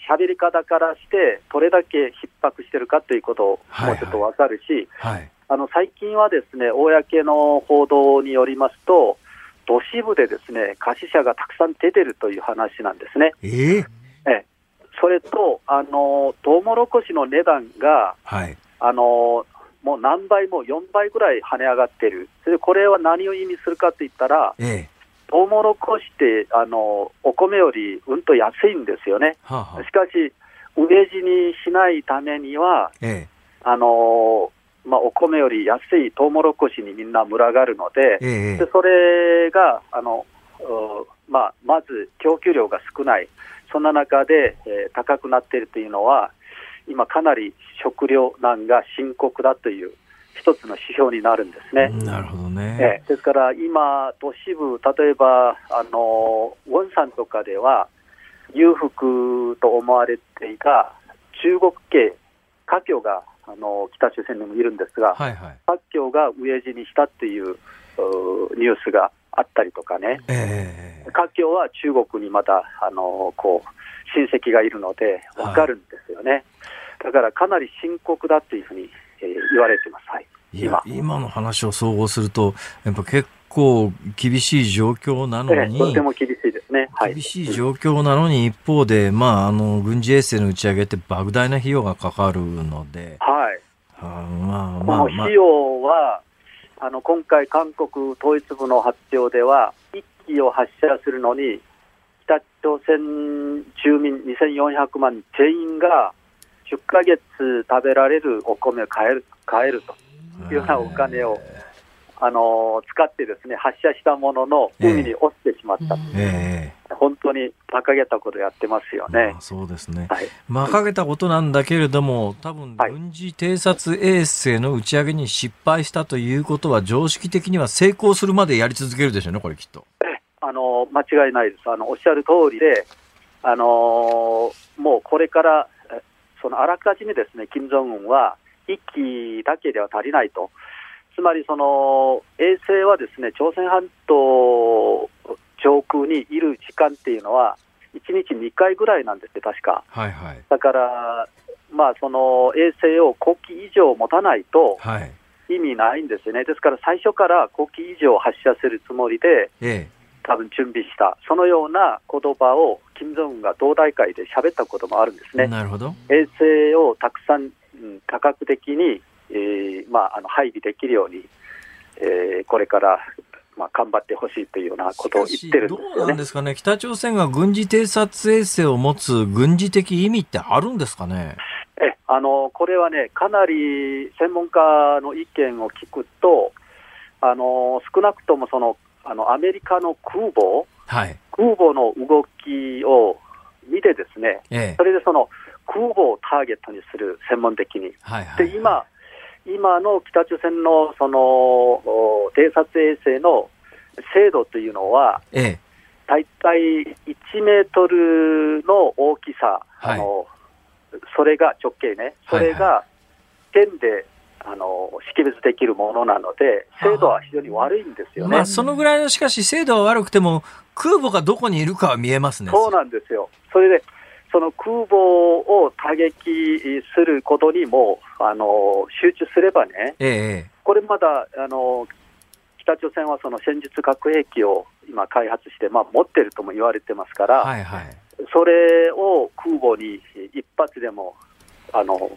喋り方からして、どれだけ逼迫してるかということをもうちょっと分かるし、はい。はい、あの最近はですね公の報道によりますと、都市部でですね貸し者がたくさん出てるという話なんですね。えー、えそれと、あのトウモロコシの値段が、はい、あのもう何倍も4倍ぐらい跳ね上がってる、それでこれは何を意味するかといったら、ええトウモロコシってあのお米よりうんと安いんですよね。はあはあ、しかし、飢え死にしないためには、ええ、あのまあ、お米より安いトウモロコシにみんな群がるので、え、でそれがあの、まあ、まず供給量が少ない、そんな中で、えー、高くなっているというのは、今、かなり食糧難が深刻だという一つの指標になるんですね。なるほどね。えー、ですから今、都市部、例えば、あの、ウォンサンとかでは、裕福と思われていた中国系華僑があの北朝鮮にもいるんですが、はいはい、華僑が飢え死にしたっていうニュースがあったりとかね、えー、華僑は中国にまたあのこう親戚がいるので分かるんですよね、はい、だからかなり深刻だというふうに、えー、言われてます。はい今今の話を総合すると、やっぱ結構厳しい状況なのに、とても厳しいですね。厳しい状況なのに、一方で、まあ、あの、軍事衛星の打ち上げって莫大な費用がかかるので、はい。あまあまあ、費用は、あの、今回韓国統一部の発表では、1機を発射するのに、北朝鮮住民2400万全員が10ヶ月食べられるお米を買える買えると。いうようなお金をあの使ってですね発射したものの海に落ちてしまった、えー、本当に馬鹿げたことやってますよね。そうですね、はい、馬鹿げたことなんだけれども、多分軍事偵察衛星の打ち上げに失敗したということは、常識的には成功するまでやり続けるでしょうね、これ、きっと。あの間違いないです、あのおっしゃる通りで、あのもうこれから、そのあらかじめですね、金正恩は、1機だけでは足りないと。つまりその衛星はですね朝鮮半島上空にいる時間っていうのは、1日2回ぐらいなんですね、確か。はいはい、だから、まあ、その衛星を5機以上持たないと意味ないんですよね、ですから最初から5機以上発射するつもりで、ええ、多分準備した、そのような言葉を金正恩が同大会で喋ったこともあるんですね。なるほど。衛星をたくさん、多角的にえーまあ、あの配備できるように、えー、これからまあ、頑張ってほしいというようなことを言ってるんですよ、ね、どうなんですかね、北朝鮮が軍事偵察衛星を持つ軍事的意味ってあるんですかね？えあのこれはね、かなり専門家の意見を聞くと、あの少なくともそのあのアメリカの空母、はい、空母の動きを見て、ですね、ええ、それでその空母をターゲットにする、専門的に。はいはい、で今今の北朝鮮のその偵察衛星の精度というのは、ええ、大体1メートルの大きさ、はい、あのそれが直径ね、それが点で、あの識別できるものなので、精度は非常に悪いんですよね。まあ、そのぐらいの、しかし精度は悪くても、空母がどこにいるかは見えますね。そうなんですよ。それで、その空母を打撃することにもあの集中すればね、ええ、これまだあの北朝鮮はその戦術核兵器を今、開発して、まあ、持ってるとも言われてますから、はいはい、それを空母に一発でもあの、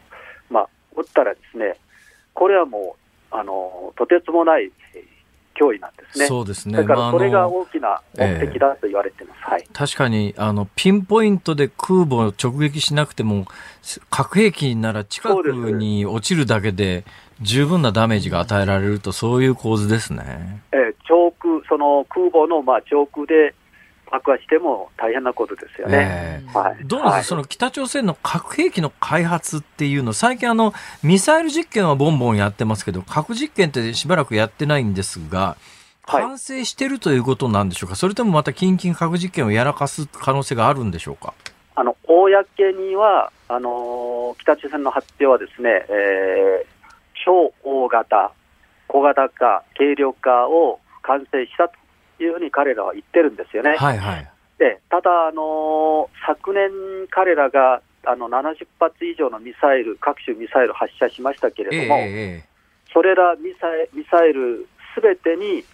まあ、撃ったらですね、これはもうあのとてつもない脅威なんですね。そうですね。だからそれが大きな目的だと言われてます。まあ、はい。確かに、あの、ピンポイントで空母を直撃しなくても、核兵器なら近くに落ちるだけで十分なダメージが与えられると、そういう構図ですね。えー、上空、その空母のまあ上空で爆破しても大変なことですよね。えー、はい、どうですか、はい、その北朝鮮の核兵器の開発っていうの、最近あの、ミサイル実験はボンボンやってますけど、核実験ってしばらくやってないんですが、完成してるということなんでしょうか、はい、それともまた近々核実験をやらかす可能性があるんでしょうか？あの公にはあの北朝鮮の発表はですね、えー、超大型、小型化、軽量化を完成したというふうに彼らは言ってるんですよね。はいはい、でただ、あの昨年、彼らがあの70発以上のミサイル、各種ミサイル発射しましたけれども、えー、それらミサイミサイルすべてに、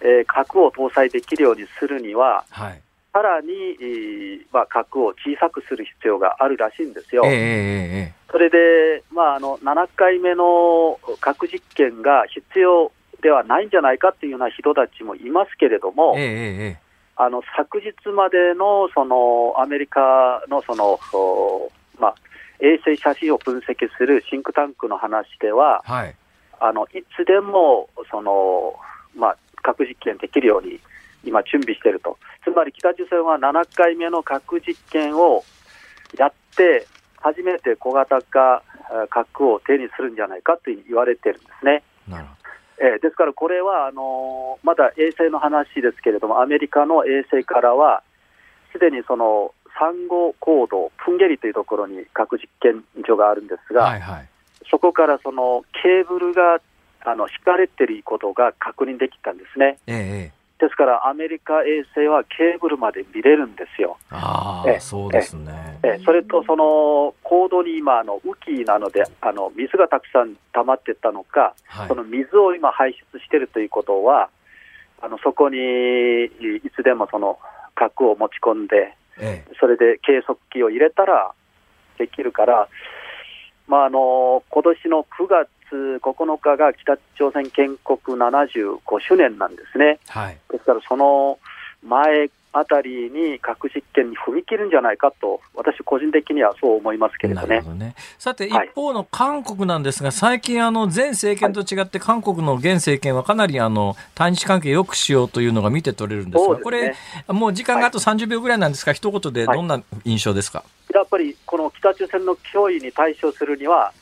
えー、核を搭載できるようにするには、はい、さらに、えー、まあ、核を小さくする必要があるらしいんですよ。えー、それで、まあ、あの7回目の核実験が必要ではないんじゃないかっていうような人たちもいますけれども、えー、あの昨日までのそのアメリカのその、まあ、衛星写真を分析するシンクタンクの話では、はい、あのいつでもその、まあ、核実験できるように今、準備していると、つまり北朝鮮は7回目の核実験をやって、初めて小型化核を手にするんじゃないかと言われてるんですね。なるほどえー、ですから、これはあのー、まだ衛星の話ですけれども、アメリカの衛星からは、すでにその産後高度、プンゲリというところに核実験所があるんですが、はいはい、そこからそのケーブルがあの引かれていることが確認できたんですね。ええですから、アメリカ衛星はケーブルまで見れるんですよ。ああ、そうですね。えそれと、その高度に今、あの雨季なのであの、水がたくさん溜まってたのか、はい、その水を今、排出しているということは、あのそこにいつでもその核を持ち込んで、ええ、それで計測器を入れたらできるから、まあ、あの今年の9月9日が北朝鮮建国75周年なんですね。はい、ですから、その前あたりに核実験に踏み切るんじゃないかと、私、個人的にはそう思いますけれどね。どね。さて、一方の韓国なんですが、はい、最近、あの前政権と違って、韓国の現政権はかなりあの対日関係よくしようというのが見て取れるんですが、すね、これ、もう時間があと30秒ぐらいなんですが、はい、一言でどんな印象ですか、やっぱりこの北朝鮮の脅威に対処するには、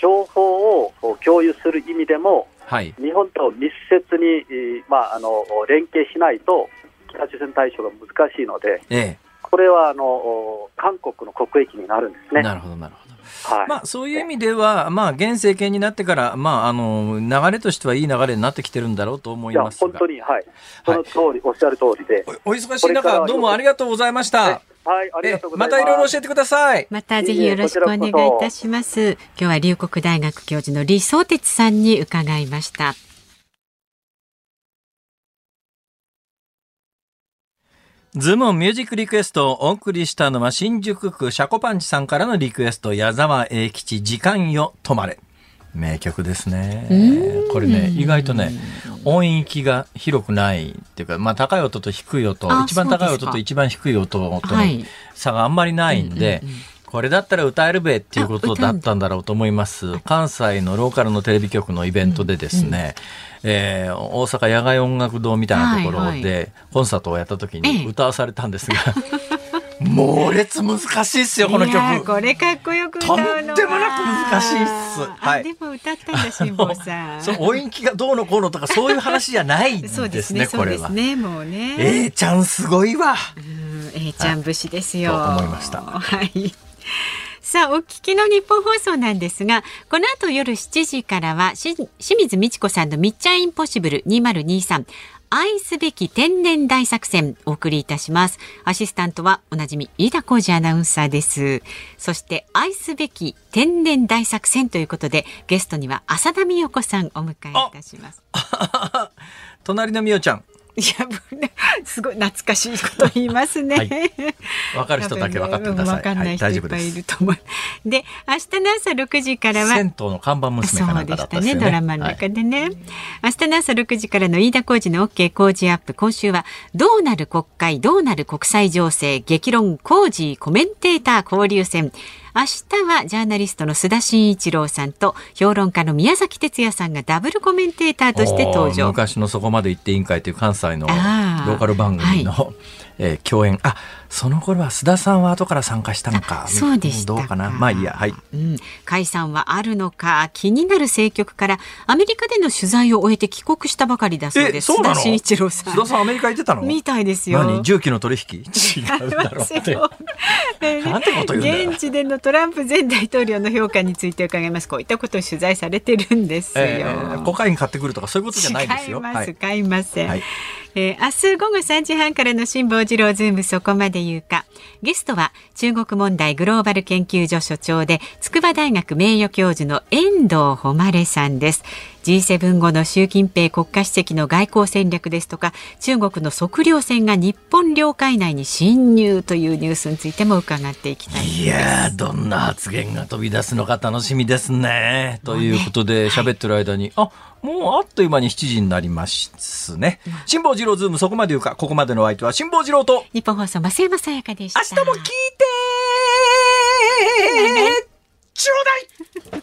情報を共有する意味でも、はい、日本と密接に、まあ、あの連携しないと北朝鮮対処が難しいので、ええ、これはあの韓国の国益になるんですね。なるほどなるほど。はい、まあ、そういう意味では、まあ、現政権になってから、まあ、あの流れとしてはいい流れになってきてるんだろうと思います本当に、はい、その通り、はい、おっしゃる通りで。お。お忙しい中、どうもありがとうございました。はい、ありがとうございます。またいろいろ教えてください。またぜひよろしくお願いいたします。今日は龍谷大学教授の李相哲さんに伺いました。ズームミュージックリクエストをお送りしたのは新宿区シャコパンチさんからのリクエスト矢沢永吉時間よ止まれ。名曲ですね。これね、意外とね、音域が広くないっていうか、まあ高い音と低い音、一番高い音と一番低い音との差があんまりないんで、これだったら歌えるべっていうことだったんだろうと思います。関西のローカルのテレビ局のイベントでですね、えー、大阪野外音楽堂みたいなところでコンサートをやった時に歌わされたんですが、猛烈難しいっすよ、この曲。これかっこよくとんでもなく難しいっす。はい。でも歌ったんだ、辛坊さん。そう、音域がどうのこうのとか、そういう話じゃないんですね、そうですねこれは。ね、もうね。えー、ちゃんすごいわ。うん、えー、ちゃん節ですよ。と思いました。はい。さあ、お聞きの日本放送なんですが、この後夜7時からは、清水美智子さんのミッチャーインポッシブル2023。愛すべき天然大作戦お送りいたします。アシスタントはおなじみ飯田浩二アナウンサーです。そして愛すべき天然大作戦ということでゲストには浅田美代子さんお迎えいたします。隣の美代ちゃん。いや、すごい懐かしいこと言いますね。わ、はい、かる人だけ分かってください。わ、かんない人いっぱいいると思う。で、明日の朝六時からは。銭湯の看板娘かなんかだったね。ねドラマの中でね。はい、明日の朝六時からの飯田浩二の OK 工事アップ。今週は、どうなる国会、どうなる国際情勢、激論工事コメンテーター交流戦。明日はジャーナリストの須田慎一郎さんと評論家の宮崎哲也さんがダブルコメンテーターとして登場。昔のそこまで行って委員会という関西のローカル番組の、はい、えー、共演あその頃は須田さんは後から参加したのか。そうでしたどうかな。まあいいや、はい。うん。解散はあるのか、気になる政局から、アメリカでの取材を終えて帰国したばかりだそうです。須田慎一郎さん。須田さんアメリカ行ってたの？みたいですよ。何？重機の取引？違うだろうって。なんてこと言うん現地でのトランプ前大統領の評価について伺います。こういったことを取材されてるんですよ。えー、コカイン買ってくるとかそういうことじゃないですよ。買います、買いません。はいえー、明日午後3時半からの辛坊治郎ズームそこまで言うか。ゲストは中国問題グローバル研究所所長で筑波大学名誉教授の遠藤誉さんです。G7 後の習近平国家主席の外交戦略ですとか中国の測量船が日本領海内に侵入というニュースについても伺っていきたいいやどんな発言が飛び出すのか楽しみですね。ということで喋、ってる間に、あもうあっという間に7時になりますね。辛坊治郎ズームそこまで言うか、ここまでの相手は辛坊治郎と。日本放送、増山さやかでした。明日も聞いてちょうだい